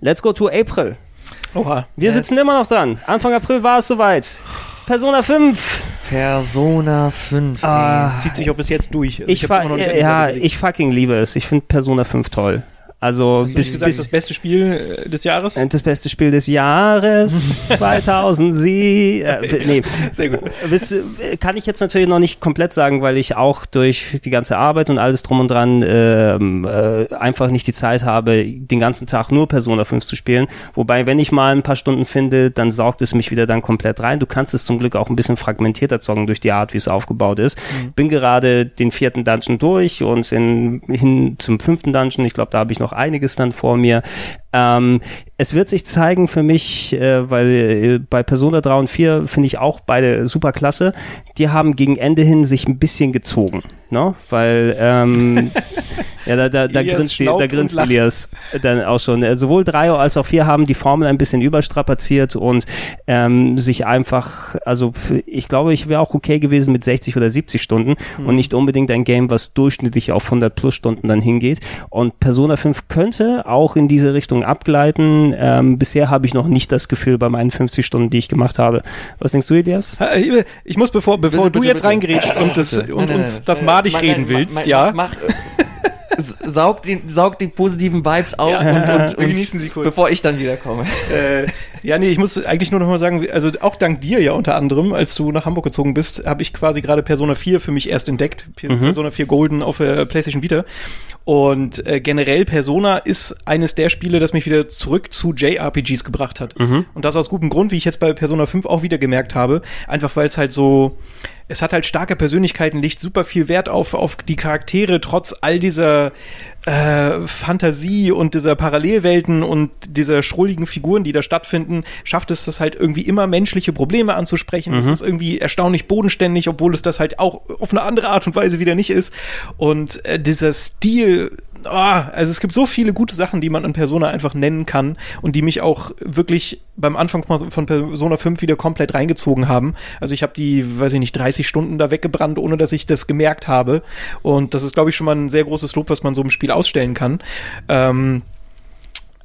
Let's go to April. Oha. Wir Yes. sitzen immer noch dran. Anfang April war es soweit. Persona 5. Persona 5. Ah, Zieht sich auch bis jetzt durch. Also ich, hab's fa immer noch nicht an die ja, ich fucking liebe es. Ich finde Persona 5 toll. Also Hast du nicht bis, gesagt, das bis beste Spiel äh, des Jahres? das beste Spiel des Jahres 2007. Äh, nee, Sehr gut. Ihr, kann ich jetzt natürlich noch nicht komplett sagen, weil ich auch durch die ganze Arbeit und alles drum und dran ähm, äh, einfach nicht die Zeit habe, den ganzen Tag nur Persona 5 zu spielen. Wobei, wenn ich mal ein paar Stunden finde, dann saugt es mich wieder dann komplett rein. Du kannst es zum Glück auch ein bisschen fragmentierter zocken durch die Art, wie es aufgebaut ist. Bin gerade den vierten Dungeon durch und in, hin zum fünften Dungeon. Ich glaube, da habe ich noch einiges dann vor mir. Ähm, es wird sich zeigen für mich, äh, weil äh, bei Persona 3 und 4 finde ich auch beide super klasse. Die haben gegen Ende hin sich ein bisschen gezogen, ne? Weil ähm, ja, da, da, da grinst, die, da grinst. Elias dann auch schon. Äh, Sowohl 3 als auch 4 haben die Formel ein bisschen überstrapaziert und ähm, sich einfach, also für, ich glaube, ich wäre auch okay gewesen mit 60 oder 70 Stunden und nicht unbedingt ein Game, was durchschnittlich auf 100 plus Stunden dann hingeht. Und Persona 5 könnte auch in diese Richtung abgleiten. Ähm, bisher habe ich noch nicht das Gefühl bei meinen 50 Stunden, die ich gemacht habe. Was denkst du, Elias? Äh, Ich muss, bevor, bevor Bitte, du bitte, jetzt bitte. reingrätscht und, das, und Nein, nein, uns nein. das Äh, madig ma- reden nein, willst, ja? Mach, s- saug, die, saug die positiven Vibes auf Ja, und, und, wir und genießen sie kurz. bevor ich dann wiederkomme. äh, ja, nee, ich muss eigentlich nur noch mal sagen, also auch dank dir ja unter anderem, als du nach Hamburg gezogen bist, habe ich quasi gerade Persona 4 für mich erst entdeckt. P Persona 4 Golden auf der PlayStation Vita. Und äh, generell Persona ist eines der Spiele, das mich wieder zurück zu JRPGs gebracht hat. Und das aus gutem Grund, wie ich jetzt bei Persona 5 auch wieder gemerkt habe. Einfach weil es halt so, es hat halt starke Persönlichkeiten, legt super viel Wert auf, auf die Charaktere, trotz all dieser äh, Fantasie und dieser Parallelwelten und dieser schrulligen Figuren, die da stattfinden, schafft es das halt irgendwie immer menschliche Probleme anzusprechen. Es ist irgendwie erstaunlich bodenständig, obwohl es das halt auch auf eine andere Art und Weise wieder nicht ist. Und äh, dieser Stil, ah, also es gibt so viele gute Sachen, die man an Persona einfach nennen kann und die mich auch wirklich beim Anfang von von Persona 5 wieder komplett reingezogen haben. Also ich habe die, weiß ich nicht, 30 Stunden da weggebrannt, ohne dass ich das gemerkt habe. Und das ist, glaube ich, schon mal ein sehr großes Lob, was man so im Spiel ausstellen kann. Ähm,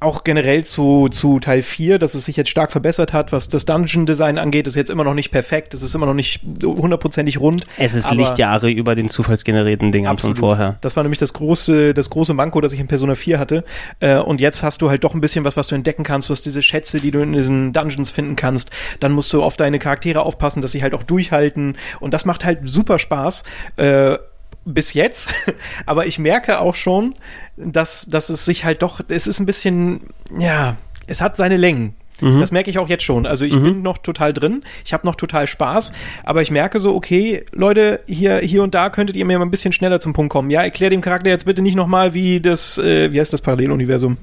auch generell zu, zu Teil 4, dass es sich jetzt stark verbessert hat, was das Dungeon-Design angeht, ist jetzt immer noch nicht perfekt, es ist immer noch nicht hundertprozentig rund. Es ist Lichtjahre über den zufallsgenerierten Dingern von vorher. Das war nämlich das große, das große Manko, das ich in Persona 4 hatte. Äh, und jetzt hast du halt doch ein bisschen was, was du entdecken kannst, was diese Schätze, die du in diesen Dungeons finden kannst. Dann musst du auf deine Charaktere aufpassen, dass sie halt auch durchhalten. Und das macht halt super Spaß. Bis jetzt. Aber ich merke auch schon, dass, dass es sich halt doch, es ist ein bisschen, ja, es hat seine Längen. Das merke ich auch jetzt schon. Also ich bin noch total drin, ich habe noch total Spaß, aber ich merke so, okay, Leute, hier, hier und da könntet ihr mir mal ein bisschen schneller zum Punkt kommen. Ja, erklär dem Charakter jetzt bitte nicht nochmal, wie das, äh, wie heißt das Paralleluniversum?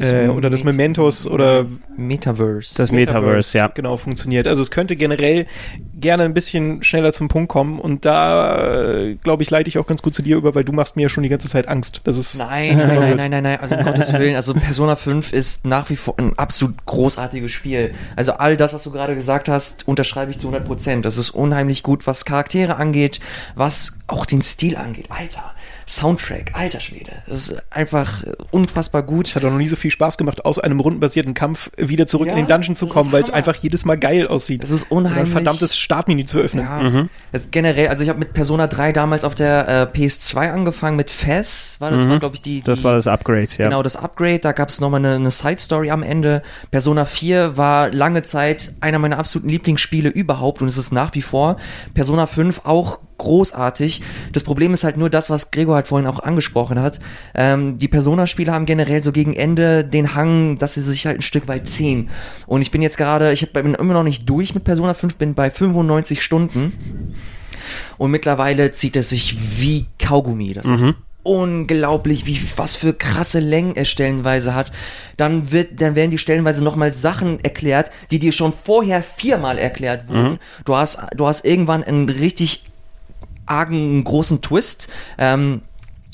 Äh, oder des Mementos oder Metaverse. Das Metaverse, ja. Genau, funktioniert. Also es könnte generell gerne ein bisschen schneller zum Punkt kommen und da, äh, glaube ich, leite ich auch ganz gut zu dir über, weil du machst mir ja schon die ganze Zeit Angst. Das ist Nein, nein, nein, nein, nein, nein, also um Gottes Willen, also Persona 5 ist nach wie vor ein absolut großartiges Spiel. Also all das, was du gerade gesagt hast, unterschreibe ich zu 100 Prozent. Das ist unheimlich gut, was Charaktere angeht, was auch den Stil angeht. Alter, Soundtrack, alter Schwede. Das ist einfach unfassbar gut. Es hat auch noch nie so viel Spaß gemacht, aus einem rundenbasierten Kampf wieder zurück Ja, in den Dungeon zu das kommen, weil es einfach jedes Mal geil aussieht. Das ist Oder ein unheimlich. verdammtes Startmenü zu öffnen. Ja, das ist generell, also ich habe mit Persona 3 damals auf der äh, PS2 angefangen mit Fez, war das war glaube ich die, die Das war das Upgrade, ja. Genau, das Upgrade, da gab es nochmal eine, eine Side-Story am Ende. Persona 4 war lange Zeit einer meiner absoluten Lieblingsspiele überhaupt und es ist nach wie vor. Persona 5 auch großartig. Das Problem ist halt nur das, was Gregor halt vorhin auch angesprochen hat. Ähm, die Persona-Spiele haben generell so gegen Ende den Hang, dass sie sich halt ein Stück weit ziehen. Und ich bin jetzt gerade, ich bin immer noch nicht durch mit Persona 5, bin bei 95 Stunden. Und mittlerweile zieht es sich wie Kaugummi. Das ist unglaublich, wie was für krasse Längen es stellenweise hat. Dann wird, dann werden die stellenweise nochmal Sachen erklärt, die dir schon vorher viermal erklärt wurden. Du hast, du hast irgendwann einen richtig argen großen Twist. Ähm,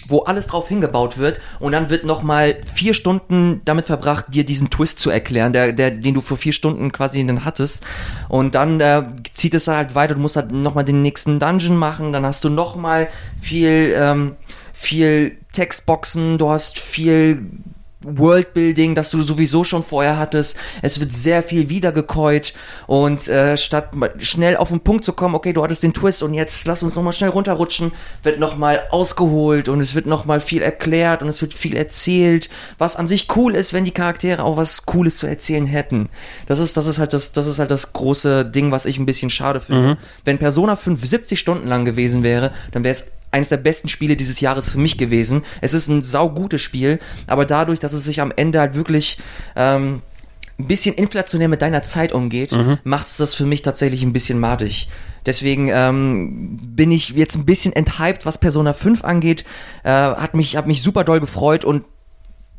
wo alles drauf hingebaut wird und dann wird noch mal vier Stunden damit verbracht, dir diesen Twist zu erklären, der, der, den du vor vier Stunden quasi dann hattest und dann äh, zieht es halt weiter, du musst halt noch mal den nächsten Dungeon machen, dann hast du noch mal viel, ähm, viel Textboxen, du hast viel Worldbuilding, das du sowieso schon vorher hattest. Es wird sehr viel wiedergekäut und äh, statt schnell auf den Punkt zu kommen, okay, du hattest den Twist und jetzt lass uns nochmal schnell runterrutschen, wird nochmal ausgeholt und es wird nochmal viel erklärt und es wird viel erzählt, was an sich cool ist, wenn die Charaktere auch was Cooles zu erzählen hätten. Das ist, das ist halt das, das ist halt das große Ding, was ich ein bisschen schade finde. Wenn Persona 5 70 Stunden lang gewesen wäre, dann wäre es eines der besten Spiele dieses Jahres für mich gewesen. Es ist ein saugutes Spiel, aber dadurch, dass es sich am Ende halt wirklich ähm, ein bisschen inflationär mit deiner Zeit umgeht, macht es das für mich tatsächlich ein bisschen madig. Deswegen ähm, bin ich jetzt ein bisschen enthyped, was Persona 5 angeht. Äh, hat mich, hat mich super doll gefreut und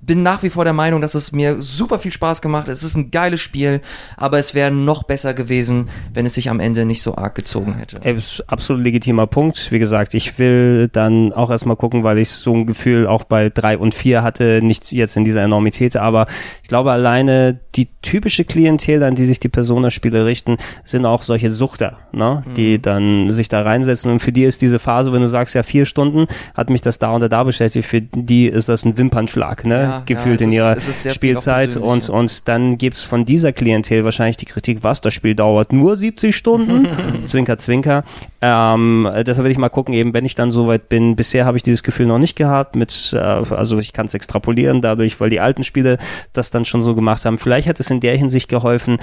bin nach wie vor der Meinung, dass es mir super viel Spaß gemacht hat. Es ist ein geiles Spiel, aber es wäre noch besser gewesen, wenn es sich am Ende nicht so arg gezogen hätte. Absolut legitimer Punkt. Wie gesagt, ich will dann auch erstmal gucken, weil ich so ein Gefühl auch bei drei und vier hatte, nicht jetzt in dieser Enormität, aber ich glaube alleine die typische Klientel, an die sich die Persona-Spiele richten, sind auch solche Suchter, ne? die dann sich da reinsetzen und für die ist diese Phase, wenn du sagst, ja vier Stunden hat mich das da und da beschäftigt, für die ist das ein Wimpernschlag, ne? Ja, gefühlt ja, in es ihrer es ist Spielzeit und, und dann gibt's von dieser Klientel wahrscheinlich die Kritik, was, das Spiel dauert nur 70 Stunden, zwinker, zwinker. Ähm, deshalb will ich mal gucken, eben wenn ich dann soweit bin, bisher habe ich dieses Gefühl noch nicht gehabt, mit, äh, also ich kann es extrapolieren dadurch, weil die alten Spiele das dann schon so gemacht haben. Vielleicht hat es in der Hinsicht geholfen,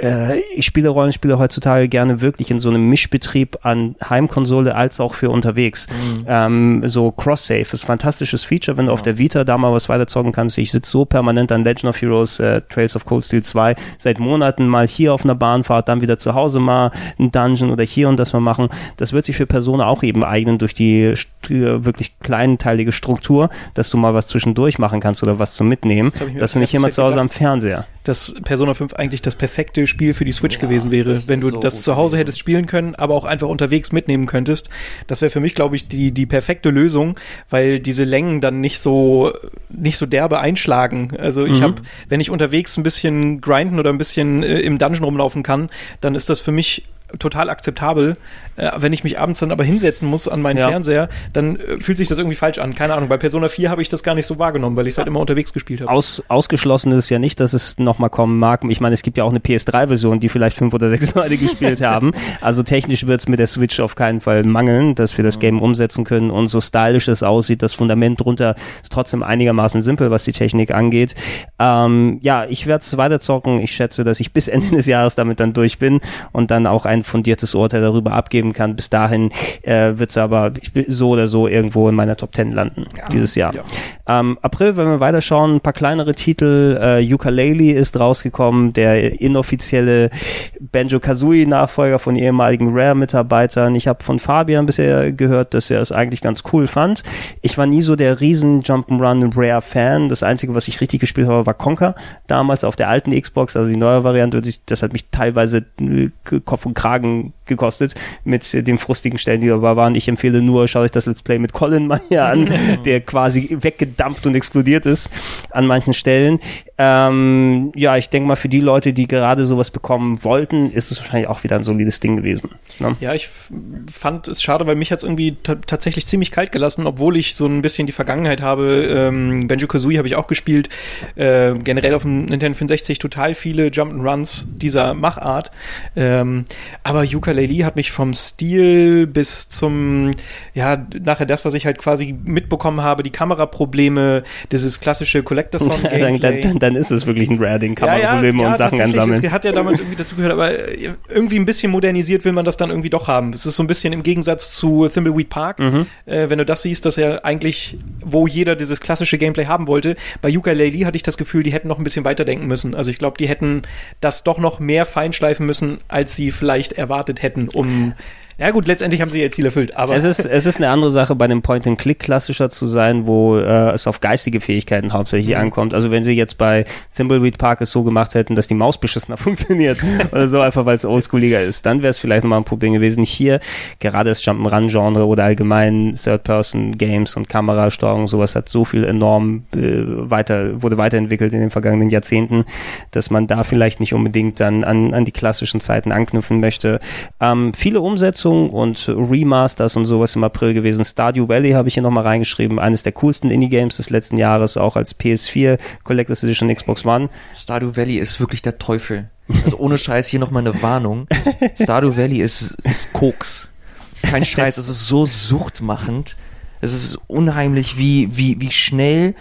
äh, ich spiele Rollenspiele heutzutage gerne wirklich in so einem Mischbetrieb an Heimkonsole als auch für unterwegs. Ähm, so Cross-Save ist ein fantastisches Feature, wenn du auf der Vita da mal was weiterzocken kannst. Ich sitze so permanent an Legend of Heroes äh, Trails of Cold Steel 2 seit Monaten mal hier auf einer Bahnfahrt, dann wieder zu Hause mal ein Dungeon oder hier und das mal machen. Das wird sich für Persona auch eben eignen durch die st- äh, wirklich kleinteilige Struktur, dass du mal was zwischendurch machen kannst oder was zum Mitnehmen. Das dass du nicht immer zu Hause gedacht. am Fernseher. dass Persona 5 eigentlich das perfekte Spiel für die Switch Ja, gewesen wäre, wenn du so das zu Hause gewesen. hättest spielen können, aber auch einfach unterwegs mitnehmen könntest. Das wäre für mich, glaube ich, die, die perfekte Lösung, weil diese Längen dann nicht so, nicht so derbe einschlagen. Also ich Mhm. habe, wenn ich unterwegs ein bisschen grinden oder ein bisschen äh, im Dungeon rumlaufen kann, dann ist das für mich total akzeptabel. Äh, wenn ich mich abends dann aber hinsetzen muss an meinen Ja. Fernseher, dann äh, fühlt sich das irgendwie falsch an. Keine Ahnung. Bei Persona 4 habe ich das gar nicht so wahrgenommen, weil ich es halt immer unterwegs gespielt habe. Aus, ausgeschlossen ist es ja nicht, dass es nochmal kommen mag. Ich meine, es gibt ja auch eine PS3-Version, die vielleicht fünf oder sechs Leute gespielt haben. Also technisch wird es mit der Switch auf keinen Fall mangeln, dass wir das Game umsetzen können und so stylisch es aussieht, das Fundament drunter ist trotzdem einigermaßen simpel, was die Technik angeht. Ähm, ja, ich werde es weiterzocken. Ich schätze, dass ich bis Ende des Jahres damit dann durch bin und dann auch einen ein fundiertes Urteil darüber abgeben kann. Bis dahin äh, wird es aber so oder so irgendwo in meiner Top 10 landen ja. dieses Jahr. Ja. Ähm, April, wenn wir weiterschauen, ein paar kleinere Titel. Äh, Ukulele ist rausgekommen, der inoffizielle Banjo-Kazooie-Nachfolger von ehemaligen Rare-Mitarbeitern. Ich habe von Fabian bisher gehört, dass er es eigentlich ganz cool fand. Ich war nie so der riesen Jump'n'Run Rare-Fan. Das Einzige, was ich richtig gespielt habe, war Conker. Damals auf der alten Xbox, also die neue Variante. Das hat mich teilweise äh, Kopf und Kragen gekostet mit den frustigen Stellen, die dabei waren. Ich empfehle nur, schaut euch das Let's Play mit Colin mal hier an, der quasi weggedampft und explodiert ist an manchen Stellen. Ähm, ja, ich denke mal, für die Leute, die gerade sowas bekommen wollten, ist es wahrscheinlich auch wieder ein solides Ding gewesen. Ne? Ja, ich fand es schade, weil mich hat es irgendwie tatsächlich ziemlich kalt gelassen, obwohl ich so ein bisschen die Vergangenheit habe. Ähm, Benjo Kazooie habe ich auch gespielt. Äh, generell auf dem Nintendo 64 total viele Jump'n'Runs dieser Machart. Ähm, aber Yooka-Laylee hat mich vom Stil bis zum, ja, nachher das, was ich halt quasi mitbekommen habe, die Kameraprobleme, dieses klassische Collectathon-Gameplay. dann, dann, dann, ist es wirklich ein Rare-Ding, Kameraprobleme ja, ja, und Sachen ansammeln. Das hat ja damals irgendwie dazu gehört, aber irgendwie ein bisschen modernisiert will man das dann irgendwie doch haben. Es ist so ein bisschen im Gegensatz zu Thimbleweed Park, mhm. äh, wenn du das siehst, dass er eigentlich, wo jeder dieses klassische Gameplay haben wollte, bei Yooka-Laylee hatte ich das Gefühl, die hätten noch ein bisschen weiterdenken müssen. Also ich glaube, die hätten das doch noch mehr feinschleifen müssen, als sie vielleicht erwartet hätten, um ja gut, letztendlich haben sie ihr Ziel erfüllt, aber. Es ist, es ist eine andere Sache, bei dem Point-and-Click klassischer zu sein, wo äh, es auf geistige Fähigkeiten hauptsächlich mhm. ankommt. Also wenn sie jetzt bei Thimbleweed Park es so gemacht hätten, dass die Maus beschissener funktioniert oder so, einfach weil es oldschooliger ist, dann wäre es vielleicht nochmal ein Problem gewesen. Hier, gerade das Jump'n'Run-Genre oder allgemein Third-Person-Games und Kamerasteuerung, sowas hat so viel enorm äh, weiter, wurde weiterentwickelt in den vergangenen Jahrzehnten, dass man da vielleicht nicht unbedingt dann an, an die klassischen Zeiten anknüpfen möchte. Ähm, viele Umsetzungen Umsetzung und Remasters und sowas im April gewesen. Stardew Valley habe ich hier nochmal reingeschrieben. Eines der coolsten Indie-Games des letzten Jahres, auch als PS4 Collectors Edition Xbox One. Stardew Valley ist wirklich der Teufel. Also ohne Scheiß hier nochmal eine Warnung. Stardew Valley ist, ist Koks. Kein Scheiß, es ist so suchtmachend. Es ist unheimlich, wie, wie, wie schnell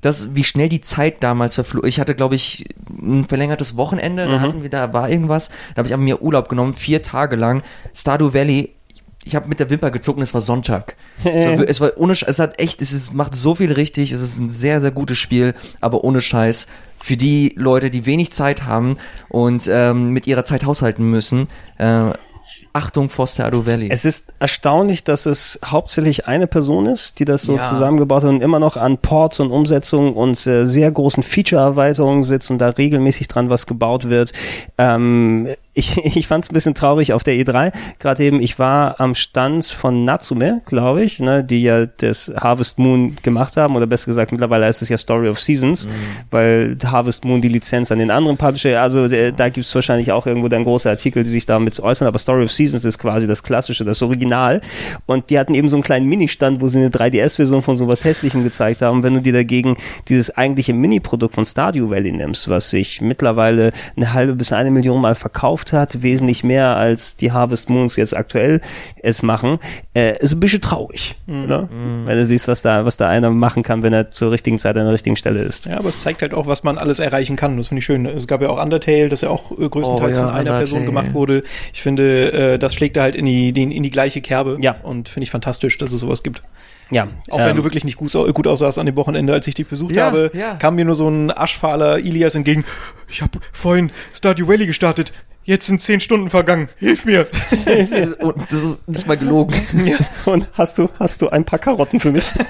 das, wie schnell die Zeit damals verflog. Ich hatte, glaube ich, ein verlängertes Wochenende, mhm. da hatten wir, da war irgendwas, da habe ich an mir Urlaub genommen, vier Tage lang. Stardew Valley, ich habe mit der Wimper gezogen, es war Sonntag. es, war, es war ohne, es hat echt, es ist, macht so viel richtig, es ist ein sehr, sehr gutes Spiel, aber ohne Scheiß. Für die Leute, die wenig Zeit haben und ähm, mit ihrer Zeit haushalten müssen, äh, Achtung vor Stardew Valley. Es ist erstaunlich, dass es hauptsächlich eine Person ist, die das so ja. zusammengebaut hat und immer noch an Ports und Umsetzungen und äh, sehr großen Feature-Erweiterungen sitzt und da regelmäßig dran was gebaut wird. Ähm, ich, ich fand es ein bisschen traurig auf der E3. Gerade eben, ich war am Stand von Natsume, glaube ich, ne, die ja das Harvest Moon gemacht haben, oder besser gesagt, mittlerweile heißt es ja Story of Seasons, mhm. weil Harvest Moon die Lizenz an den anderen Publisher, also äh, da gibt es wahrscheinlich auch irgendwo dann große Artikel, die sich damit äußern, aber Story of Seasons ist quasi das klassische, das Original. Und die hatten eben so einen kleinen Mini-Stand, wo sie eine 3DS-Version von sowas Hässlichem gezeigt haben. Wenn du dir dagegen dieses eigentliche Mini-Produkt von Stardew Valley nimmst, was sich mittlerweile eine halbe bis eine Million Mal verkauft gemacht hat, wesentlich mehr als die Harvest Moons jetzt aktuell es machen, äh, ist ein bisschen traurig, mhm. ne? Mhm. wenn du siehst, was da, was da einer machen kann, wenn er zur richtigen Zeit an der richtigen Stelle ist. Ja, aber es zeigt halt auch, was man alles erreichen kann. Das finde ich schön. Es gab ja auch Undertale, das ja auch äh, größtenteils oh, ja, von einer Undertale. Person gemacht wurde. Ich finde, äh, das schlägt da halt in die, die, in die gleiche Kerbe. Ja. Und finde ich fantastisch, dass es sowas gibt. Ja. Auch ähm, wenn du wirklich nicht gut, gut aussahst an dem Wochenende, als ich dich besucht ja, habe, ja. kam mir nur so ein aschfahler Ilias entgegen. Ich habe vorhin Stardew Valley gestartet. Jetzt sind zehn Stunden vergangen. Hilf mir. Und das ist nicht mal gelogen. Ja. Und hast du, hast du ein paar Karotten für mich?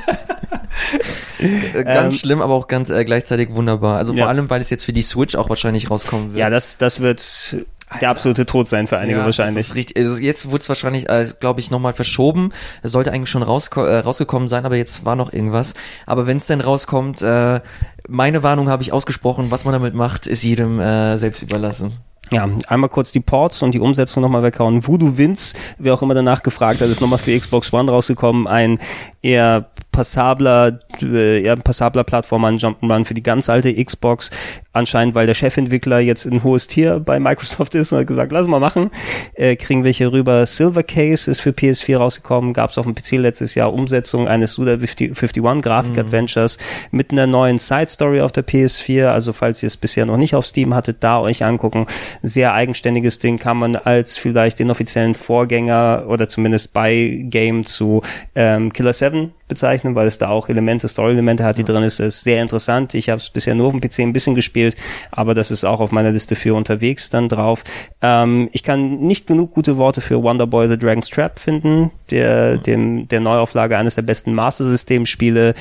Äh, ganz ähm, schlimm, aber auch ganz äh, gleichzeitig wunderbar. Also vor allem, weil es jetzt für die Switch auch wahrscheinlich rauskommen wird. Ja, das, das wird Alter. der absolute Tod sein für einige ja, wahrscheinlich. Das ist richtig. Also jetzt wurde es wahrscheinlich, äh, glaube ich, nochmal verschoben. Es sollte eigentlich schon rausko äh, rausgekommen sein, aber jetzt war noch irgendwas. Aber wenn es denn rauskommt, äh, meine Warnung habe ich ausgesprochen. Was man damit macht, ist jedem äh, selbst überlassen. Ja, einmal kurz die Ports und die Umsetzung nochmal weghauen. Voodoo Vince, wer auch immer danach gefragt hat, ist nochmal für Xbox One rausgekommen. Ein eher passabler, äh, ja, passabler Plattformer, ein Jump'n'Run für die ganz alte Xbox. Anscheinend, weil der Chefentwickler jetzt ein hohes Tier bei Microsoft ist und hat gesagt, lass mal machen. Äh, kriegen wir hier rüber. Silver Case ist für PS4 rausgekommen, gab es auf dem PC letztes Jahr Umsetzung eines Suda 51 Graphic Adventures mit einer neuen Side Story auf der PS4. Also falls ihr es bisher noch nicht auf Steam hattet, da euch angucken. Sehr eigenständiges Ding kann man als vielleicht den offiziellen Vorgänger oder zumindest bei Game zu ähm, Killer 7 bezeichnen, weil es da auch Elemente, Story-Elemente hat, die drin ist. ist sehr interessant. Ich habe es bisher nur auf dem PC ein bisschen gespielt, aber das ist auch auf meiner Liste für unterwegs dann drauf. Ähm, ich kann nicht genug gute Worte für Wonderboy The Dragon's Trap finden, der dem der Neuauflage eines der besten Master System Spiele,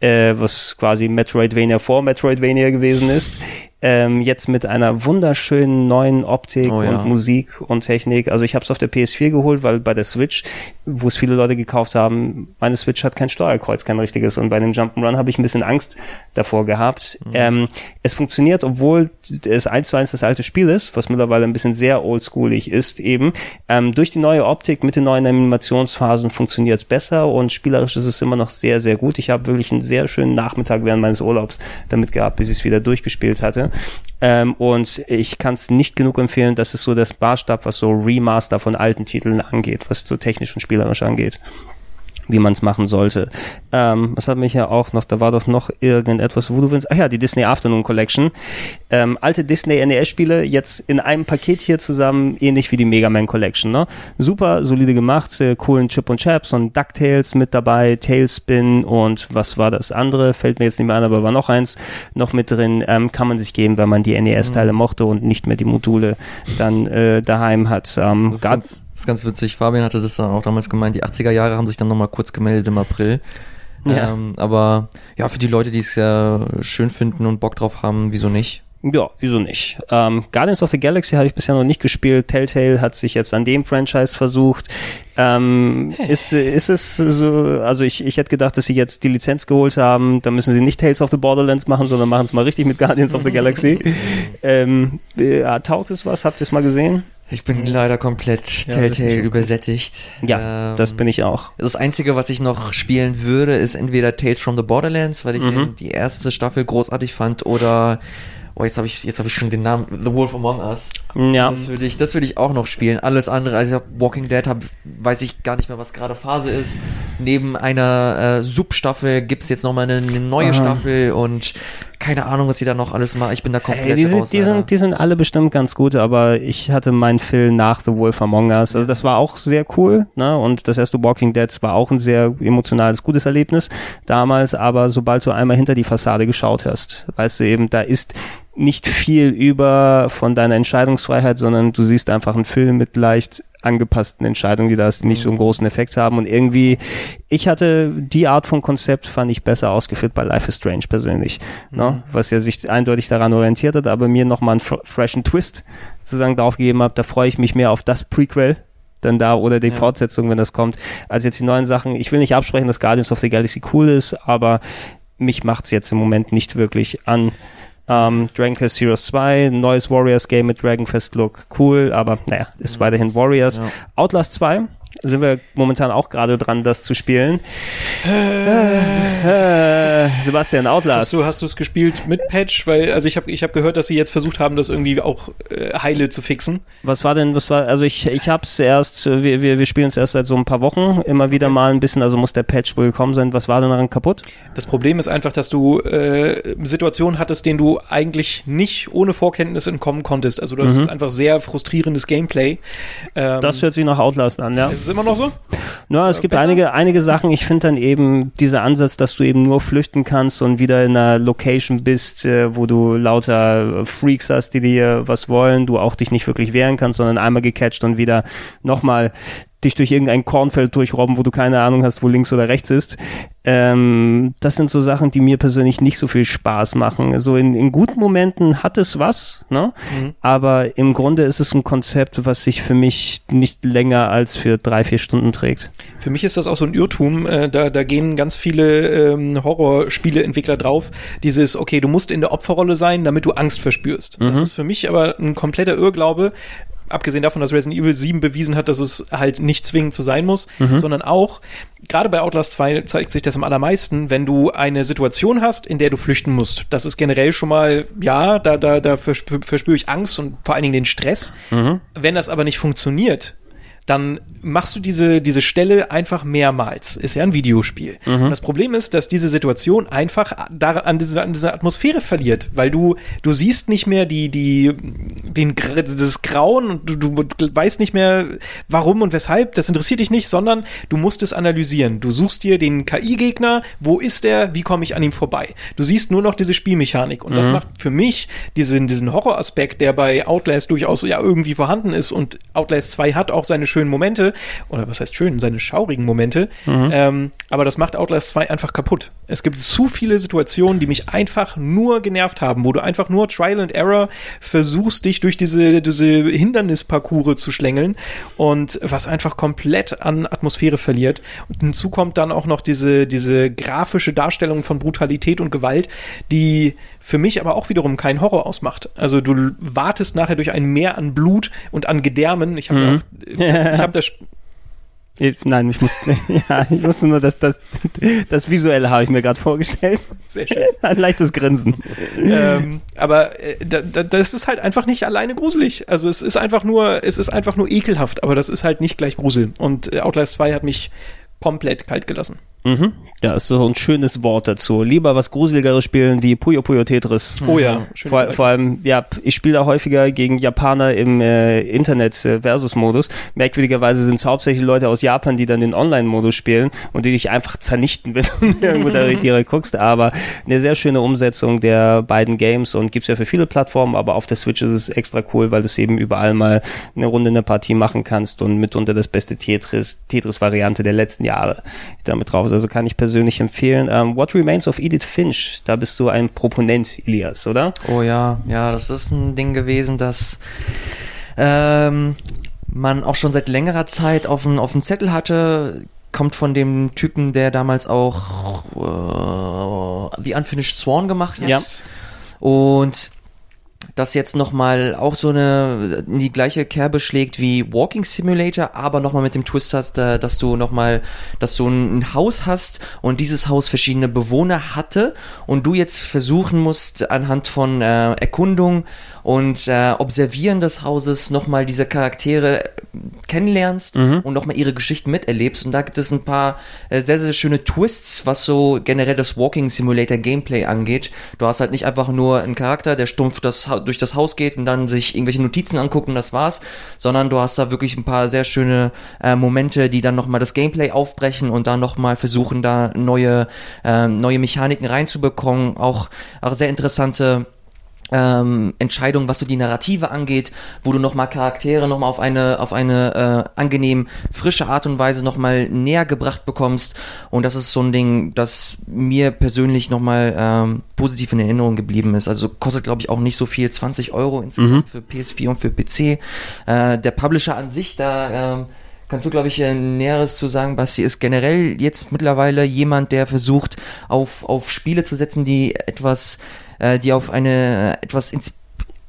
äh, was quasi Metroidvania vor Metroidvania gewesen ist ähm, jetzt mit einer wunderschönen neuen Optik Oh ja. und Musik und Technik. Also ich habe es auf der PS4 geholt, weil bei der Switch, wo es viele Leute gekauft haben, meine Switch hat kein Steuerkreuz, kein richtiges. Und bei dem Jump'n'Run habe ich ein bisschen Angst davor gehabt. Ähm, es funktioniert, obwohl es eins zu eins das alte Spiel ist, was mittlerweile ein bisschen sehr oldschoolig ist eben. Ähm, durch die neue Optik mit den neuen Animationsphasen funktioniert es besser und spielerisch ist es immer noch sehr, sehr gut. Ich habe wirklich einen sehr schönen Nachmittag während meines Urlaubs damit gehabt, bis ich es wieder durchgespielt hatte. Ähm, und ich kann es nicht genug empfehlen, das ist so das Maßstab, was so Remaster von alten Titeln angeht, was so technisch und spielerisch angeht wie man es machen sollte. Ähm, was hat mich ja auch noch, da war doch noch irgendetwas, wo du willst. Ach ja, die Disney Afternoon Collection. Ähm, alte Disney NES-Spiele jetzt in einem Paket hier zusammen, ähnlich wie die Mega Man Collection. Ne? Super, solide gemacht, äh, coolen Chip und Chaps und DuckTales mit dabei, Tailspin und was war das andere? Fällt mir jetzt nicht mehr an, aber war noch eins noch mit drin. Ähm, kann man sich geben, wenn man die NES-Teile mochte und nicht mehr die Module dann äh, daheim hat. Ähm, ganz, das ist ganz witzig. Fabian hatte das dann auch damals gemeint. Die 80er Jahre haben sich dann nochmal kurz gemeldet im April. Ja. Ähm, aber ja, für die Leute, die es ja schön finden und Bock drauf haben, wieso nicht? Ja, wieso nicht? Ähm, Guardians of the Galaxy habe ich bisher noch nicht gespielt. Telltale hat sich jetzt an dem Franchise versucht. Ähm, ist, ist es so, also ich, ich hätte gedacht, dass sie jetzt die Lizenz geholt haben, da müssen sie nicht Tales of the Borderlands machen, sondern machen es mal richtig mit Guardians of the Galaxy. ähm, äh, taugt es was? Habt ihr es mal gesehen? Ich bin leider komplett Ja, Telltale übersättigt. Ja, Ähm, das bin ich auch. Das Einzige, was ich noch spielen würde, ist entweder Tales from the Borderlands, weil ich Mhm. die erste Staffel großartig fand, oder oh, jetzt habe ich jetzt habe ich schon den Namen The Wolf Among Us. Ja. Das würde ich, das würde ich auch noch spielen. Alles andere, also ich hab Walking Dead hab, weiß ich gar nicht mehr, was gerade Phase ist. Neben einer äh, Substaffel gibt's jetzt noch mal eine, eine neue Aha. Staffel und keine Ahnung, was sie da noch alles macht. Ich bin da komplett Ey, die, sind, raus. die, sind, die sind alle bestimmt ganz gut, aber ich hatte meinen Film nach The Wolf Among Us. Also das war auch sehr cool, ne? Und das erste Walking Dead war auch ein sehr emotionales, gutes Erlebnis damals, aber sobald du einmal hinter die Fassade geschaut hast, weißt du eben, da ist nicht viel über von deiner Entscheidungsfreiheit, sondern du siehst einfach einen Film mit leicht angepassten Entscheidungen, die das nicht so einen großen Effekt haben und irgendwie, ich hatte die Art von Konzept fand ich besser ausgeführt bei Life is Strange persönlich, ne? was ja sich eindeutig daran orientiert hat, aber mir nochmal einen fr freshen Twist sozusagen drauf gegeben hat, da freue ich mich mehr auf das Prequel dann da oder die Ja. Fortsetzung, wenn das kommt, als jetzt die neuen Sachen. Ich will nicht absprechen, dass Guardians of the Galaxy cool ist, aber mich macht's jetzt im Moment nicht wirklich an. Ähm, Dragon Quest Heroes 2, ein neues Warriors Game mit Dragon Quest Look, cool, aber naja, ist weiterhin Warriors. Ja. Outlast 2 sind wir momentan auch gerade dran, das zu spielen. Äh, Sebastian, Outlast. Hast du, hast du es gespielt mit Patch? Weil, also ich habe ich hab gehört, dass sie jetzt versucht haben, das irgendwie auch äh, heile zu fixen. Was war denn, was war, also ich, ich hab's erst, wir, wir, wir spielen es erst seit so ein paar Wochen, immer wieder mal ein bisschen, also muss der Patch wohl gekommen sein. Was war denn daran kaputt? Das Problem ist einfach, dass du äh, Situationen hattest, denen du eigentlich nicht ohne Vorkenntnis entkommen konntest. Also das Mhm. ist einfach sehr frustrierendes Gameplay. Ähm, Das hört sich nach Outlast an, ja. es immer noch so? Na, es Äh, gibt besser? einige, einige Sachen. Ich finde dann eben dieser Ansatz, dass du eben nur flüchten kannst und wieder in einer Location bist, äh, wo du lauter Freaks hast, die dir was wollen, du auch dich nicht wirklich wehren kannst, sondern einmal gecatcht und wieder nochmal dich durch irgendein Kornfeld durchrobben, wo du keine Ahnung hast, wo links oder rechts ist. Ähm, das sind so Sachen, die mir persönlich nicht so viel Spaß machen. Also in, in guten Momenten hat es was, ne? Mhm. Aber im Grunde ist es ein Konzept, was sich für mich nicht länger als für drei, vier Stunden trägt. Für mich ist das auch so ein Irrtum. Äh, da, da gehen ganz viele ähm, Horrorspieleentwickler drauf. Dieses, okay, du musst in der Opferrolle sein, damit du Angst verspürst. Das Mhm. ist für mich aber ein kompletter Irrglaube. Abgesehen davon, dass Resident Evil 7 bewiesen hat, dass es halt nicht zwingend so sein muss, sondern auch, gerade bei Outlast 2 zeigt sich das am allermeisten, wenn du eine Situation hast, in der du flüchten musst. Das ist generell schon mal, ja, da, da, da verspüre verspür ich Angst und vor allen Dingen den Stress. Wenn das aber nicht funktioniert, dann machst du diese, diese Stelle einfach mehrmals. Ist ja ein Videospiel. Und das Problem ist, dass diese Situation einfach da, an, diese, an dieser Atmosphäre verliert, weil du, du siehst nicht mehr die, die, den, das Grauen und du, du weißt nicht mehr, warum und weshalb. Das interessiert dich nicht, sondern du musst es analysieren. Du suchst dir den KI-Gegner, wo ist der, wie komme ich an ihm vorbei? Du siehst nur noch diese Spielmechanik und das macht für mich diesen, diesen Horroraspekt, der bei Outlast durchaus ja irgendwie vorhanden ist und Outlast 2 hat auch seine schönen Momente, oder was heißt schön, seine schaurigen Momente, ähm, aber das macht Outlast 2 einfach kaputt. Es gibt zu viele Situationen, die mich einfach nur genervt haben, wo du einfach nur Trial and Error versuchst, dich durch diese, diese Hindernisparcours zu schlängeln und was einfach komplett an Atmosphäre verliert. Und hinzu kommt dann auch noch diese, diese grafische Darstellung von Brutalität und Gewalt, die für mich aber auch wiederum keinen Horror ausmacht. Also du wartest nachher durch ein Meer an Blut und an Gedärmen. Ich habe Mhm. auch, ich habe das Nein, ich muss, ja, ich wusste nur, dass das, das Visuelle habe ich mir gerade vorgestellt. sehr schön. Ein leichtes Grinsen. ähm, aber äh, da, da, das ist halt einfach nicht alleine gruselig. Also es ist einfach nur, es ist einfach nur ekelhaft, aber das ist halt nicht gleich Grusel. Und äh, Outlast 2 hat mich komplett kalt gelassen. Mhm. Ja, ist so ein schönes Wort dazu. Lieber was Gruseligeres spielen wie Puyo Puyo Tetris. Oh ja, schön Vor, vor allem, ja, ich spiele da häufiger gegen Japaner im äh, Internet-Versus-Modus. Merkwürdigerweise sind es hauptsächlich Leute aus Japan, die dann den Online-Modus spielen und die dich einfach zernichten, wenn du irgendwo da direkt guckst. Aber eine sehr schöne Umsetzung der beiden Games und gibt's ja für viele Plattformen, aber auf der Switch ist es extra cool, weil du es eben überall mal eine Runde, eine Partie machen kannst und mitunter das beste Tetris, Tetris-Variante der letzten Jahre damit drauf ist. Also kann ich persönlich empfehlen. Ähm, What Remains of Edith Finch, da bist du ein Proponent, Elias, oder? Oh ja, ja, das ist ein Ding gewesen, das ähm, man auch schon seit längerer Zeit auf dem auf dem Zettel hatte. Kommt von dem Typen, der damals auch äh, The Unfinished Sworn gemacht hat. Ja. Und das jetzt nochmal auch so eine in die gleiche Kerbe schlägt wie Walking Simulator, aber nochmal mit dem Twist hast, äh, dass du nochmal, dass du ein Haus hast und dieses Haus verschiedene Bewohner hatte und du jetzt versuchen musst, anhand von äh, Erkundung und äh, Observieren des Hauses nochmal diese Charaktere kennenlernst und nochmal ihre Geschichten miterlebst. Und da gibt es ein paar äh, sehr, sehr schöne Twists, was so generell das Walking Simulator Gameplay angeht. Du hast halt nicht einfach nur einen Charakter, der stumpf das, durch das Haus geht und dann sich irgendwelche Notizen anguckt und das war's, sondern du hast da wirklich ein paar sehr schöne äh, Momente, die dann nochmal das Gameplay aufbrechen und dann nochmal versuchen, da neue, ähm, neue Mechaniken reinzubekommen. Auch, auch sehr interessante ähm, Entscheidungen, was so die Narrative angeht, wo du nochmal Charaktere nochmal auf eine, auf eine äh, angenehm frische Art und Weise nochmal näher gebracht bekommst. Und das ist so ein Ding, das mir persönlich nochmal ähm, positiv in Erinnerung geblieben ist. Also kostet, glaube ich, auch nicht so viel, 20 Euro insgesamt für PS4 und für PC. Äh, der Publisher an sich, da ähm, Kannst du, glaube ich, äh, Näheres zu sagen, Basti, ist generell jetzt mittlerweile jemand, der versucht, auf, auf Spiele zu setzen, die etwas, äh, die auf eine äh, etwas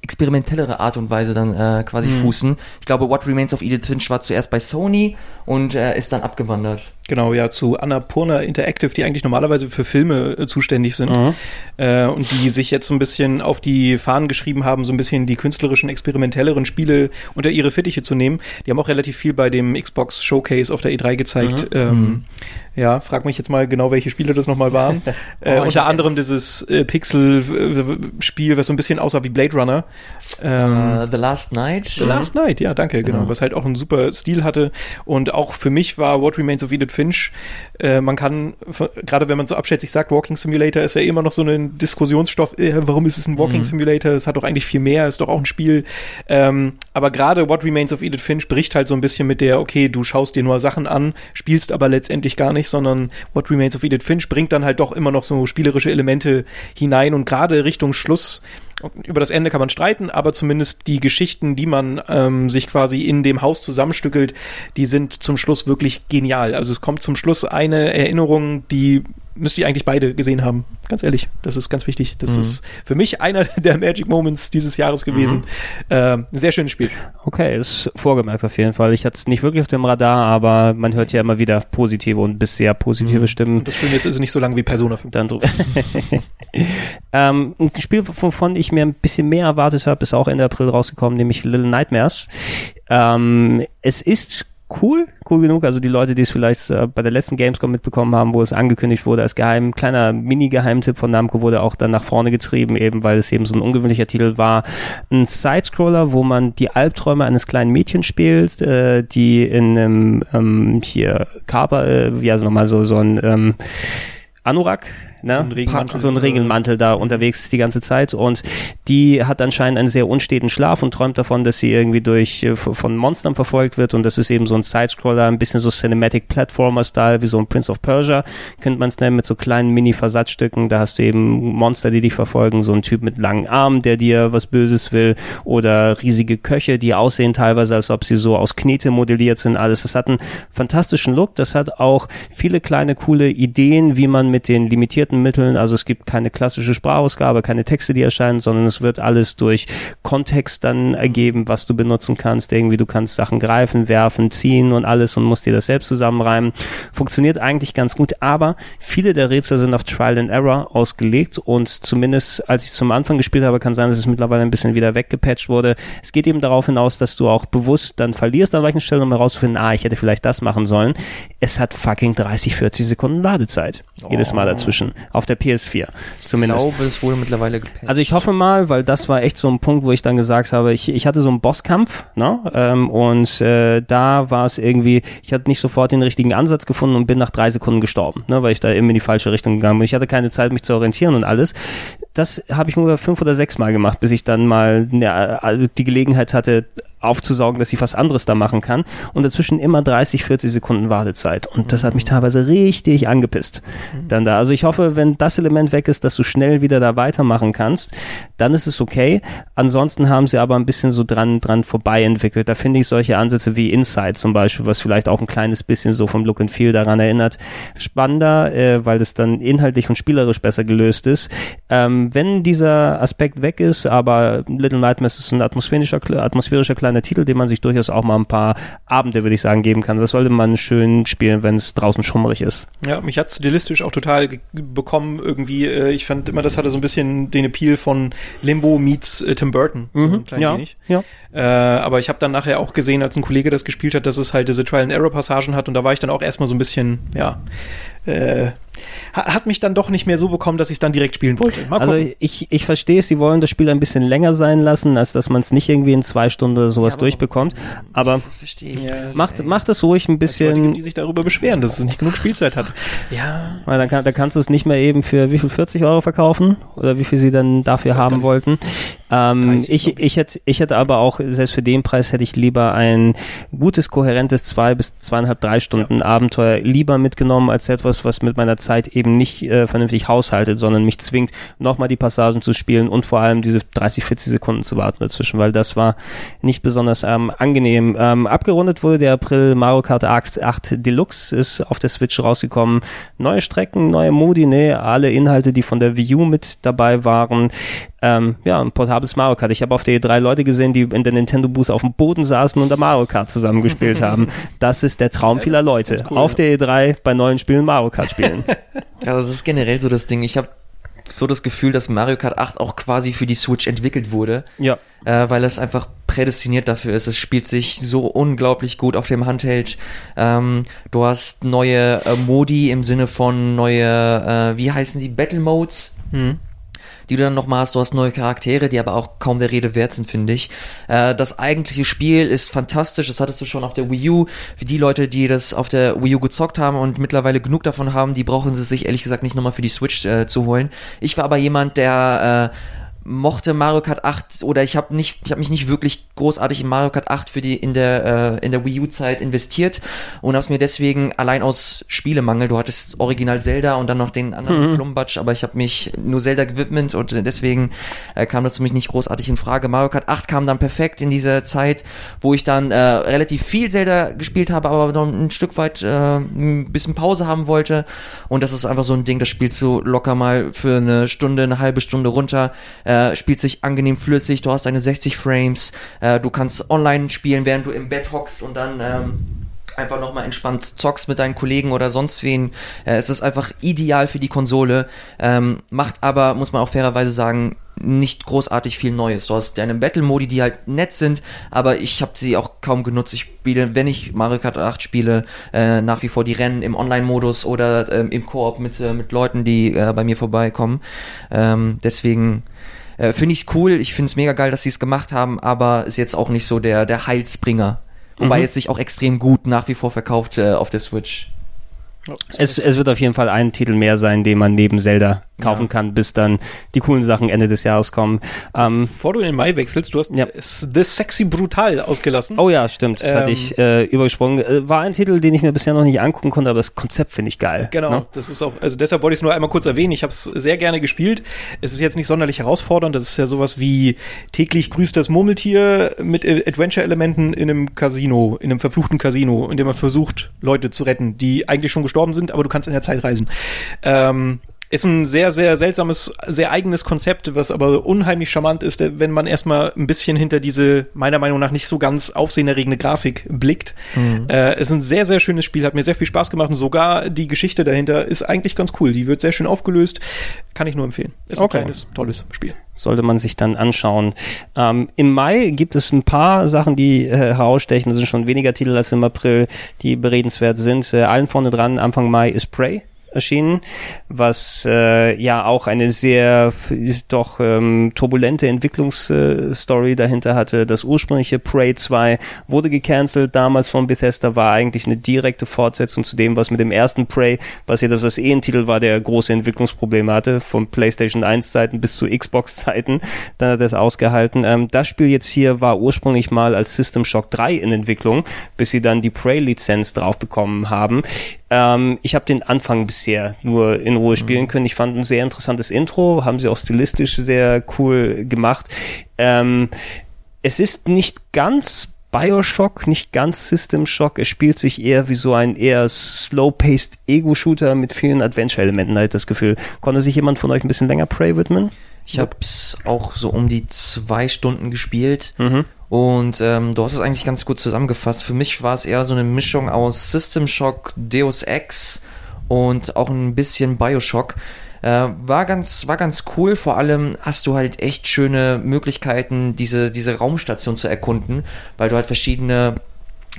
experimentellere Art und Weise dann äh, quasi fußen. Ich glaube, What Remains of Edith Finch war zuerst bei Sony und äh, ist dann abgewandert. Genau, ja, zu Annapurna Interactive, die eigentlich normalerweise für Filme äh, zuständig sind äh, und die sich jetzt so ein bisschen auf die Fahnen geschrieben haben, so ein bisschen die künstlerischen, experimentelleren Spiele unter ihre Fittiche zu nehmen. Die haben auch relativ viel bei dem Xbox Showcase auf der E3 gezeigt. Ähm, ja, frag mich jetzt mal genau, welche Spiele das nochmal waren. äh, Oh, ich unter anderem jetzt- dieses äh, Pixel-Spiel, was so ein bisschen aussah wie Blade Runner. Ähm, Äh, The Last Night. The Last Night, ja, danke, genau. Genau. Was halt auch einen super Stil hatte. Und auch für mich war What Remains of Edith Finch, äh, man kann, gerade wenn man so abschätzig sagt, Walking Simulator ist ja immer noch so ein Diskussionsstoff, äh, warum ist es ein Walking Simulator? Es hat doch eigentlich viel mehr, ist doch auch ein Spiel. Ähm, aber gerade What Remains of Edith Finch bricht halt so ein bisschen mit der, okay, du schaust dir nur Sachen an, spielst aber letztendlich gar nicht, sondern What Remains of Edith Finch bringt dann halt doch immer noch so spielerische Elemente hinein und gerade Richtung Schluss über das Ende kann man streiten, aber zumindest die Geschichten, die man ähm, sich quasi in dem Haus zusammenstückelt, die sind zum Schluss wirklich genial. Also es kommt zum Schluss eine Erinnerung, die müsst ihr eigentlich beide gesehen haben. Ganz ehrlich, das ist ganz wichtig. Das mhm. ist für mich einer der Magic Moments dieses Jahres gewesen. Mhm. Äh, ein sehr schönes Spiel. Okay, ist vorgemerkt auf jeden Fall. Ich hatte es nicht wirklich auf dem Radar, aber man hört ja immer wieder positive und bisher positive mhm. Stimmen. Und das Schöne ist, es ist nicht so lang wie Persona 5. Dann ähm, ein Spiel, wovon ich mir ein bisschen mehr erwartet habe, ist auch Ende April rausgekommen, nämlich Little Nightmares. Ähm, es ist cool, cool genug. Also die Leute, die es vielleicht äh, bei der letzten Gamescom mitbekommen haben, wo es angekündigt wurde als geheim, kleiner Mini-Geheimtipp von Namco wurde auch dann nach vorne getrieben, eben weil es eben so ein ungewöhnlicher Titel war. Ein Sidescroller, wo man die Albträume eines kleinen Mädchens spielt, äh, die in einem ähm, hier Kaper, äh, wie also nochmal so, so ein ähm, Anorak ne? so ein Regenmantel, so ein Regenmantel da unterwegs ist die ganze Zeit und die hat anscheinend einen sehr unsteten Schlaf und träumt davon, dass sie irgendwie durch äh, von Monstern verfolgt wird und das ist eben so ein Sidescroller, ein bisschen so Cinematic Platformer Style, wie so ein Prince of Persia, könnte man es nennen, mit so kleinen Mini-Versatzstücken, da hast du eben Monster, die dich verfolgen, so ein Typ mit langen Armen, der dir was Böses will oder riesige Köche, die aussehen teilweise, als ob sie so aus Knete modelliert sind, alles. Das hat einen fantastischen Look, das hat auch viele kleine coole Ideen, wie man mit den limitierten generierten Mitteln. Also es gibt keine klassische Sprachausgabe, keine Texte, die erscheinen, sondern es wird alles durch Kontext dann ergeben, was du benutzen kannst. Irgendwie du kannst Sachen greifen, werfen, ziehen und alles und musst dir das selbst zusammenreimen. Funktioniert eigentlich ganz gut, aber viele der Rätsel sind auf Trial and Error ausgelegt und zumindest als ich zum Anfang gespielt habe, kann sein, dass es mittlerweile ein bisschen wieder weggepatcht wurde. Es geht eben darauf hinaus, dass du auch bewusst dann verlierst an welchen Stellen, um herauszufinden, ah, ich hätte vielleicht das machen sollen. Es hat fucking 30, 40 Sekunden Ladezeit. Jedes Mal dazwischen auf der PS4 zumindest. Ich glaube, es wurde mittlerweile gepatcht. Also ich hoffe mal, weil das war echt so ein Punkt, wo ich dann gesagt habe, ich, ich hatte so einen Bosskampf, ne? Ähm, und äh, da war es irgendwie, ich hatte nicht sofort den richtigen Ansatz gefunden und bin nach drei Sekunden gestorben, ne? weil ich da eben in die falsche Richtung gegangen bin. Ich hatte keine Zeit, mich zu orientieren und alles. Das habe ich nur fünf oder sechs Mal gemacht, bis ich dann mal ne, die Gelegenheit hatte, aufzusaugen, dass ich was anderes da machen kann. Und dazwischen immer 30, 40 Sekunden Wartezeit. Und das hat mich teilweise richtig angepisst. Dann da. Also ich hoffe, wenn das Element weg ist, dass du schnell wieder da weitermachen kannst, dann ist es okay. Ansonsten haben sie aber ein bisschen so dran, dran vorbei entwickelt. Da finde ich solche Ansätze wie Inside zum Beispiel, was vielleicht auch ein kleines bisschen so vom Look and Feel daran erinnert, spannender, äh, weil das dann inhaltlich und spielerisch besser gelöst ist. Ähm, wenn dieser Aspekt weg ist, aber Little Nightmares ist ein atmosphärischer, atmosphärischer kleiner Titel, den man sich durchaus auch mal ein paar Abende, würde ich sagen, geben kann. Das sollte man schön spielen, wenn es draußen schummerig ist. Ja, mich hat stilistisch auch total bekommen irgendwie. Äh, ich fand immer, das hatte so ein bisschen den Appeal von Limbo meets äh, Tim Burton. So mhm, ein klein ja, wenig. Ja. Äh, aber ich habe dann nachher auch gesehen, als ein Kollege das gespielt hat, dass es halt diese Trial-and-Error-Passagen hat und da war ich dann auch erstmal so ein bisschen, ja, äh, hat mich dann doch nicht mehr so bekommen, dass ich dann direkt spielen wollte. also ich, ich verstehe es, sie wollen das Spiel ein bisschen länger sein lassen, als dass man es nicht irgendwie in zwei Stunden oder sowas ja, aber durchbekommt. Aber das verstehe ich. Ja, macht, macht es ruhig ein bisschen. Leute gibt, die sich darüber beschweren, dass es nicht genug Spielzeit hat. Ja. Weil dann, kann, dann kannst du es nicht mehr eben für wie viel 40 Euro verkaufen oder wie viel sie dann dafür haben wollten. Ähm, ich, ich, hätte, ich hätte aber auch, selbst für den Preis hätte ich lieber ein gutes, kohärentes zwei bis zweieinhalb, drei Stunden ja. Abenteuer lieber mitgenommen als etwas, was mit meiner Zeit eben nicht äh, vernünftig haushaltet, sondern mich zwingt, nochmal die Passagen zu spielen und vor allem diese 30, 40 Sekunden zu warten dazwischen, weil das war nicht besonders ähm, angenehm. Ähm, abgerundet wurde der April Mario Kart 8, 8 Deluxe, ist auf der Switch rausgekommen. Neue Strecken, neue Modi, ne, alle Inhalte, die von der Wii U mit dabei waren ähm, ja, ein portables Mario Kart. Ich habe auf der E3 Leute gesehen, die in der Nintendo Booth auf dem Boden saßen und da Mario Kart zusammengespielt haben. Das ist der Traum vieler Leute. Cool, auf der E3 bei neuen Spielen Mario Kart spielen. Also das ist generell so das Ding. Ich habe so das Gefühl, dass Mario Kart 8 auch quasi für die Switch entwickelt wurde. Ja. Äh, weil es einfach prädestiniert dafür ist. Es spielt sich so unglaublich gut auf dem Handheld. Ähm, du hast neue äh, Modi im Sinne von neue, äh, wie heißen die, Battle Modes. Hm die du dann nochmal hast. Du hast neue Charaktere, die aber auch kaum der Rede wert sind, finde ich. Äh, das eigentliche Spiel ist fantastisch. Das hattest du schon auf der Wii U. Für die Leute, die das auf der Wii U gezockt haben und mittlerweile genug davon haben, die brauchen sie sich ehrlich gesagt nicht nochmal für die Switch äh, zu holen. Ich war aber jemand, der äh, mochte Mario Kart 8 oder ich habe nicht, ich habe mich nicht wirklich großartig in Mario Kart 8 für die in der äh, in der Wii U Zeit investiert und habe mir deswegen allein aus Spielemangel, du hattest Original Zelda und dann noch den anderen mhm. Plumbatsch, aber ich habe mich nur Zelda gewidmet und deswegen äh, kam das für mich nicht großartig in Frage. Mario Kart 8 kam dann perfekt in diese Zeit, wo ich dann äh, relativ viel Zelda gespielt habe, aber noch ein Stück weit äh, ein bisschen Pause haben wollte und das ist einfach so ein Ding, das spielst du locker mal für eine Stunde, eine halbe Stunde runter. Äh, äh, spielt sich angenehm flüssig, du hast deine 60 Frames, äh, du kannst online spielen, während du im Bett hockst und dann ähm, einfach nochmal entspannt zockst mit deinen Kollegen oder sonst wen. Äh, es ist einfach ideal für die Konsole, ähm, macht aber, muss man auch fairerweise sagen, nicht großartig viel Neues. Du hast deine Battle-Modi, die halt nett sind, aber ich habe sie auch kaum genutzt. Ich spiele, wenn ich Mario Kart 8 spiele, äh, nach wie vor die Rennen im Online-Modus oder ähm, im Koop mit, äh, mit Leuten, die äh, bei mir vorbeikommen. Ähm, deswegen äh, finde ich es cool, ich finde es mega geil, dass sie es gemacht haben, aber ist jetzt auch nicht so der, der Heilsbringer. Wobei mhm. es sich auch extrem gut nach wie vor verkauft äh, auf der Switch. Es, es wird auf jeden Fall ein Titel mehr sein, den man neben Zelda kaufen ja. kann, bis dann die coolen Sachen Ende des Jahres kommen. Ähm, Bevor du in den Mai wechselst, du hast ja. The Sexy Brutal ausgelassen. Oh ja, stimmt. Das ähm, hatte ich äh, übergesprungen. Äh, war ein Titel, den ich mir bisher noch nicht angucken konnte, aber das Konzept finde ich geil. Genau, ne? das ist auch, also deshalb wollte ich es nur einmal kurz erwähnen. Ich habe es sehr gerne gespielt. Es ist jetzt nicht sonderlich herausfordernd. Das ist ja sowas wie täglich grüßt das Murmeltier mit Adventure-Elementen in einem Casino, in einem verfluchten Casino, in dem man versucht, Leute zu retten, die eigentlich schon gestorben sind, aber du kannst in der Zeit reisen. Ähm, ist ein sehr, sehr seltsames, sehr eigenes Konzept, was aber unheimlich charmant ist, wenn man erstmal ein bisschen hinter diese, meiner Meinung nach, nicht so ganz aufsehenerregende Grafik blickt. Mhm. Äh, es ist ein sehr, sehr schönes Spiel, hat mir sehr viel Spaß gemacht und sogar die Geschichte dahinter ist eigentlich ganz cool. Die wird sehr schön aufgelöst. Kann ich nur empfehlen. Ist ein okay. kleines, tolles Spiel. Sollte man sich dann anschauen. Ähm, Im Mai gibt es ein paar Sachen, die äh, herausstechen. Das sind schon weniger Titel als im April, die beredenswert sind. Äh, allen vorne dran, Anfang Mai ist Prey erschienen, was äh, ja auch eine sehr doch ähm, turbulente Entwicklungsstory dahinter hatte. Das ursprüngliche Prey 2 wurde gecancelt damals von Bethesda, war eigentlich eine direkte Fortsetzung zu dem, was mit dem ersten Prey passiert ist, was eh ein Titel war, der große Entwicklungsprobleme hatte, von PlayStation 1 Zeiten bis zu Xbox Zeiten. Dann hat er es ausgehalten. Ähm, das Spiel jetzt hier war ursprünglich mal als System Shock 3 in Entwicklung, bis sie dann die Prey-Lizenz drauf bekommen haben. Ähm, ich habe den Anfang bisher nur in Ruhe spielen mhm. können. Ich fand ein sehr interessantes Intro, haben sie auch stilistisch sehr cool gemacht. Ähm, es ist nicht ganz Bioshock, nicht ganz System Shock. Es spielt sich eher wie so ein eher slow-paced Ego-Shooter mit vielen Adventure-Elementen, halt das Gefühl. Konnte sich jemand von euch ein bisschen länger Prey widmen? Ich habe es auch so um die zwei Stunden gespielt. Mhm. Und ähm, du hast es eigentlich ganz gut zusammengefasst. Für mich war es eher so eine Mischung aus System Shock, Deus Ex und auch ein bisschen Bioshock. Äh, war ganz, war ganz cool. Vor allem hast du halt echt schöne Möglichkeiten, diese, diese Raumstation zu erkunden, weil du halt verschiedene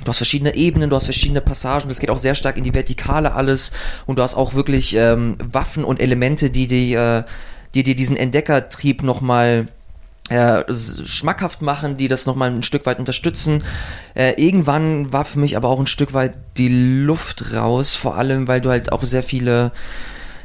Du hast verschiedene Ebenen, du hast verschiedene Passagen, das geht auch sehr stark in die Vertikale alles und du hast auch wirklich ähm, Waffen und Elemente, die, die, äh, die dir diesen Entdeckertrieb nochmal äh, schmackhaft machen, die das nochmal ein Stück weit unterstützen. Äh, irgendwann war für mich aber auch ein Stück weit die Luft raus, vor allem weil du halt auch sehr viele,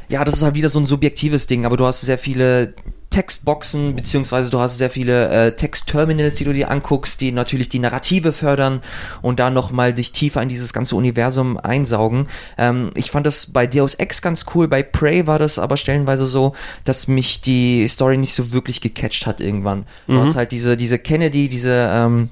ja, das ist halt wieder so ein subjektives Ding, aber du hast sehr viele Textboxen, beziehungsweise du hast sehr viele äh, Textterminals, die du dir anguckst, die natürlich die Narrative fördern und da nochmal dich tiefer in dieses ganze Universum einsaugen. Ähm, ich fand das bei Deus Ex ganz cool, bei Prey war das aber stellenweise so, dass mich die Story nicht so wirklich gecatcht hat irgendwann. Du mhm. hast halt diese, diese Kennedy, diese, ähm,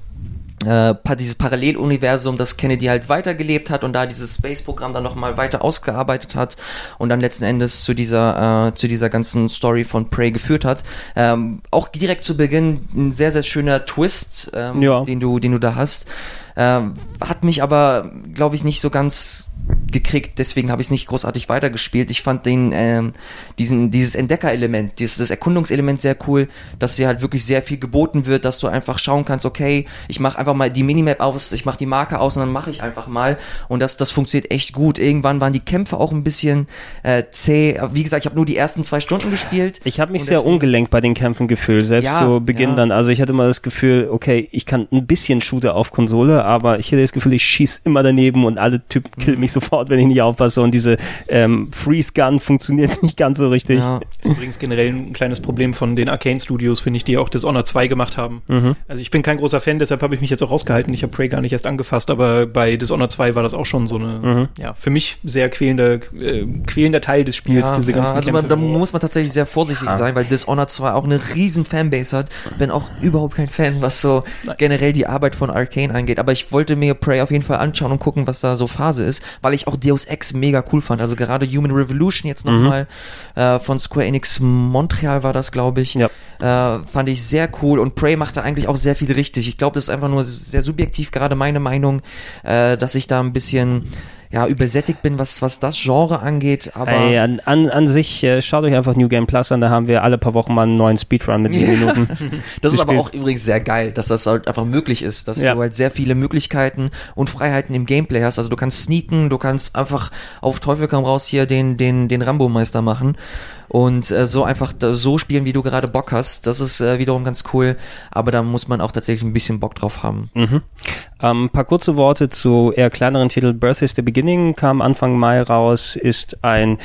äh, dieses Paralleluniversum, das Kennedy halt weitergelebt hat und da dieses Space-Programm dann nochmal weiter ausgearbeitet hat und dann letzten Endes zu dieser, äh, zu dieser ganzen Story von Prey geführt hat. Ähm, auch direkt zu Beginn ein sehr, sehr schöner Twist, ähm, ja. den du, den du da hast. Ähm, hat mich aber, glaube ich, nicht so ganz gekriegt, deswegen habe ich es nicht großartig weitergespielt. Ich fand den, ähm, diesen, dieses Entdeckerelement, dieses, das Erkundungselement sehr cool, dass dir halt wirklich sehr viel geboten wird, dass du einfach schauen kannst, okay, ich mache einfach mal die Minimap aus, ich mache die Marke aus und dann mache ich einfach mal. Und das, das funktioniert echt gut. Irgendwann waren die Kämpfe auch ein bisschen äh, zäh. Wie gesagt, ich habe nur die ersten zwei Stunden gespielt. Ich habe mich sehr ungelenkt bei den Kämpfen gefühlt, selbst ja, zu Beginn ja. dann. Also ich hatte immer das Gefühl, okay, ich kann ein bisschen Shooter auf Konsole, aber ich hatte das Gefühl, ich schieß immer daneben und alle Typen killen mich sofort wenn ich nicht aufpasse. Und diese ähm, Freeze Gun funktioniert nicht ganz so richtig. Ja. Das ist übrigens generell ein kleines Problem von den Arcane Studios, finde ich, die auch Dishonored 2 gemacht haben. Also ich bin kein großer Fan, deshalb habe ich mich jetzt auch rausgehalten. Ich habe Prey gar nicht erst angefasst, aber bei Dishonored 2 war das auch schon so eine, ja, für mich sehr quälender, äh, quälender Teil des Spiels, Ja, diese ja, ganzen also man, da muss man tatsächlich sehr vorsichtig sein, weil Dishonored 2 auch eine riesen Fanbase hat. Bin auch überhaupt kein Fan, was so Nein. generell die Arbeit von Arcane angeht. Aber ich wollte mir Prey auf jeden Fall anschauen und gucken, was da so Phase ist, weil ich auch Deus Ex mega cool fand. Also gerade Human Revolution jetzt nochmal äh, von Square Enix Montreal war das, glaube ich. Ja. Äh, fand ich sehr cool und Prey machte eigentlich auch sehr viel richtig. Ich glaube, das ist einfach nur sehr subjektiv gerade meine Meinung, äh, dass ich da ein bisschen ja übersättigt bin, was was das Genre angeht. Aber Ey, an, an, an sich, äh, schaut euch einfach New Game Plus an, da haben wir alle paar Wochen mal einen neuen Speedrun mit sieben Minuten. Das ist aber auch übrigens sehr geil, dass das halt einfach möglich ist, dass Ja. du halt sehr viele Möglichkeiten und Freiheiten im Gameplay hast. Also du kannst sneaken, du kannst einfach auf Teufel komm raus hier den den den Rambo-Meister machen und äh, so einfach so spielen, wie du gerade Bock hast. Das ist äh, wiederum ganz cool, aber da muss man auch tatsächlich ein bisschen Bock drauf haben. Mhm. Ähm, paar kurze Worte zu eher kleineren Titel. Birth is the Beginning kam Anfang Mai raus, ist ein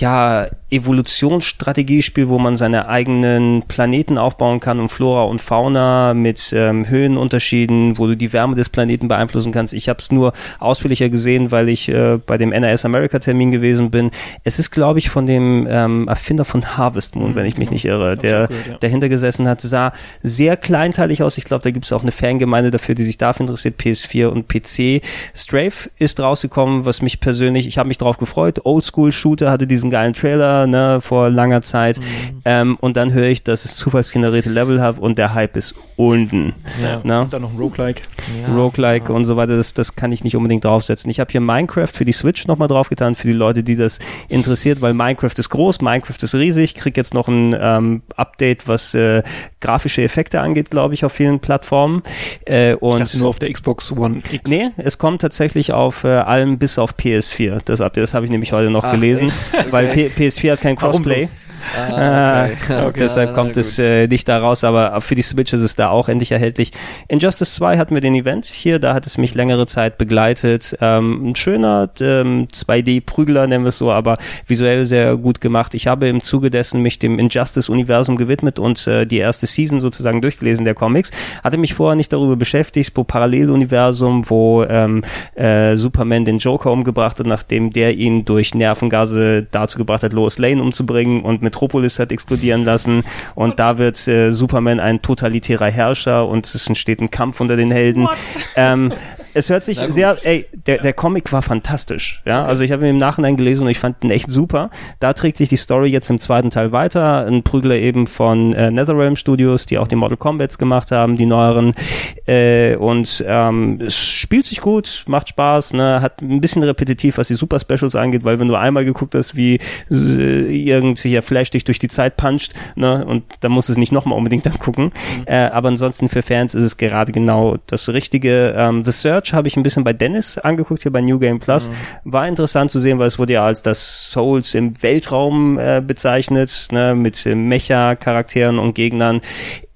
ja Evolutionsstrategiespiel, wo man seine eigenen Planeten aufbauen kann und Flora und Fauna mit ähm, Höhenunterschieden, wo du die Wärme des Planeten beeinflussen kannst. Ich habe es nur ausführlicher gesehen, weil ich äh, bei dem NRS America Termin gewesen bin. Es ist, glaube ich, von dem ähm, Erfinder von Harvest Moon, wenn ich mich nicht irre, der gehört, ja. dahinter gesessen hat, sah sehr kleinteilig aus. Ich glaube, da gibt es auch eine Fangemeinde dafür, die sich dafür interessiert, PS4 und PC. Strafe ist rausgekommen, was mich persönlich, ich habe mich drauf gefreut. Oldschool-Shooter hatte diesen geilen Trailer ne, vor langer Zeit. Ähm, und dann höre ich, dass es zufallsgenerierte Level hat und der Hype ist unten. Ja, Ne? und dann noch ein Roguelike. Ja, Roguelike und so weiter, das, das kann ich nicht unbedingt draufsetzen. Ich habe hier Minecraft für die Switch nochmal draufgetan, für die Leute, die das interessiert, weil Minecraft ist groß, Minecraft ist riesig, krieg jetzt noch ein ähm, Update, was äh, grafische Effekte angeht, glaube ich, auf vielen Plattformen. Äh, Ich und dachte nur auf der Xbox One X. Nee, es kommt tatsächlich auf äh, allem bis auf PS4. Das das habe ich nämlich heute noch Ah, gelesen, weil P PS4 hat kein Crossplay. Ah, okay. deshalb Ja, kommt na es äh, nicht da raus, aber für die Switch ist es da auch endlich erhältlich. Injustice 2 hatten wir den Event hier, da hat es mich längere Zeit begleitet. Ähm, ein schöner ähm, 2D-Prügler, nennen wir es so, aber visuell sehr gut gemacht. Ich habe im Zuge dessen mich dem Injustice-Universum gewidmet und äh, die erste Season sozusagen durchgelesen der Comics. Hatte mich vorher nicht darüber beschäftigt, wo Paralleluniversum, wo ähm, äh, Superman den Joker umgebracht hat, nachdem der ihn durch Nervengase dazu gebracht hat, Lois Lane umzubringen und Metropolis hat explodieren lassen. Und da wird äh, Superman ein totalitärer Herrscher und es entsteht ein Kampf unter den Helden. Ähm, es hört sich sehr, ey, der, der Comic war fantastisch. Ja, also ich habe ihn im Nachhinein gelesen und ich fand ihn echt super. Da trägt sich die Story jetzt im zweiten Teil weiter. Ein Prügler eben von äh, NetherRealm Studios, die auch die Mortal Kombats gemacht haben, die neueren. Äh, und ähm, es spielt sich gut, macht Spaß, ne, hat ein bisschen repetitiv, was die Super Specials angeht, weil wenn du einmal geguckt hast, wie äh, irgendwie ja Flash dich durch die Zeit puncht, ne, und dann musst du es nicht nochmal unbedingt angucken. Äh, aber ansonsten für Fans ist es gerade genau das Richtige. Ähm, The Search habe ich ein bisschen bei Dennis angeguckt, hier bei New Game Plus. War interessant zu sehen, weil es wurde ja als das Souls im Weltraum äh, bezeichnet, ne, mit Mecha-Charakteren und Gegnern.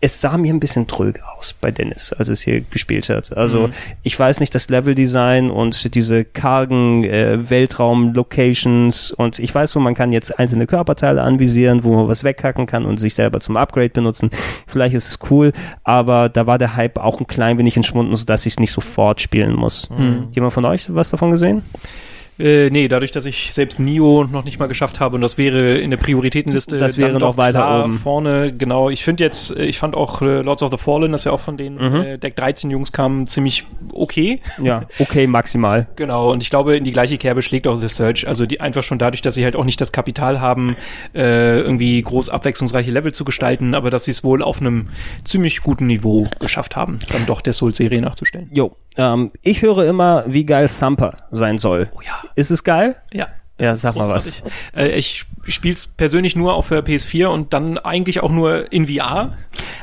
Es sah mir ein bisschen tröge aus bei Dennis, als es hier gespielt hat. Also ich weiß nicht, das Leveldesign und diese kargen äh, Weltraum-Locations und ich weiß, wo man kann jetzt einzelne Körperteile anvisieren, wo man was weghacken kann und sich selber zum Upgrade benutzen. Vielleicht ist es cool, aber da war der Hype auch ein klein wenig entschwunden, sodass ich es nicht sofort spielen muss. Jemand von euch was davon gesehen? Äh, nee, dadurch, dass ich selbst Nio noch nicht mal geschafft habe und das wäre in der Prioritätenliste Das wäre dann noch doch weiter oben. vorne. Genau, ich finde jetzt, äh, ich fand auch äh, Lords of the Fallen, das ja auch von den Mhm. äh, Deck 13 Jungs kam, ziemlich okay. Ja, okay, maximal. Genau, und ich glaube, in die gleiche Kerbe schlägt auch The Search. Also die einfach schon dadurch, dass sie halt auch nicht das Kapital haben, äh, irgendwie groß abwechslungsreiche Level zu gestalten, aber dass sie es wohl auf einem ziemlich guten Niveau geschafft haben, dann doch der Souls-Serie nachzustellen. Jo, ähm, ich höre immer, wie geil Thumper sein soll. Oh ja. Ist es geil? Ja. Ja, sag mal was. Äh, ich spiele es persönlich nur auf der PS4 und dann eigentlich auch nur in VR.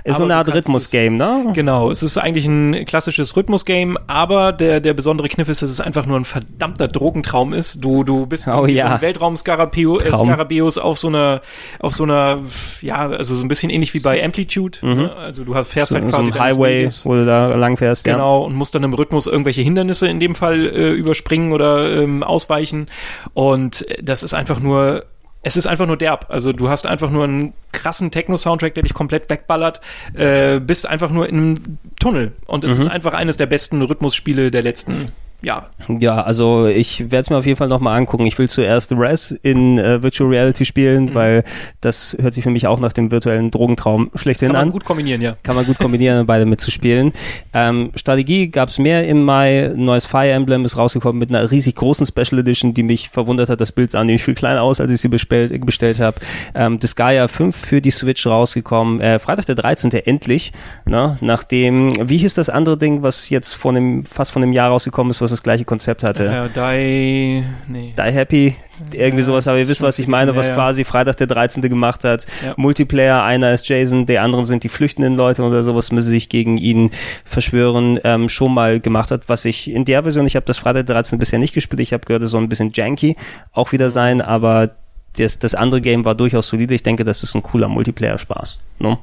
Ist so eine Art Rhythmus-Game, ne? Genau, es ist eigentlich ein klassisches Rhythmus-Game, aber der, der besondere Kniff ist, dass es einfach nur ein verdammter Drogentraum ist. Du, du bist oh, ja. so ein Weltraum-Skarabeus auf so einer, auf so einer, ja, also so ein bisschen ähnlich wie bei Amplitude. Mhm. Ne? Also du hast fährst so, halt quasi so ein Highway, wo du da lang fährst. Genau, und musst dann im Rhythmus irgendwelche Hindernisse in dem Fall äh, überspringen oder ähm, ausweichen. Und das ist einfach nur es ist einfach nur derb. Also du hast einfach nur einen krassen Techno-Soundtrack, der dich komplett wegballert, äh, bist einfach nur in einem Tunnel. Und es Mhm. ist einfach eines der besten Rhythmusspiele der letzten Jahre. Ja, also ich werde es mir auf jeden Fall nochmal angucken. Ich will zuerst Res in äh, Virtual Reality spielen, Mhm. weil das hört sich für mich auch nach dem virtuellen Drogentraum schlechthin Kann man an. gut kombinieren, ja. Kann man gut kombinieren, beide mitzuspielen. Ähm, Strategie gab's mehr im Mai. Neues Fire Emblem ist rausgekommen mit einer riesig großen Special Edition, die mich verwundert hat. Das Bild sah nämlich viel kleiner aus, als ich sie bestellt, bestellt habe. Ähm, Disgaea 5 für die Switch rausgekommen. Äh, Freitag der 13. endlich. Ne? Nachdem, wie hieß das andere Ding, was jetzt vor einem, fast von einem Jahr rausgekommen ist, was das gleiche Konzept hatte? Äh, die, nee. Die Happy, irgendwie Ja, sowas, aber ihr wisst, was ich meine, was ja, ja. quasi Freitag der 13. gemacht hat. Ja. Multiplayer, einer ist Jason, der anderen sind die flüchtenden Leute oder sowas, müssen sich gegen ihn verschwören, ähm, schon mal gemacht hat, was ich in der Version, ich habe das Freitag der 13. bisher nicht gespielt, ich habe gehört, es soll ein bisschen janky auch wieder sein, aber das, das andere Game war durchaus solide. Ich denke, das ist ein cooler Multiplayer-Spaß. Ne?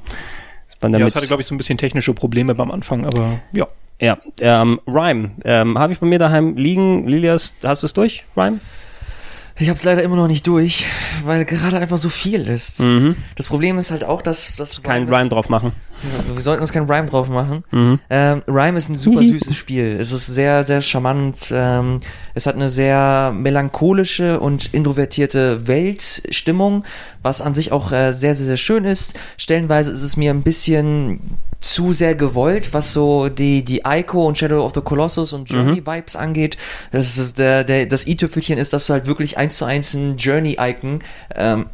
Ja, es hatte, glaube ich, so ein bisschen technische Probleme beim Anfang, aber ja. Ja, ähm, Rhyme, ähm, habe ich bei mir daheim liegen. Lilias, hast du es durch, Rhyme? Ich habe es leider immer noch nicht durch, weil gerade einfach so viel ist. Mhm. Das Problem ist halt auch, dass dass Kein Rhyme Rhyme drauf machen. Wir sollten uns keinen Rhyme drauf machen. Mhm. Ähm, Rhyme ist ein super süßes Spiel. Es ist sehr, sehr charmant. Ähm, es hat eine sehr melancholische und introvertierte Weltstimmung, was an sich auch äh, sehr, sehr, sehr schön ist. Stellenweise ist es mir ein bisschen zu sehr gewollt, was so die, die Ico und Shadow of the Colossus und Journey-Vibes angeht. Das ist der, der, das i-Tüpfelchen ist, dass du halt wirklich eins zu eins ein Journey-Icon ähm,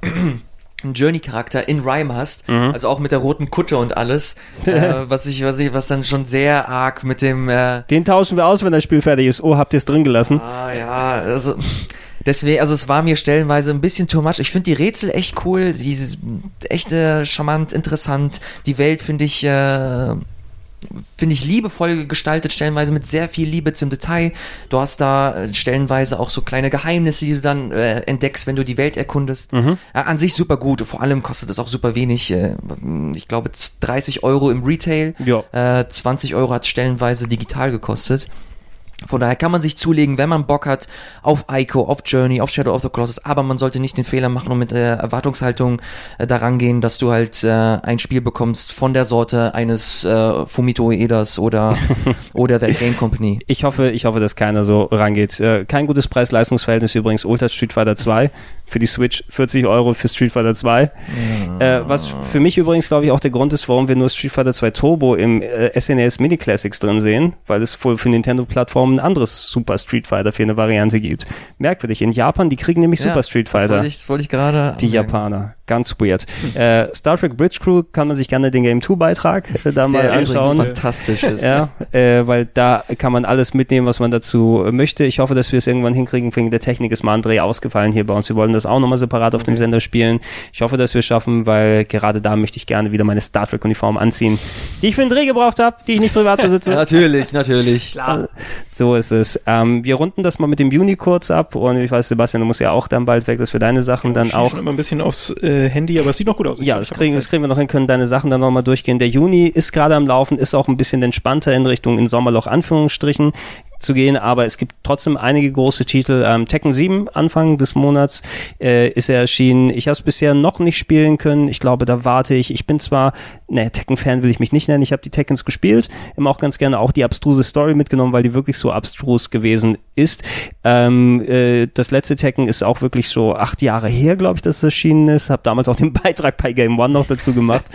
einen Journey-Charakter in Rhyme hast, also auch mit der roten Kutte und alles, äh, was ich, was ich, was dann schon sehr arg mit dem, äh, Den tauschen wir aus, wenn das Spiel fertig ist. Oh, habt ihr es drin gelassen? ah ja, also deswegen, also es war mir stellenweise ein bisschen too much. Ich finde die Rätsel echt cool, sie ist echt äh, charmant, interessant. Die Welt finde ich äh, finde ich liebevoll gestaltet, stellenweise mit sehr viel Liebe zum Detail. Du hast da äh, stellenweise auch so kleine Geheimnisse, die du dann äh, entdeckst, wenn du die Welt erkundest. Mhm. Ja, an sich super gut. Vor allem kostet es auch super wenig. Äh, ich glaube 30 Euro im Retail. Ja. Äh, 20 Euro hat stellenweise digital gekostet. Von daher kann man sich zulegen, wenn man Bock hat, auf Ico, auf Journey, auf Shadow of the Colossus, aber man sollte nicht den Fehler machen und mit der Erwartungshaltung äh, daran gehen, dass du halt äh, ein Spiel bekommst von der Sorte eines äh, Fumito Uedas oder, oder der Game Company. Ich hoffe, ich hoffe, dass keiner so rangeht. Äh, kein gutes Preis-Leistungs-Verhältnis übrigens. Ultra Street Fighter 2 für die Switch, 40 Euro für Street Fighter 2. Äh, was für mich übrigens, glaube ich, auch der Grund ist, warum wir nur Street Fighter 2 Turbo im äh, SNES Mini Classics drin sehen, weil es wohl für Nintendo-Plattformen ein anderes Super Street Fighter für eine Variante gibt. Merkwürdig. In Japan, die kriegen nämlich Super Street Das Fighter. wollte ich, das wollte ich gerade. Die. Japaner. Ganz weird. äh, Star Trek Bridge Crew kann man sich gerne den Game 2 Beitrag äh, da mal Der anschauen. fantastisch ist. Ja, äh, weil da kann man alles mitnehmen, was man dazu äh, möchte. Ich hoffe, dass wir es irgendwann hinkriegen. Wegen der Technik ist mal ein Dreh ausgefallen hier bei uns. Wir wollen das auch nochmal separat auf dem Sender spielen. Ich hoffe, dass wir es schaffen, weil gerade da möchte ich gerne wieder meine Star Trek Uniform anziehen, die ich für einen Dreh gebraucht habe, die ich nicht privat besitze. Natürlich, natürlich. Klar. So ist es. Ähm, wir runden das mal mit dem Juni kurz ab und ich weiß, Sebastian, du musst ja auch dann bald weg, dass wir deine Sachen dann Ich auch schon immer ein bisschen aufs äh, Handy, aber es sieht noch gut aus. Ja, das kriegen, das kriegen wir noch hin, können deine Sachen dann nochmal durchgehen. Der Juni ist gerade am Laufen, ist auch ein bisschen entspannter in Richtung in Sommerloch Anführungsstrichen zu gehen, aber es gibt trotzdem einige große Titel. Ähm, Tekken 7 Anfang des Monats äh, ist er erschienen. Ich habe es bisher noch nicht spielen können. Ich glaube, da warte ich. Ich bin zwar, ne, Tekken-Fan will ich mich nicht nennen. Ich habe die Tekkens gespielt, immer auch ganz gerne auch die abstruse Story mitgenommen, weil die wirklich so abstrus gewesen ist. Ähm, äh, das letzte Tekken ist auch wirklich so acht Jahre her, glaube ich, dass es erschienen ist. Habe damals auch den Beitrag bei Game One noch dazu gemacht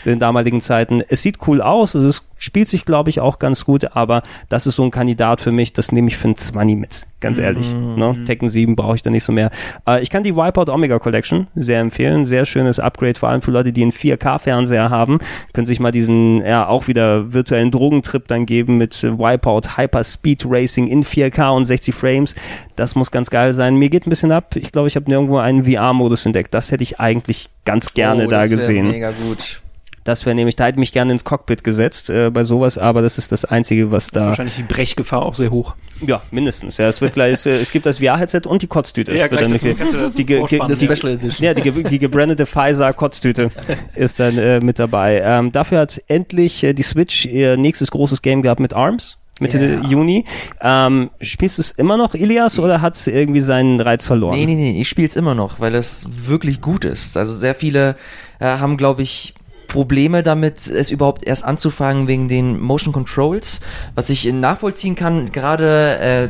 zu den damaligen Zeiten. Es sieht cool aus, es ist spielt sich, glaube ich, auch ganz gut, aber das ist so ein Kandidat für mich, das nehme ich für ein 20 mit, ganz ehrlich. Mhm. Ne? Tekken 7 brauche ich da nicht so mehr. Äh, ich kann die Wipeout Omega Collection sehr empfehlen, sehr schönes Upgrade, vor allem für Leute, die einen 4K-Fernseher haben, können sich mal diesen, ja, auch wieder virtuellen Drogentrip dann geben mit Wipeout Hyper Speed Racing in 4K und 60 Frames. Das muss ganz geil sein. Mir geht ein bisschen ab. Ich glaube, ich habe nirgendwo einen VR-Modus entdeckt. Das hätte ich eigentlich ganz gerne oh, da gesehen. Mega gut. Das wäre nämlich, da hätte ich mich gerne ins Cockpit gesetzt äh, bei sowas, aber das ist das Einzige, was Da ist wahrscheinlich die Brechgefahr auch sehr hoch. Ja, mindestens. Ja, es wird gleich, es, äh, es gibt das VR-Headset und die Kotztüte. Ja, gleich die, das ja. die, Special Edition. ja, die, ge- die gebrandete Pfizer Kotztüte ist dann äh, mit dabei. Ähm, dafür hat endlich äh, die Switch ihr nächstes großes Game gehabt mit ARMS. Mitte Ja. Juni. Ähm, spielst du es immer noch, Ilias, oder hat es irgendwie seinen Reiz verloren? Nee, nee, nee, ich spiele es immer noch, weil es wirklich gut ist. Also sehr viele äh, haben, glaube ich, Probleme damit, es überhaupt erst anzufangen wegen den Motion Controls, was ich nachvollziehen kann. Gerade äh,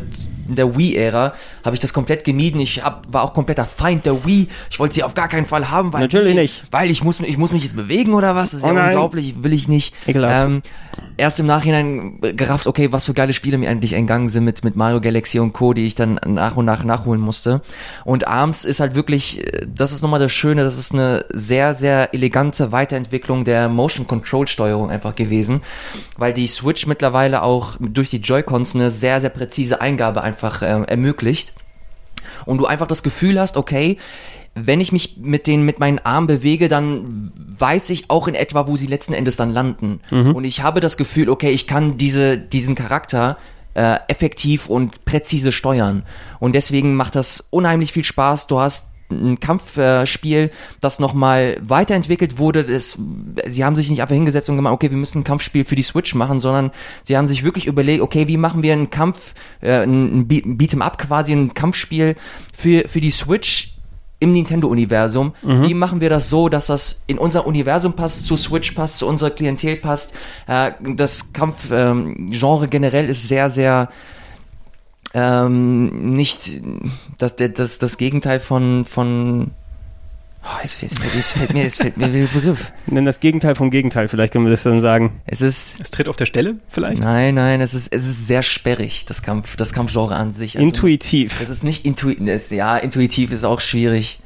in der Wii-Ära habe ich das komplett gemieden. Ich hab, war auch kompletter Feind der Wii. Ich wollte sie auf gar keinen Fall haben, weil Natürlich Wii- nicht. weil ich muss, ich muss mich jetzt bewegen oder was? Das ist Oh ja nein. unglaublich, will ich nicht. Ekelhaft. Ähm, erst im Nachhinein gerafft, okay, was für geile Spiele mir eigentlich entgangen sind mit, mit Mario Galaxy und Co., die ich dann nach und nach nachholen musste. Und ARMS ist halt wirklich, äh, das ist nochmal das Schöne, das ist eine sehr, sehr elegante Weiterentwicklung der Motion Control Steuerung einfach gewesen, weil die Switch mittlerweile auch durch die Joy-Cons eine sehr, sehr präzise Eingabe einfach äh, ermöglicht und du einfach das Gefühl hast, okay, wenn ich mich mit den mit meinen Armen bewege, dann weiß ich auch in etwa, wo sie letzten Endes dann landen. Und ich habe das Gefühl, okay, ich kann diese diesen Charakter äh, effektiv und präzise steuern. Und deswegen macht das unheimlich viel Spaß. Du hast ein Kampfspiel, das nochmal weiterentwickelt wurde. Das, sie haben sich nicht einfach hingesetzt und gemacht, okay, wir müssen ein Kampfspiel für die Switch machen, sondern sie haben sich wirklich überlegt, okay, wie machen wir einen Kampf, äh, ein, ein Beat- ein Beat'em Up quasi, ein Kampfspiel für, für die Switch im Nintendo-Universum. Wie machen wir das so, dass das in unser Universum passt, zu Switch passt, zu unserer Klientel passt? Äh, das Kampfgenre ähm, generell ist sehr, sehr ähm, nicht das, das, das Gegenteil von, von oh, es, fällt, es fällt mir, es fällt mir der Begriff. Nenn das Gegenteil vom Gegenteil, vielleicht können wir das dann sagen. Es ist, Es tritt auf der Stelle vielleicht? nein, nein, es ist, es ist sehr sperrig, das Kampf, das Kampfgenre an sich. Also, Intuitiv. Es ist nicht intuitiv, ja, intuitiv ist auch schwierig.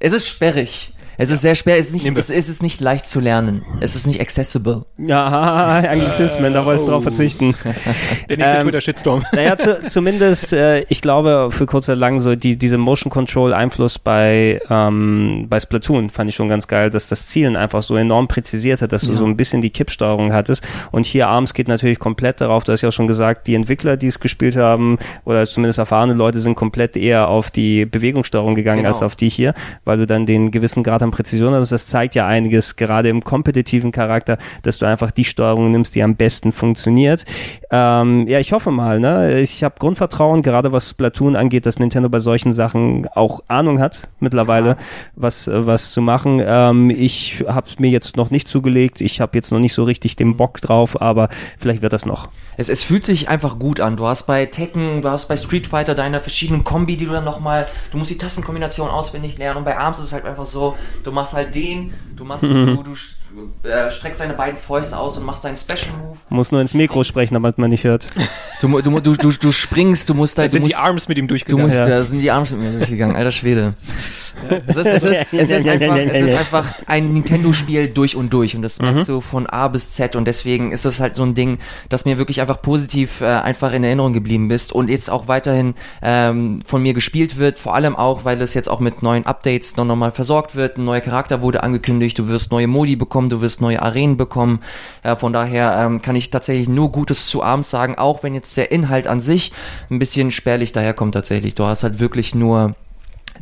Es ist sperrig. Es ist sehr schwer, es ist, nicht, es, es ist nicht leicht zu lernen. Es ist nicht accessible. Ja, Anglizismen, da wolltest du drauf verzichten. Der nächste Ähm, Twitter-Shitstorm. Naja, zu, zumindest, äh, ich glaube, für kurz oder lang so die, diese Motion Control Einfluss bei, ähm, bei Splatoon fand ich schon ganz geil, dass das Zielen einfach so enorm präzisiert hat, dass du Ja. so ein bisschen die Kippsteuerung hattest. Und hier ARMS geht natürlich komplett darauf, du hast ja auch schon gesagt, die Entwickler, die es gespielt haben, oder zumindest erfahrene Leute, sind komplett eher auf die Bewegungssteuerung gegangen Genau. als auf die hier, weil du dann den gewissen Grad an Präzision hast. Das zeigt ja einiges, gerade im kompetitiven Charakter, dass du einfach die Steuerung nimmst, die am besten funktioniert. Ähm, ja, ich hoffe mal, ne? Ich habe Grundvertrauen, gerade was Splatoon angeht, dass Nintendo bei solchen Sachen auch Ahnung hat mittlerweile, was äh, was zu machen. Ähm, ich habe es mir jetzt noch nicht zugelegt. Ich habe jetzt noch nicht so richtig den Bock drauf, aber vielleicht wird das noch. Es, es fühlt sich einfach gut an. Du hast bei Tekken, du hast bei Street Fighter deine verschiedenen Kombi, die du dann nochmal, du musst die Tastenkombination auswendig lernen und bei Arms ist es halt einfach so, du machst halt den, du machst, du, du äh, streckst deine beiden Fäuste aus und machst deinen Special Move. Muss nur ins Mikro sprechen, damit man nicht hört. Du, du, du, du, du springst, du musst Da du sind die musst, Arms mit ihm Du durchgegangen. musst, Ja. da sind die Arme mit mir durchgegangen, alter Schwede. Es ist, es ist, es ist, einfach, es ist einfach ein Nintendo-Spiel durch und durch und das merkst du von A bis Z und deswegen ist das halt so ein Ding, das mir wirklich einfach positiv äh, einfach in Erinnerung geblieben ist und jetzt auch weiterhin ähm, von mir gespielt wird, vor allem auch, weil es jetzt auch mit neuen Updates noch nochmal versorgt wird, ein neuer Charakter wurde angekündigt, du wirst neue Modi bekommen, du wirst neue Arenen bekommen, äh, von daher ähm, kann ich tatsächlich nur Gutes zu Arms sagen, auch wenn jetzt der Inhalt an sich ein bisschen spärlich daherkommt tatsächlich. Du hast halt wirklich nur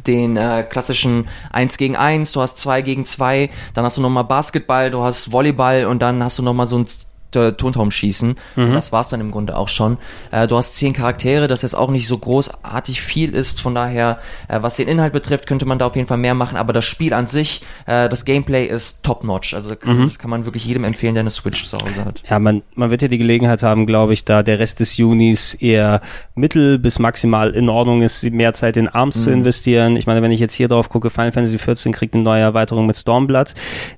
den äh, klassischen 1 gegen 1, du hast 2 gegen 2, dann hast du nochmal Basketball, du hast Volleyball und dann hast du nochmal so ein äh, Turmschießen. Und das war's dann im Grunde auch schon. Äh, du hast zehn Charaktere, das jetzt auch nicht so großartig viel ist. Von daher, äh, was den Inhalt betrifft, könnte man da auf jeden Fall mehr machen. Aber das Spiel an sich, äh, das Gameplay ist top-notch. Also kann, kann man wirklich jedem empfehlen, der eine Switch zu Hause hat. Ja, man, man wird ja die Gelegenheit haben, glaube ich, da der Rest des Junis eher mittel bis maximal in Ordnung ist, mehr Zeit in ARMS zu investieren. Ich meine, wenn ich jetzt hier drauf gucke, Final Fantasy XIV kriegt eine neue Erweiterung mit Stormblood.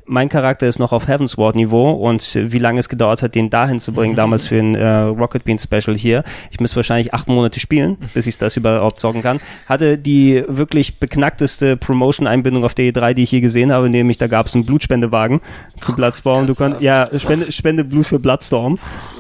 Mein Charakter ist noch auf Heavensward Niveau und wie lange es gedauert gedauert hat, den dahin zu bringen, damals für ein äh, Rocket Bean Special hier. Ich müsste wahrscheinlich acht Monate spielen, bis ich das überhaupt zocken kann. Hatte die wirklich beknackteste Promotion-Einbindung auf der E3, die ich je gesehen habe, nämlich da gab es einen Blutspendewagen zu Bloodstorm. Du kannst, ja, Spende, Spende Blut für Bloodstorm.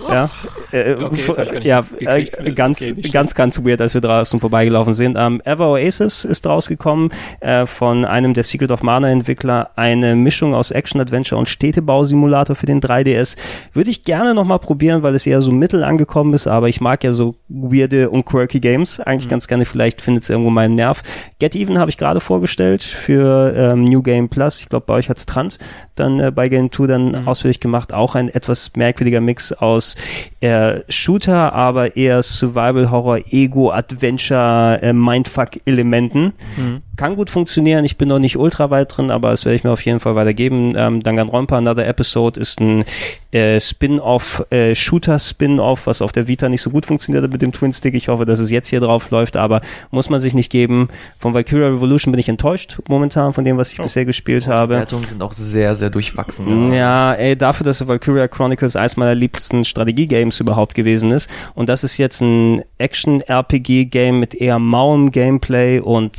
Ja, äh, Okay, ja äh, ganz, Okay, ganz, ganz weird, als wir draußen vorbeigelaufen sind. Ähm, Ever Oasis ist rausgekommen äh, von einem der Secret of Mana Entwickler. Eine Mischung aus Action-Adventure und Städtebausimulator für den 3DS. Würde ich gerne nochmal probieren, weil es eher so mittel angekommen ist, aber ich mag ja so weirde und quirky Games. Eigentlich Mhm. ganz gerne, vielleicht findet es irgendwo meinen Nerv. Get Even habe ich gerade vorgestellt für ähm, New Game Plus. Ich glaube, bei euch hat's Trant dann äh, bei Game 2 dann Mhm. ausführlich gemacht. Auch ein etwas merkwürdiger Mix aus äh, Shooter, aber eher Survival Horror, Ego, Adventure, äh, Mindfuck-Elementen. Mhm. Kann gut funktionieren. Ich bin noch nicht ultra weit drin, aber das werde ich mir auf jeden Fall weitergeben. Ähm, Danganronpa Another Episode ist ein äh, Spin-off, äh, Shooter-Spin-off, was auf der Vita nicht so gut funktioniert hat mit dem Twin-Stick. Ich hoffe, dass es jetzt hier drauf läuft, aber muss man sich nicht geben. Von Valkyria Revolution bin ich enttäuscht momentan von dem, was ich bisher gespielt Die habe. Wertungen sind auch sehr, sehr durchwachsen. Ja, ey, dafür, dass Valkyria Chronicles eines meiner liebsten Strategie-Games überhaupt gewesen ist. Und das ist jetzt ein Action-RPG-Game mit eher mauem Gameplay und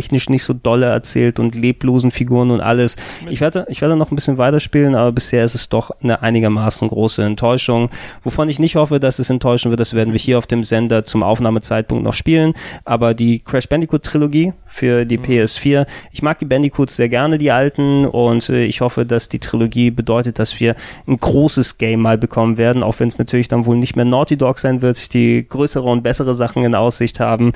storytechnisch nicht so dolle erzählt und leblosen Figuren und alles. Ich werde, ich werde noch ein bisschen weiterspielen, aber bisher ist es doch eine einigermaßen große Enttäuschung. Wovon ich nicht hoffe, dass es enttäuschen wird, das werden wir hier auf dem Sender zum Aufnahmezeitpunkt noch spielen. Aber die Crash Bandicoot-Trilogie für die PS4, ich mag die Bandicoots sehr gerne, die alten, und äh, ich hoffe, dass die Trilogie bedeutet, dass wir ein großes Game mal bekommen werden, auch wenn es natürlich dann wohl nicht mehr Naughty Dog sein wird, sich die größere und bessere Sachen in Aussicht haben.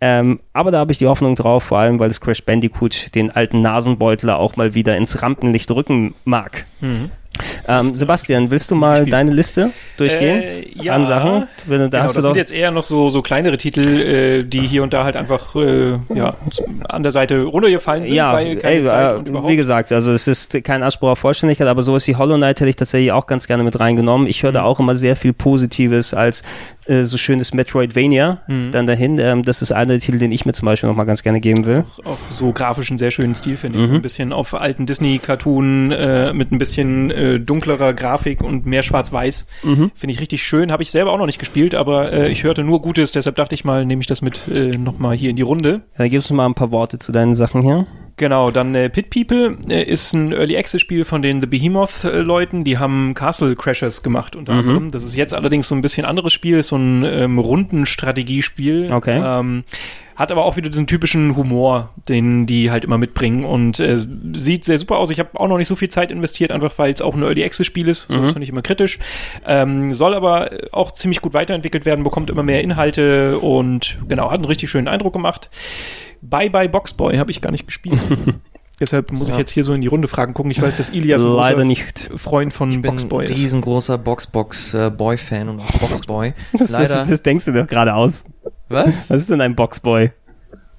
Ähm, aber da habe ich die Hoffnung drauf, vor allem, weil das Crash Bandicoot den alten Nasenbeutler auch mal wieder ins Rampenlicht rücken mag. Ähm, Sebastian, willst du mal Gespielt. deine Liste durchgehen Äh, ja. an Sachen? Da Genau, das sind jetzt eher noch so, so kleinere Titel, äh, die hier und da halt einfach äh, ja, an der Seite runtergefallen sind, ja, weil keine ey, Zeit äh, wie gesagt, also es ist kein Anspruch auf Vollständigkeit, aber sowas wie Hollow Knight hätte ich tatsächlich auch ganz gerne mit reingenommen. Ich höre Mhm. da auch immer sehr viel Positives als äh, so schönes Metroidvania Mhm. dann dahin. Ähm, das ist einer der Titel, den ich mir zum Beispiel noch mal ganz gerne geben will. auch so grafisch einen sehr schönen Stil, finde ich. So Mhm. ein bisschen auf alten Disney-Cartoon äh, mit ein bisschen äh, dunklerer Grafik und mehr schwarz-weiß. Mhm. Finde ich richtig schön. Habe ich selber auch noch nicht gespielt, aber äh, ich hörte nur Gutes, deshalb dachte ich mal, nehme ich das mit äh, nochmal hier in die Runde. Dann gibst du mal ein paar Worte zu deinen Sachen hier. Genau, dann äh, Pit People äh, ist ein Early Access Spiel von den The Behemoth äh, Leuten, die haben Castle Crashers gemacht unter Mhm. anderem. Das ist jetzt allerdings so ein bisschen anderes Spiel, ist so ein ähm, Rundenstrategiespiel. Okay. Ähm, hat aber auch wieder diesen typischen Humor, den die halt immer mitbringen und äh, sieht sehr super aus. Ich habe auch noch nicht so viel Zeit investiert, einfach weil es auch ein Early Access Spiel ist. So Mhm. das finde ich immer kritisch. Ähm, soll aber auch ziemlich gut weiterentwickelt werden, bekommt immer mehr Inhalte und genau, hat einen richtig schönen Eindruck gemacht. Bye Bye Boxboy habe ich gar nicht gespielt. Deshalb muss ich Ja. jetzt hier so in die Runde fragen, gucken. Ich weiß, dass Ilias ein Leider nicht. Freund von Ich bin Boxboy ein ist. riesengroßer Boxbox-Boy-Fan und auch Boxboy. Das, Leider. das, das denkst du doch gerade aus. was? Was ist denn ein Boxboy?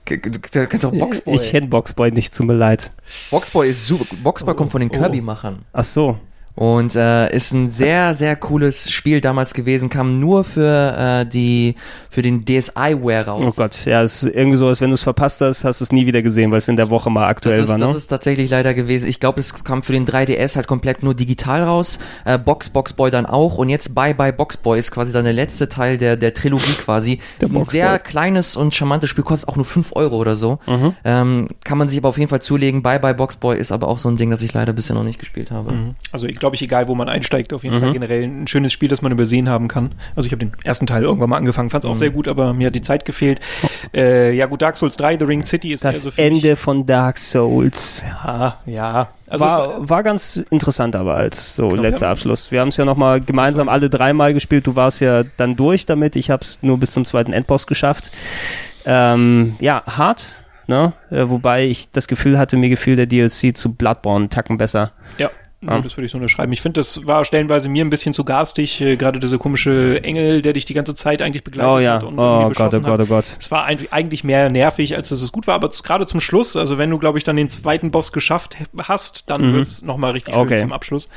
Du kennst auch Boxboy. Ich kenne Boxboy nicht, tut mir leid. Boxboy ist super. Boxboy kommt von den oh. Kirby-Machern. Ach so. Und äh, ist ein sehr, sehr cooles Spiel damals gewesen, kam nur für äh, die für den DSiWare raus. Oh Gott, ja, es ist irgendwie so, als wenn du es verpasst hast, hast du es nie wieder gesehen, weil es in der Woche mal aktuell Das ist, war, ne? das ist tatsächlich leider gewesen. Ich glaube, es kam für den 3DS halt komplett nur digital raus. Äh, Box Boxboy dann auch. Und jetzt Bye Bye Boxboy ist quasi dann der letzte Teil der, der Trilogie quasi. Der ist ein Boxboy. sehr kleines und charmantes Spiel, kostet auch nur 5 Euro oder so. Mhm. Ähm, kann man sich aber auf jeden Fall zulegen. Bye Bye Boxboy ist aber auch so ein Ding, das ich leider bisher noch nicht gespielt habe. Mhm. Also ich glaube, ich egal, wo man einsteigt, auf jeden Mhm. Fall generell ein schönes Spiel, das man übersehen haben kann. Also ich habe den ersten Teil irgendwann mal angefangen, fand es auch Mhm. sehr gut, aber mir hat die Zeit gefehlt. Äh, ja gut, Dark Souls 3, The Ring City ist das eher so für Ende mich- von Dark Souls. Ja, ja. Also es war, war ganz interessant aber als so Genau, letzter ja. Abschluss. Wir haben es ja nochmal gemeinsam alle dreimal gespielt. Du warst ja dann durch damit. Ich habe es nur bis zum zweiten Endboss geschafft. Ähm, ja, hart. Ne? Äh, wobei ich das Gefühl hatte, mir gefiel der DLC zu Bloodborne einen Tacken besser. Ja. Ja. Ja. Das würde ich so unterschreiben. Ich finde, das war stellenweise mir ein bisschen zu garstig, äh, gerade dieser komische Engel, der dich die ganze Zeit eigentlich begleitet Oh ja, hat und oh irgendwie Gott, oh Gott, oh Gott. Es war eigentlich mehr nervig, als dass es gut war, aber gerade zum Schluss, also wenn du, glaube ich, dann den zweiten Boss geschafft hast, dann Mhm. wird's noch mal richtig schön Okay. zum Abschluss.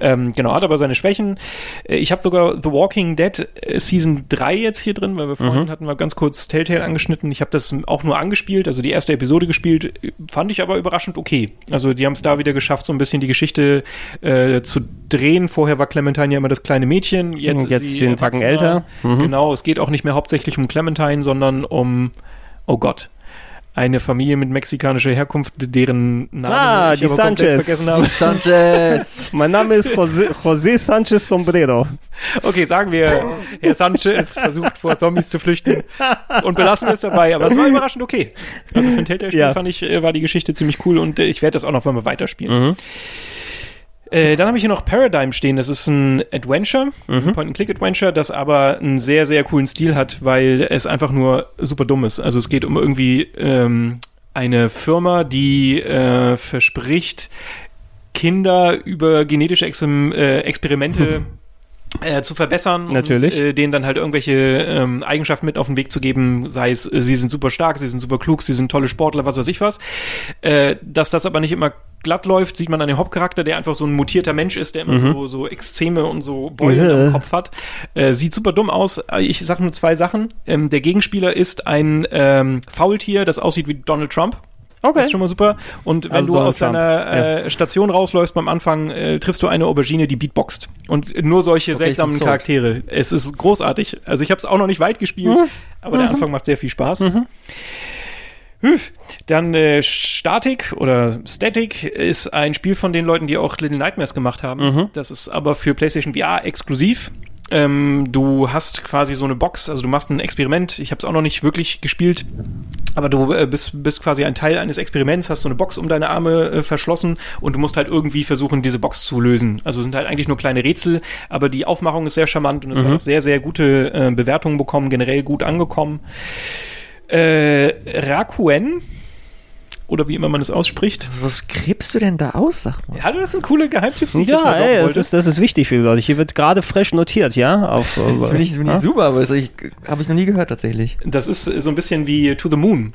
Ähm, genau, hat aber seine Schwächen. Äh, Ich habe sogar The Walking Dead äh, Season 3 jetzt hier drin, weil wir vorhin Mhm. hatten wir ganz kurz Telltale angeschnitten. Ich habe das auch nur angespielt, also die erste Episode gespielt, äh, fand ich aber überraschend okay. Also die haben es da wieder geschafft, so ein bisschen die Geschichte Geschichte äh, zu drehen. Vorher war Clementine ja immer das kleine Mädchen, jetzt, Jetzt ist sie den Tacken älter. Mhm. Genau, es geht auch nicht mehr hauptsächlich um Clementine, sondern um, oh Gott, eine Familie mit mexikanischer Herkunft, deren Namen Ah, ich die Sanchez. vergessen habe. Sanchez. Mein Name ist José, José Sanchez Sombrero. Okay, sagen wir, Herr Sanchez versucht vor Zombies zu flüchten und belassen wir es dabei. Aber es war überraschend okay. Also für ein Telltale-Spiel Ja. fand ich, äh, war die Geschichte ziemlich cool und äh, ich werde das auch noch mal weiterspielen. Mhm. Äh, dann habe ich hier noch Paradigm stehen. Das ist ein Adventure, Mhm. ein Point-and-Click-Adventure, das aber einen sehr, sehr coolen Stil hat, weil es einfach nur super dumm ist. Also es geht um irgendwie ähm, eine Firma, die äh, verspricht, Kinder über genetische Exim äh, Experimente äh, zu verbessern Natürlich. und äh, denen dann halt irgendwelche ähm, Eigenschaften mit auf den Weg zu geben, sei es, äh, sie sind super stark, sie sind super klug, sie sind tolle Sportler, was weiß ich was. Äh, dass das aber nicht immer glatt läuft, sieht man an dem Hauptcharakter, der einfach so ein mutierter Mensch ist, der immer so, so Extreme und so Beulen am Kopf hat. Äh, sieht super dumm aus. Äh, Ich sag nur zwei Sachen. Ähm, der Gegenspieler ist ein ähm, Faultier, das aussieht wie Donald Trump. Okay. Das ist schon mal super. Und wenn Also du aus deiner äh, Station rausläufst beim Anfang, äh, triffst du eine Aubergine, die beatboxt. Und nur solche Okay, seltsamen. Charaktere. Es ist großartig. Also ich habe es auch noch nicht weit gespielt, Mhm. aber der Anfang macht sehr viel Spaß. Hüf. Dann äh, Static oder Static ist ein Spiel von den Leuten, die auch Little Nightmares gemacht haben. Mhm. Das ist aber für PlayStation VR exklusiv. Ähm, du hast quasi so eine Box, also du machst ein Experiment. Ich habe es auch noch nicht wirklich gespielt, aber du äh, bist, bist quasi ein Teil eines Experiments, hast so eine Box um deine Arme äh, verschlossen und du musst halt irgendwie versuchen, diese Box zu lösen. Also sind halt eigentlich nur kleine Rätsel, aber die Aufmachung ist sehr charmant und es hat auch sehr, sehr gute äh, Bewertungen bekommen, generell gut angekommen. Äh, Rakuen, oder wie immer man es ausspricht. Was gräbst du denn da aus, sag mal? Ja, das sind coole Geheimtipps, die ich jetzt Ja, mal ey, das ist, das ist wichtig für die Leute. Hier wird gerade frisch notiert, ja? Auf, äh, Das finde ich, das find ich ja? super, aber habe ich noch nie gehört tatsächlich. Das ist äh, so ein bisschen wie To the Moon.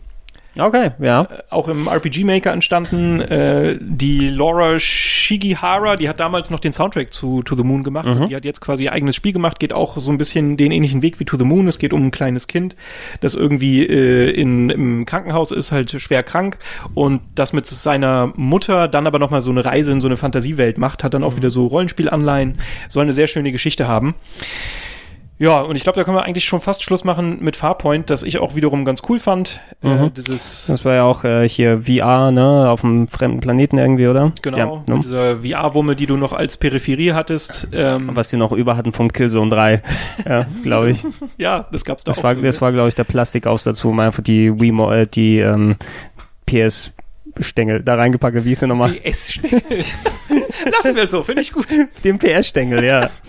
Okay, ja. auch im RPG Maker entstanden. Äh, die Laura Shigihara, die hat damals noch den Soundtrack zu To the Moon gemacht. Und die hat jetzt quasi ihr eigenes Spiel gemacht, geht auch so ein bisschen den ähnlichen Weg wie To the Moon. Es geht um ein kleines Kind, das irgendwie äh, in, im Krankenhaus ist, halt schwer krank und das mit seiner Mutter dann aber nochmal so eine Reise in so eine Fantasiewelt macht, hat dann auch wieder so Rollenspielanleihen, soll eine sehr schöne Geschichte haben. Ja, und ich glaube, da können wir eigentlich schon fast Schluss machen mit Farpoint, das ich auch wiederum ganz cool fand. Äh, Mhm. dieses Das war ja auch äh, hier VR, ne? Auf einem fremden Planeten irgendwie, oder? Genau, Ja, mit ne? dieser VR-Wumme, die du noch als Peripherie hattest. Ähm, Was die noch über hatten vom Killzone 3, ja, glaube ich. ja, das gab's da Das auch. war, so, das ne? war glaube ich, der Plastikaufsatz, wo man einfach die Wii, äh, die ähm, PS-Stängel da reingepackt. Wie ist der nochmal? PS-Stängel. Lassen wir es so, finde ich gut. Den PS-Stängel, ja.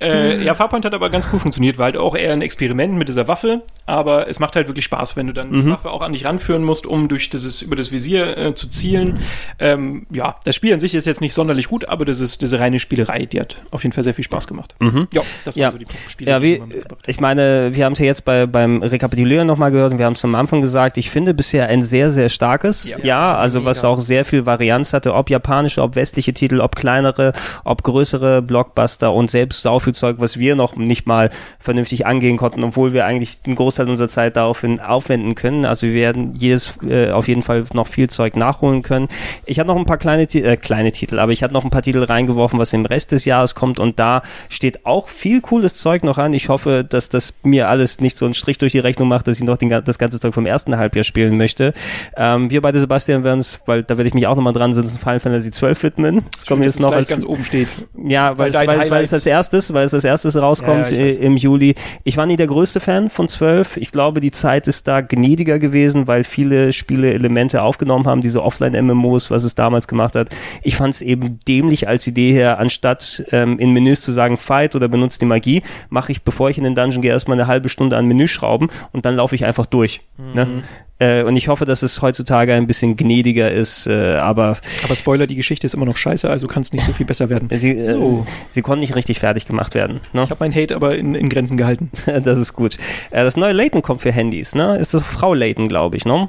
Äh, ja, Farpoint hat aber ganz cool funktioniert, war halt auch eher ein Experiment mit dieser Waffe, aber es macht halt wirklich Spaß, wenn du dann die Waffe auch an dich ranführen musst, um durch dieses, über das Visier äh, zu zielen. Ähm, ja, das Spiel an sich ist jetzt nicht sonderlich gut, aber das ist diese reine Spielerei, die hat auf jeden Fall sehr viel Spaß gemacht. Ja, das waren Ja. so die Spiele, Ja, wie, ich meine, wir haben es ja jetzt bei, beim Rekapitulieren nochmal gehört und wir haben es am Anfang gesagt, ich finde bisher ein sehr, sehr starkes Ja. Jahr, also was auch sehr viel Varianz hatte, ob japanische, ob westliche Titel, ob kleinere, ob größere Blockbuster und selbst sau viel Zeug, was wir noch nicht mal vernünftig angehen konnten, obwohl wir eigentlich einen Großteil unserer Zeit daraufhin aufwenden können. Also wir werden jedes äh, auf jeden Fall noch viel Zeug nachholen können. Ich hatte noch ein paar kleine, äh, kleine Titel, aber ich hatte noch ein paar Titel reingeworfen, was im Rest des Jahres kommt und da steht auch viel cooles Zeug noch an. Ich hoffe, dass das mir alles nicht so einen Strich durch die Rechnung macht, dass ich noch den, das ganze Zeug vom ersten Halbjahr spielen möchte. Ähm, wir beide, Sebastian, werden es, weil da werde ich mich auch nochmal dran sitzen, Final Fantasy 12 widmen. Das kommt jetzt es noch als ganz oben steht. ja, weil, es, weil, es, weil Highlight- es als erstes, weil es als erstes rauskommt Ja, ja, ich äh, im Juli. Ich war nie der größte Fan von 12. Ich glaube, die Zeit ist da gnädiger gewesen, weil viele Spiele Elemente aufgenommen haben, diese Offline-MMOs, was es damals gemacht hat. Ich fand es eben dämlich als Idee her, anstatt ähm, in Menüs zu sagen Fight oder benutzt die Magie, mache ich, bevor ich in den Dungeon gehe, erstmal eine halbe Stunde an Menü schrauben und dann laufe ich einfach durch. Mhm. Ne? Äh, und ich hoffe, dass es heutzutage ein bisschen gnädiger ist, äh, aber Aber Spoiler, die Geschichte ist immer noch scheiße, also kann es nicht so viel besser werden. sie, äh, So. sie konnten nicht richtig fertig gemacht werden. Ne? Ich habe meinen Hate aber in, in Grenzen gehalten. Das ist gut. Äh, das neue Layton kommt für Handys, ne? Ist das Frau Layton, glaube ich, ne?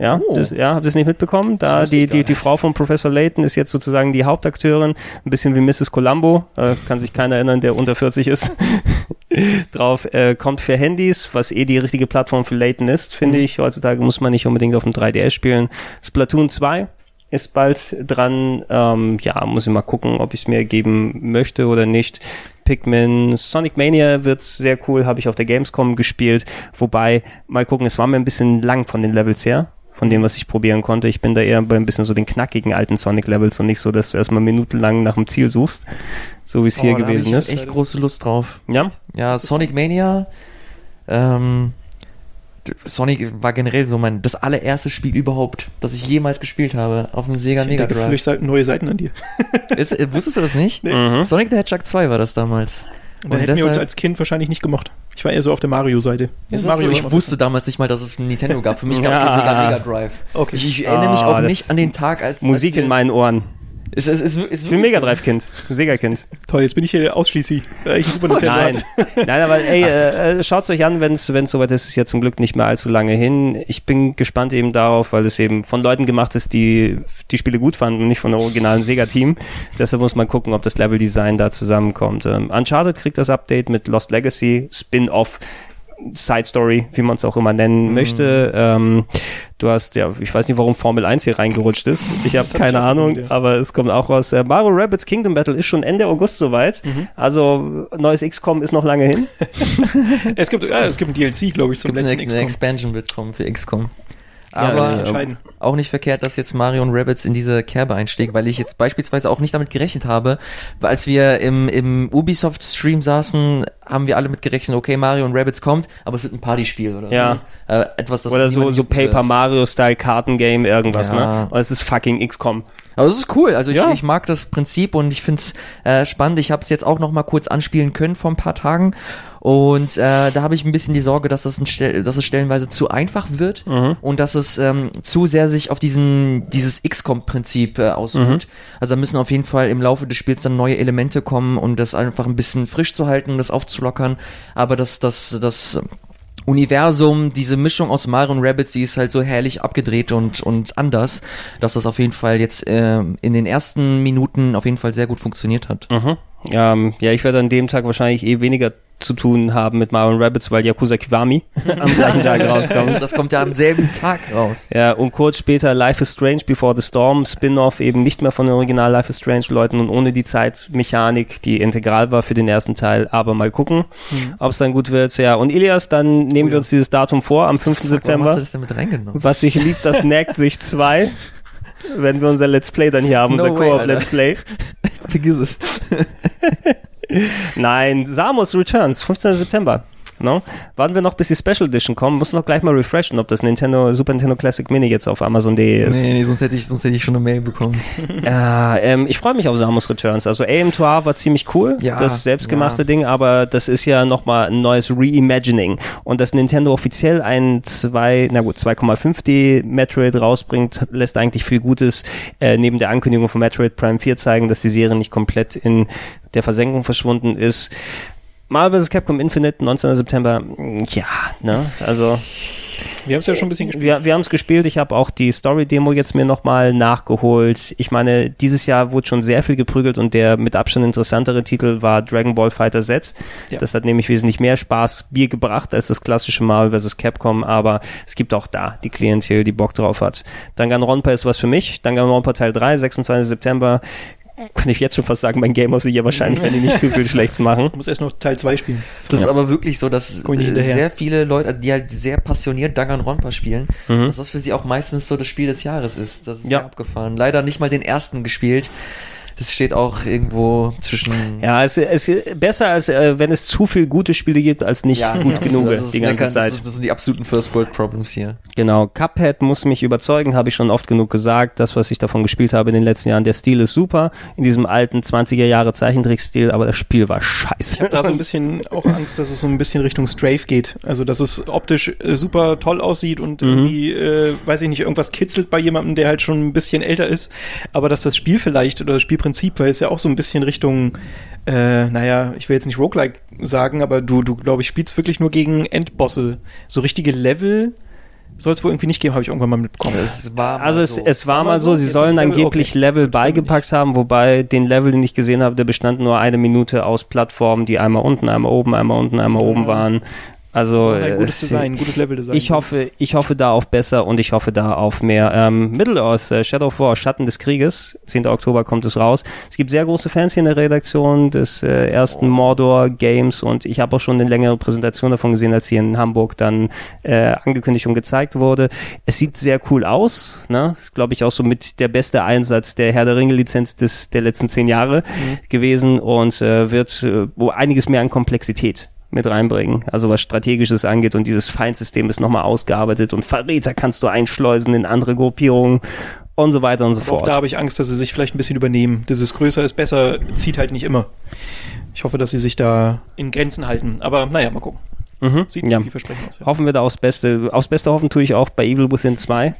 Ja, Oh. das, ja, habt ihr es nicht mitbekommen? Da die, die, die Frau von Professor Layton ist jetzt sozusagen die Hauptakteurin, ein bisschen wie Mrs. Columbo, äh, kann sich keiner erinnern, der unter 40 ist. Drauf äh, kommt für Handys, was eh die richtige Plattform für Layton ist, finde Mhm. ich. Heutzutage muss man nicht unbedingt auf dem 3DS spielen. Splatoon 2 ist bald dran. Ähm, ja, muss ich mal gucken, ob ich es mir geben möchte oder nicht. Pikmin, Sonic Mania wird sehr cool, habe ich auf der Gamescom gespielt. Wobei, mal gucken, es war mir ein bisschen lang von den Levels her von dem, was ich probieren konnte. Ich bin da eher bei ein bisschen so den knackigen alten Sonic-Levels und nicht so, dass du erstmal minutenlang nach dem Ziel suchst, so wie es hier Oh, da hab gewesen ich ist. echt große Lust drauf. Ja, Ja, Sonic Mania. Ähm, Sonic war generell so mein das allererste Spiel überhaupt, das ich jemals gespielt habe auf dem Sega Ich Mega Drive. völlig Seiten- neue Seiten an dir. Ist, äh, wusstest du das nicht? Mhm. Sonic the Hedgehog 2 war das damals. Und dann hätten wir uns als Kind wahrscheinlich nicht gemocht. Ich war eher so auf der Mario-Seite. Mario so? Ich war- wusste damals nicht mal, dass es ein Nintendo gab. Für mich gab es Ja. Mega Drive. Okay. Ich, ich erinnere mich Ah, auch nicht an den Tag, als Musik als in meinen Ohren. Es, es, es, es, Ich bin Mega Drive Kind, Sega Kind. Toll, jetzt bin ich hier ausschließlich. Äh, ich Super Nintendo. Nein, nein, aber ey, äh, schaut's euch an, wenn es soweit ist, ist ja zum Glück nicht mehr allzu lange hin. Ich bin gespannt eben darauf, weil es eben von Leuten gemacht ist, die die Spiele gut fanden und nicht von der originalen Sega-Team. Deshalb muss man gucken, ob das Level-Design da zusammenkommt. Ähm, Uncharted kriegt das Update mit Lost Legacy, Spin-off, Side Story, wie man es auch immer nennen möchte. Ähm, du hast ja, ich weiß nicht, warum Formel 1 hier reingerutscht ist. Ich habe Das hab keine ich Ahnung, vermutet, ja. aber es kommt auch raus. Äh, Mario Rabbits Kingdom Battle ist schon Ende August soweit. Also neues XCOM ist noch lange hin. Es gibt, ja, es gibt ein DLC, glaube ich, zum eine, letzten eine XCOM. Expansion wird kommen für XCOM. Ja, Aber also sich entscheiden. auch nicht verkehrt, dass jetzt Mario und Rabbits in diese Kerbe einschlägt, weil ich jetzt beispielsweise auch nicht damit gerechnet habe, weil als wir im, im Ubisoft-Stream saßen, haben wir alle mit gerechnet, okay, Mario und Rabbits kommt, aber es wird ein Partyspiel oder Ja. so. Äh, etwas, das Oder so, so wird. Paper Mario Style Kartengame, irgendwas, Ja. ne? Und es ist fucking XCOM. Aber es ist cool. Also ich, Ja. ich mag das Prinzip und ich find's äh, spannend. Ich habe es jetzt auch noch mal kurz anspielen können vor ein paar Tagen. Und äh, da habe ich ein bisschen die Sorge, dass es, ein dass es stellenweise zu einfach wird und dass es ähm, zu sehr sich auf diesen dieses XCOM-Prinzip äh, ausruht. Also da müssen auf jeden Fall im Laufe des Spiels dann neue Elemente kommen, um das einfach ein bisschen frisch zu halten, das aufzulockern. Aber das, das, das Universum, diese Mischung aus Mario und Rabbits, die ist halt so herrlich abgedreht und, und anders, dass das auf jeden Fall jetzt ähm, in den ersten Minuten auf jeden Fall sehr gut funktioniert hat. Mhm. Ähm, ja, ich werde an dem Tag wahrscheinlich eh weniger zu tun haben mit Mario und Rabbits, weil Yakuza Kiwami am gleichen Tag rauskommt. das kommt ja am selben Tag raus. Ja, und kurz später Life is Strange Before the Storm, Spin-off eben nicht mehr von den Original Life is Strange Leuten und ohne die Zeitmechanik, die integral war für den ersten Teil, aber mal gucken, ob es dann gut wird. Ja, und Ilias, dann nehmen wir uns dieses Datum vor, am 5. Warum hast September. du das denn mit reingenommen? Was sich liebt, das neckt sich zwei. Wenn wir unser Let's Play dann hier haben, No unser Koop. Let's Play. Vergiss es. Nein, Samus Returns, 15. September. No? Warten wir noch, bis die Special Edition kommen. Muss noch gleich mal refreshen, ob das Nintendo, Super Nintendo Classic Mini jetzt auf Amazon.de ist. Nee, nee, sonst hätte ich, sonst hätte ich schon eine Mail bekommen. Ja, ähm, ich freue mich auf Samus Returns. Also AM2R war ziemlich cool, Ja, das selbstgemachte ja. Ding, aber das ist ja nochmal ein neues Reimagining. Und dass Nintendo offiziell ein 2, na gut, 2,5D Metroid rausbringt, lässt eigentlich viel Gutes äh, neben der Ankündigung von Metroid Prime 4 zeigen, dass die Serie nicht komplett in der Versenkung verschwunden ist. Marvel vs. Capcom Infinite, 19. September, ja, ne, also Wir haben es ja schon ein bisschen gespielt. wir, wir haben es gespielt. Ich habe auch die Story-Demo jetzt mir nochmal nachgeholt. Ich meine, dieses Jahr wurde schon sehr viel geprügelt und der mit Abstand interessantere Titel war Dragon Ball Fighter Z. Ja. Das hat nämlich wesentlich mehr Spaß Bier gebracht als das klassische Marvel vs. Capcom, aber es gibt auch da die Klientel, die Bock drauf hat. Danganronpa ist was für mich. Danganronpa Teil 3, 26. September. Kann ich jetzt schon fast sagen, mein Game of the Year wahrscheinlich, wenn die nicht zu viel schlecht machen. Ich muss erst noch Teil 2 spielen. Das ist aber wirklich so, dass sehr viele Leute, also die halt sehr passioniert Danganronpa spielen, Mhm. dass das für sie auch meistens so das Spiel des Jahres ist. Das ist Ja. abgefahren. Leider nicht mal den ersten gespielt. Das steht auch irgendwo zwischen Ja, es ist besser, als äh, wenn es zu viel gute Spiele gibt, als nicht gut absolut. genug die ganze meckern, Zeit. Das, ist, das sind die absoluten First World Problems hier. Genau, Cuphead muss mich überzeugen, habe ich schon oft genug gesagt. Das, was ich davon gespielt habe in den letzten Jahren, der Stil ist super, in diesem alten 20er Jahre Zeichentrickstil, aber das Spiel war scheiße. Ich habe da so ein bisschen auch Angst, dass es so ein bisschen Richtung Strafe geht. Also, dass es optisch äh, super toll aussieht und irgendwie, äh, weiß ich nicht, irgendwas kitzelt bei jemandem, der halt schon ein bisschen älter ist. Aber dass das Spiel vielleicht oder das Spielprinzip, weil es ja auch so ein bisschen Richtung, äh, naja, ich will jetzt nicht Roguelike sagen, aber du, du glaube ich, spielst wirklich nur gegen Endbosse. So richtige Level soll es wohl irgendwie nicht geben, habe ich irgendwann mal mitbekommen. Es war mal Also es, so. es war Aber mal so, so, sie jetzt sollen nicht Level, angeblich okay. Level beigepackt haben, wobei den Level, den ich gesehen habe, der bestand nur eine Minute aus Plattformen, die einmal unten, einmal oben, einmal unten, einmal oben Ja. waren. Also ein gutes es- Design, gutes Level-Design. ich hoffe, ich hoffe da auf besser und ich hoffe da auf mehr. Ähm, Middle-earth, äh, Shadow of War, Schatten des Krieges, 10. Oktober kommt es raus. Es gibt sehr große Fans hier in der Redaktion des äh, ersten Mordor Games und ich habe auch schon eine längere Präsentation davon gesehen, als hier in Hamburg dann äh, angekündigt und gezeigt wurde. Es sieht sehr cool aus, ne? Ist glaube ich auch so mit der beste Einsatz der Herr der Ringe Lizenz des der letzten zehn Jahre gewesen und äh, wird äh, wo einiges mehr an Komplexität mit reinbringen. Also was Strategisches angeht und dieses Feindsystem ist nochmal ausgearbeitet und Verräter kannst du einschleusen in andere Gruppierungen und so weiter und so Aber auch fort. da habe ich Angst, dass sie sich vielleicht ein bisschen übernehmen. Dieses größer ist besser zieht halt nicht immer. Ich hoffe, dass sie sich da in Grenzen halten. Aber naja, mal gucken. Mhm. Sieht Ja. vielversprechend aus. Ja. Hoffen wir da aufs Beste. Aufs Beste hoffen tue ich auch bei Evil Within 2.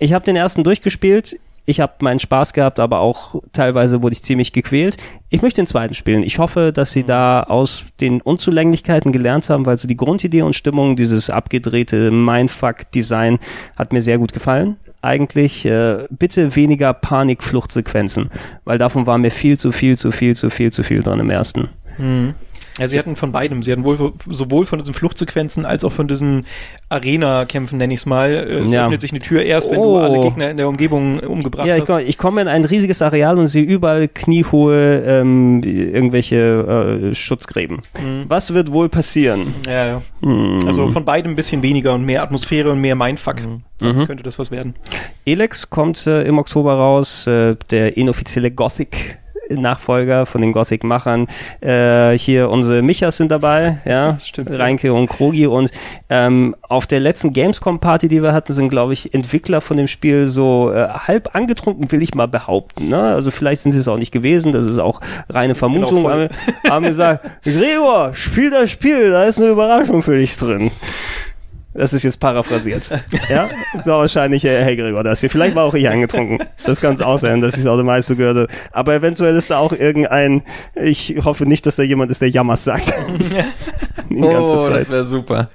Ich habe den ersten durchgespielt. Ich habe meinen Spaß gehabt, aber auch teilweise wurde ich ziemlich gequält. Ich möchte den zweiten spielen. Ich hoffe, dass sie da aus den Unzulänglichkeiten gelernt haben, weil so die Grundidee und Stimmung, dieses abgedrehte Mindfuck-Design hat mir sehr gut gefallen. Eigentlich äh, bitte weniger Panikfluchtsequenzen, weil davon war mir viel zu viel, zu viel, zu viel, zu viel dran im ersten. Mhm. Ja, sie hatten von beidem. Sie hatten wohl sowohl von diesen Fluchtsequenzen als auch von diesen Arena-Kämpfen, nenne ich es mal. Äh, Es Ja. öffnet sich eine Tür erst, wenn Oh. du alle Gegner in der Umgebung umgebracht Ja, ich, hast. komm, ich komme in ein riesiges Areal und sehe überall kniehohe ähm, irgendwelche äh, Schutzgräben. Mhm. Was wird wohl passieren? Ja, ja. Hm. Also von beidem ein bisschen weniger und mehr Atmosphäre und mehr Mindfuck. Dann Mhm. könnte das was werden. Elex kommt äh, im Oktober raus, äh, der inoffizielle Gothic. Nachfolger von den Gothic-Machern. Äh, hier unsere Michas sind dabei, ja, Das stimmt, ja. Reinke und Krogi. Und ähm, auf der letzten Gamescom-Party, die wir hatten, sind, glaube ich, Entwickler von dem Spiel so äh, halb angetrunken, will ich mal behaupten. Ne? Also vielleicht sind sie es auch nicht gewesen, das ist auch reine Vermutung. voll. haben, haben gesagt, Gregor, spiel das Spiel, da ist eine Überraschung für dich drin. Das ist jetzt paraphrasiert. ja, so wahrscheinlich, äh, hey Gregor, das hier. Vielleicht war auch ich angetrunken. Das kann es auch sein, dass ich es automatisch so gehört habe. Aber eventuell ist da auch irgendein, ich hoffe nicht, dass da jemand ist, der Jammers sagt. Die ganze Oh, das wäre super.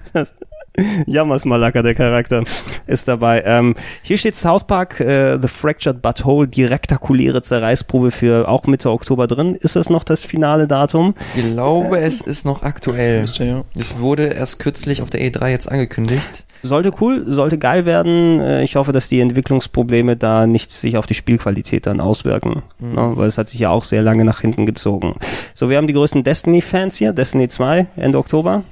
Jammers Malaka, der Charakter, ist dabei. Ähm, hier steht South Park, äh, The Fractured Butthole, die rektakuläre Zerreißprobe für auch Mitte Oktober drin. Ist das noch das finale Datum? Ich glaube, es ist noch aktuell. Müsste, ja. Es wurde erst kürzlich auf der E3 jetzt angekündigt. Sollte cool, sollte geil werden. Äh, Ich hoffe, dass die Entwicklungsprobleme da nicht sich auf die Spielqualität dann auswirken. Ne? Weil es hat sich ja auch sehr lange nach hinten gezogen. So, wir haben die größten Destiny-Fans hier. Destiny 2, Ende Oktober.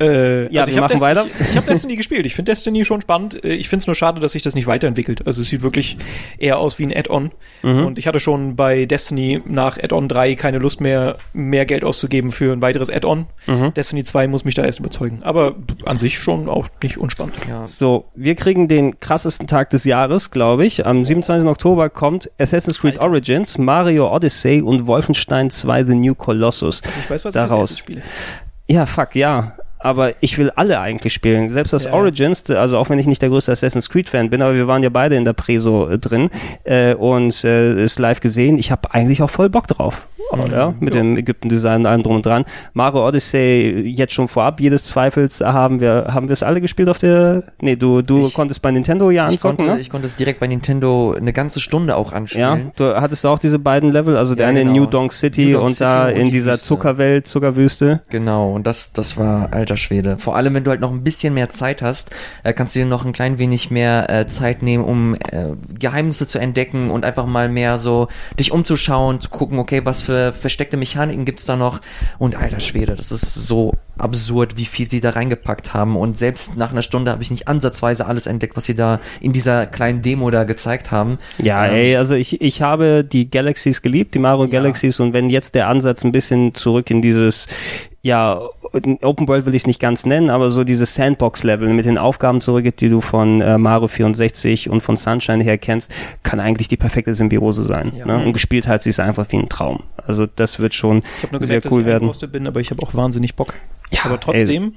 Äh, Ja, also ich wir machen Destiny, weiter. Ich, ich habe Destiny gespielt. Ich finde Destiny schon spannend. Äh, Ich finde es nur schade, dass sich das nicht weiterentwickelt. Also es sieht wirklich eher aus wie ein Add-on. Mhm. Und ich hatte schon bei Destiny nach Add-on 3 keine Lust mehr, mehr Geld auszugeben für ein weiteres Add-on. Mhm. Destiny 2 muss mich da erst überzeugen. Aber an sich schon auch nicht unspannend. Ja. So, wir kriegen den krassesten Tag des Jahres, glaube ich. Am 27. Oktober kommt Assassin's Creed Origins, Mario Odyssey und Wolfenstein 2 The New Colossus. Also ich weiß, was Daraus. ich spiele. Ja, fuck, ja. Aber ich will alle eigentlich spielen. Selbst das Ja. Origins, also auch wenn ich nicht der größte Assassin's Creed-Fan bin, aber wir waren ja beide in der Preso äh, drin äh, und äh, ist live gesehen. Ich habe eigentlich auch voll Bock drauf. Ja, mit Ja. dem Ägypten-Design und allem drum und dran. Mario Odyssey jetzt schon vorab, jedes Zweifels haben wir, haben wir es alle gespielt auf der, nee, du, du Ich- konntest bei Nintendo ja Ich anzocken, konnte, ne? ich konnte es direkt bei Nintendo eine ganze Stunde auch Ja, anspielen. du hattest auch diese beiden Level, also der Ja, eine in genau. New Donk City New Donk und City da und in die dieser Wüste. Zuckerwelt, Zuckerwüste. Genau, und das, das war alter Schwede. Vor allem, wenn du halt noch ein bisschen mehr Zeit hast, äh, kannst du dir noch ein klein wenig mehr äh, Zeit nehmen, um äh, Geheimnisse zu entdecken und einfach mal mehr so dich umzuschauen, zu gucken, okay, was für versteckte Mechaniken gibt's da noch. Und alter Schwede, das ist so absurd, wie viel sie da reingepackt haben. Und selbst nach einer Stunde habe ich nicht ansatzweise alles entdeckt, was sie da in dieser kleinen Demo da gezeigt haben. Ja, Ähm, ey, also ich, ich habe die Galaxies geliebt, die Mario Galaxies, und wenn jetzt der Ansatz ein bisschen zurück in dieses, ja, Open World will ich es nicht ganz nennen, aber so dieses Sandbox-Level mit den Aufgaben zurückgeht, die du von äh, Mario 64 und von Sunshine her kennst, kann eigentlich die perfekte Symbiose sein. Ja. Ne? Und gespielt hat sie es einfach wie ein Traum. Also das wird schon Ich habe nur sehr gemerkt, cool dass ich werden. eingerostet bin, aber ich habe auch wahnsinnig Bock. Ja, aber trotzdem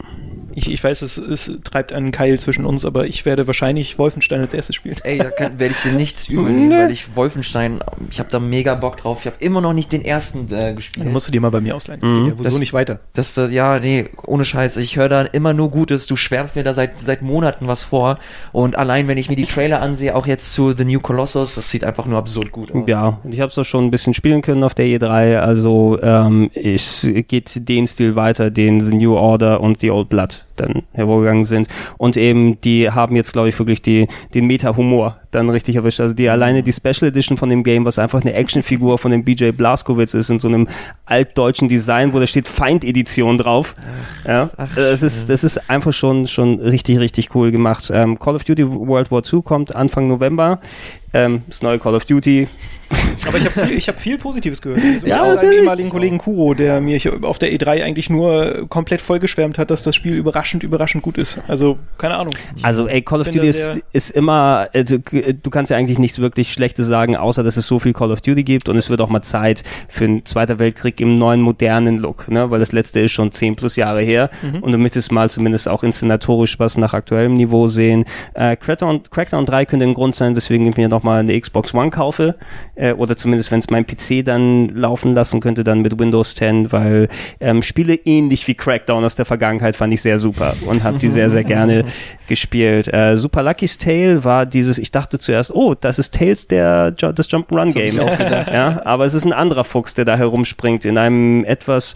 Ich, ich weiß, es, es treibt einen Keil zwischen uns, aber ich werde wahrscheinlich Wolfenstein als erstes spielen. Ey, da kann- werde ich dir nichts übernehmen, weil ich Wolfenstein, ich habe da mega Bock drauf. Ich habe immer noch nicht den ersten äh, gespielt. Dann musst du dir mal bei mir ausleihen. Das geht ja sowieso Das- nicht weiter. Das, äh, ja, nee, ohne Scheiß. Ich höre da immer nur Gutes. Du schwärmst mir da seit, seit Monaten was vor. Und allein, wenn ich mir die Trailer ansehe, auch jetzt zu The New Colossus, das sieht einfach nur absurd gut aus. Ja, und ich habe es auch schon ein bisschen spielen können auf der E3. Also ähm, es geht den Stil weiter, den The New Order und The Old Blood dann hervorgegangen sind. Und eben, die haben jetzt, glaube ich, wirklich die, den Meta-Humor dann richtig erwischt. Also die alleine die Special Edition von dem Game, was einfach eine Actionfigur von dem BJ Blazkowicz ist, in so einem altdeutschen Design, wo da steht Feind-Edition drauf. Ja, ach, das ist, das ist einfach schon, schon richtig, richtig cool gemacht. Ähm, Call of Duty World War II kommt Anfang November. Ähm, das neue Call of Duty. Aber ich habe viel, ich hab viel Positives gehört. Also Ja, auch einen ehemaligen Kollegen Kuro, der mir hier auf der E3 eigentlich nur komplett vollgeschwärmt hat, dass das Spiel überraschend, überraschend gut ist. Also, keine Ahnung. Also ey, Call of Duty ist, ist immer, äh, du, kannst ja eigentlich nichts wirklich Schlechtes sagen, außer dass es so viel Call of Duty gibt und es wird auch mal Zeit für einen Zweiter Weltkrieg im neuen modernen Look, ne? weil das letzte ist schon zehn plus Jahre her und du möchtest mal zumindest auch inszenatorisch was nach aktuellem Niveau sehen. Äh, Crackdown, Crackdown 3 könnte ein Grund sein, weswegen ich mir nochmal eine Xbox One kaufe äh, oder zumindest wenn es mein PC dann laufen lassen könnte, dann mit Windows 10, weil ähm, Spiele ähnlich wie Crackdown aus der Vergangenheit fand ich sehr super und habe die sehr, sehr gerne gespielt. Äh, Super Lucky's Tale war dieses, ich dachte zuerst, oh, das ist Tales der, das Jump'n'Run-Game. Ja, aber es ist ein anderer Fuchs, der da herumspringt in einem etwas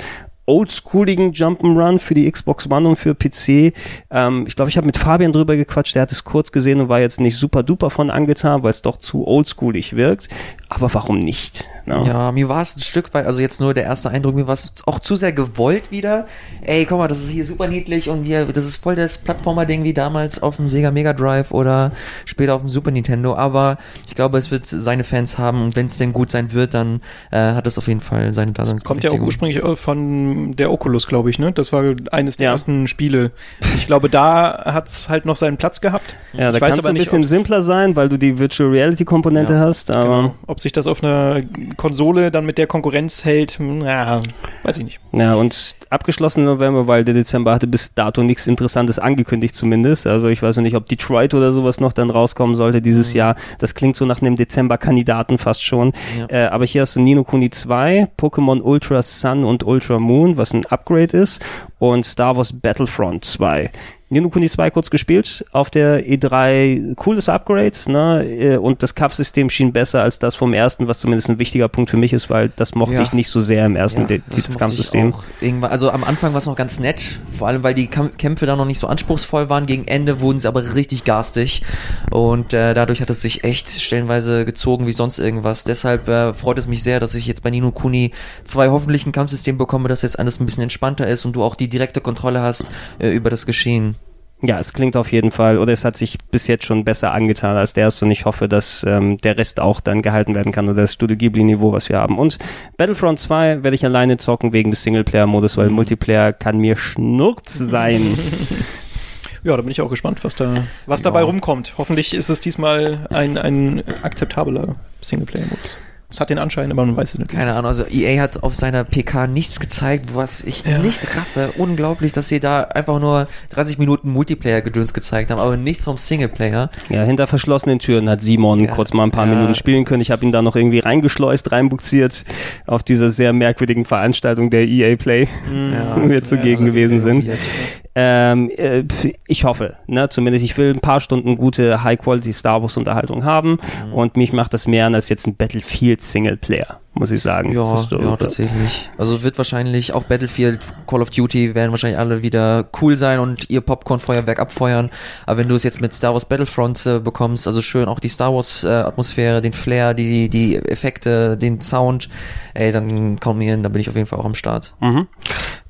oldschooligen Jump'n'Run für die Xbox One und für PC. Ähm, ich glaube, ich habe mit Fabian drüber gequatscht, der hat es kurz gesehen und war jetzt nicht super duper von angetan, weil es doch zu oldschoolig wirkt. Aber warum nicht? Ne? Ja, mir war es ein Stück weit, also jetzt nur der erste Eindruck, mir war es auch zu sehr gewollt wieder. Ey, guck mal, das ist hier super niedlich und wir, das ist voll das Plattformer-Ding wie damals auf dem Sega Mega Drive oder später auf dem Super Nintendo. Aber ich glaube, es wird seine Fans haben und wenn es denn gut sein wird, dann äh, hat es auf jeden Fall seine Kommt ja auch Daseinsberechtigung. ursprünglich äh, von der Oculus, glaube ich, ne? Das war eines der Ja. ersten Spiele. Ich glaube, da hat's halt noch seinen Platz gehabt. Ja, da ich kannst du aber ein nicht, bisschen simpler sein, weil du die Virtual Reality Komponente Ja, hast, aber Genau. Ob sich das auf einer Konsole dann mit der Konkurrenz hält, hm, ja, weiß ich nicht. Ja, und abgeschlossen November, weil der Dezember hatte bis dato nichts Interessantes angekündigt zumindest. Also ich weiß noch nicht, ob Detroit oder sowas noch dann rauskommen sollte dieses Jahr. Das klingt so nach einem Dezember-Kandidaten fast schon. Ja. Äh, aber hier hast du Nino Kuni 2, Pokémon Ultra Sun und Ultra Moon, was ein Upgrade ist, und Star Wars Battlefront 2. Nino Kuni 2 kurz gespielt auf der E3, cooles Upgrade, ne? äh, Und das Kampfsystem schien besser als das vom ersten, was zumindest ein wichtiger Punkt für mich ist, weil das mochte Ja. ich nicht so sehr im ersten Ja, mochte Kampfsystem. also am Anfang war es noch ganz nett, vor allem weil die Kämpfe da noch nicht so anspruchsvoll waren. Gegen Ende wurden sie aber richtig garstig und äh, dadurch hat es sich echt stellenweise gezogen wie sonst irgendwas. Deshalb äh, freut es mich sehr, dass ich jetzt bei Nino Kuni zwei hoffentlich ein Kampfsystem bekomme, das jetzt alles ein bisschen entspannter ist und du auch die direkte Kontrolle hast äh, über das Geschehen. Ja, es klingt auf jeden Fall, oder es hat sich bis jetzt schon besser angetan als der erste und ich hoffe, dass ähm, der Rest auch dann gehalten werden kann oder das Studio Ghibli-Niveau, was wir haben. Und Battlefront 2 werde ich alleine zocken wegen des Singleplayer-Modus, weil Multiplayer kann mir Schnurz sein. Ja, da bin ich auch gespannt, was da, was dabei rumkommt. Hoffentlich ist es diesmal ein, ein akzeptabler Singleplayer-Modus. Es hat den Anschein, aber man weiß es nicht. Keine Ahnung, also EA hat auf seiner PK nichts gezeigt, was ich Ja. nicht raffe. Unglaublich, dass sie da einfach nur 30 Minuten Multiplayer-Gedöns gezeigt haben, aber nichts vom Singleplayer. ja, hinter verschlossenen Türen hat Simon Ja. kurz mal ein paar Ja. Minuten spielen können. Ich habe ihn da noch irgendwie reingeschleust, reinbuxiert auf dieser sehr merkwürdigen Veranstaltung der EA Play, Ja, wo wir zugegen gewesen sind. Ähm, äh, ich hoffe, ne, zumindest ich will ein paar Stunden gute High-Quality Star Wars Unterhaltung haben Mhm. und mich macht das mehr an als jetzt ein Battlefield Singleplayer, muss ich sagen. Ja, so- ja, tatsächlich. Also wird wahrscheinlich auch Battlefield, Call of Duty werden wahrscheinlich alle wieder cool sein und ihr Popcorn-Feuerwerk abfeuern. Aber wenn du es jetzt mit Star Wars Battlefront äh, bekommst, also schön auch die Star Wars äh, Atmosphäre, den Flair, die, die Effekte, den Sound, ey, dann komm mir hin, da bin ich auf jeden Fall auch am Start. Mhm.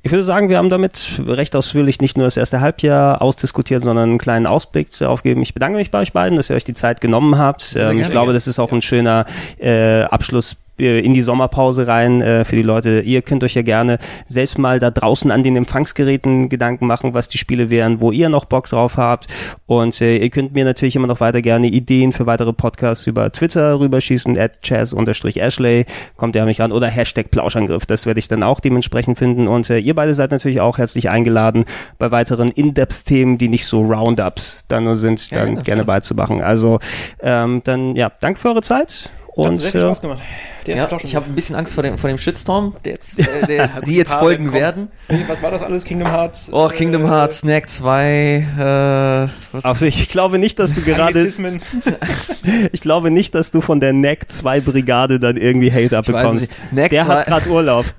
Ich würde sagen, wir haben damit recht ausführlich nicht nur das erste Halbjahr ausdiskutiert, sondern einen kleinen Ausblick darauf gegeben. Ich bedanke mich bei euch beiden, dass ihr euch die Zeit genommen habt. Ähm, ich glaube, das ist auch ein schöner äh, Abschluss in die Sommerpause rein äh, für die Leute. Ihr könnt euch ja gerne selbst mal da draußen an den Empfangsgeräten Gedanken machen, was die Spiele wären, wo ihr noch Bock drauf habt. Und äh, ihr könnt mir natürlich immer noch weiter gerne Ideen für weitere Podcasts über Twitter rüberschießen, at chaz-ashley, kommt ihr an mich ran, oder Hashtag Plauschangriff, das werde ich dann auch dementsprechend finden. Und äh, ihr beide seid natürlich auch herzlich eingeladen, bei weiteren In-Depth-Themen, die nicht so Roundups dann nur sind, dann ja, gerne beizumachen. Also ähm, dann, ja, danke für eure Zeit. Hat Und sehr viel äh, Spaß gemacht. Der Ja, ich habe ein bisschen Angst vor dem, vor dem Shitstorm, der jetzt, äh, der, die jetzt Paar folgen werden kommen. werden. Was war das alles? Kingdom Hearts? Oh, Kingdom Äh, Hearts, Snack 2, äh, was also ich glaube nicht, dass du gerade, ich glaube nicht, dass du von der NEC 2 Brigade dann irgendwie Hate abbekommst. Der hat 2 gerade Urlaub.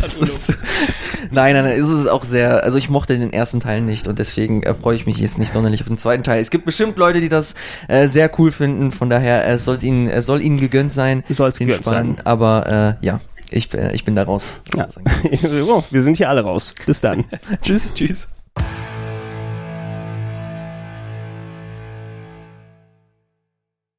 Das ist, nein, nein, nein, ist es auch sehr, also ich mochte den ersten Teil nicht und deswegen äh, freue ich mich jetzt nicht sonderlich auf den zweiten Teil. Es gibt bestimmt Leute, die das äh, sehr cool finden, von daher äh, soll ihnen, äh, soll ihnen gegönnt sein. Soll's den gegönnt Spaß, sein. Aber äh, ja, ich, äh, ich bin da raus. Ja. Wir sind hier alle raus. Bis dann. Tschüss. Tschüss.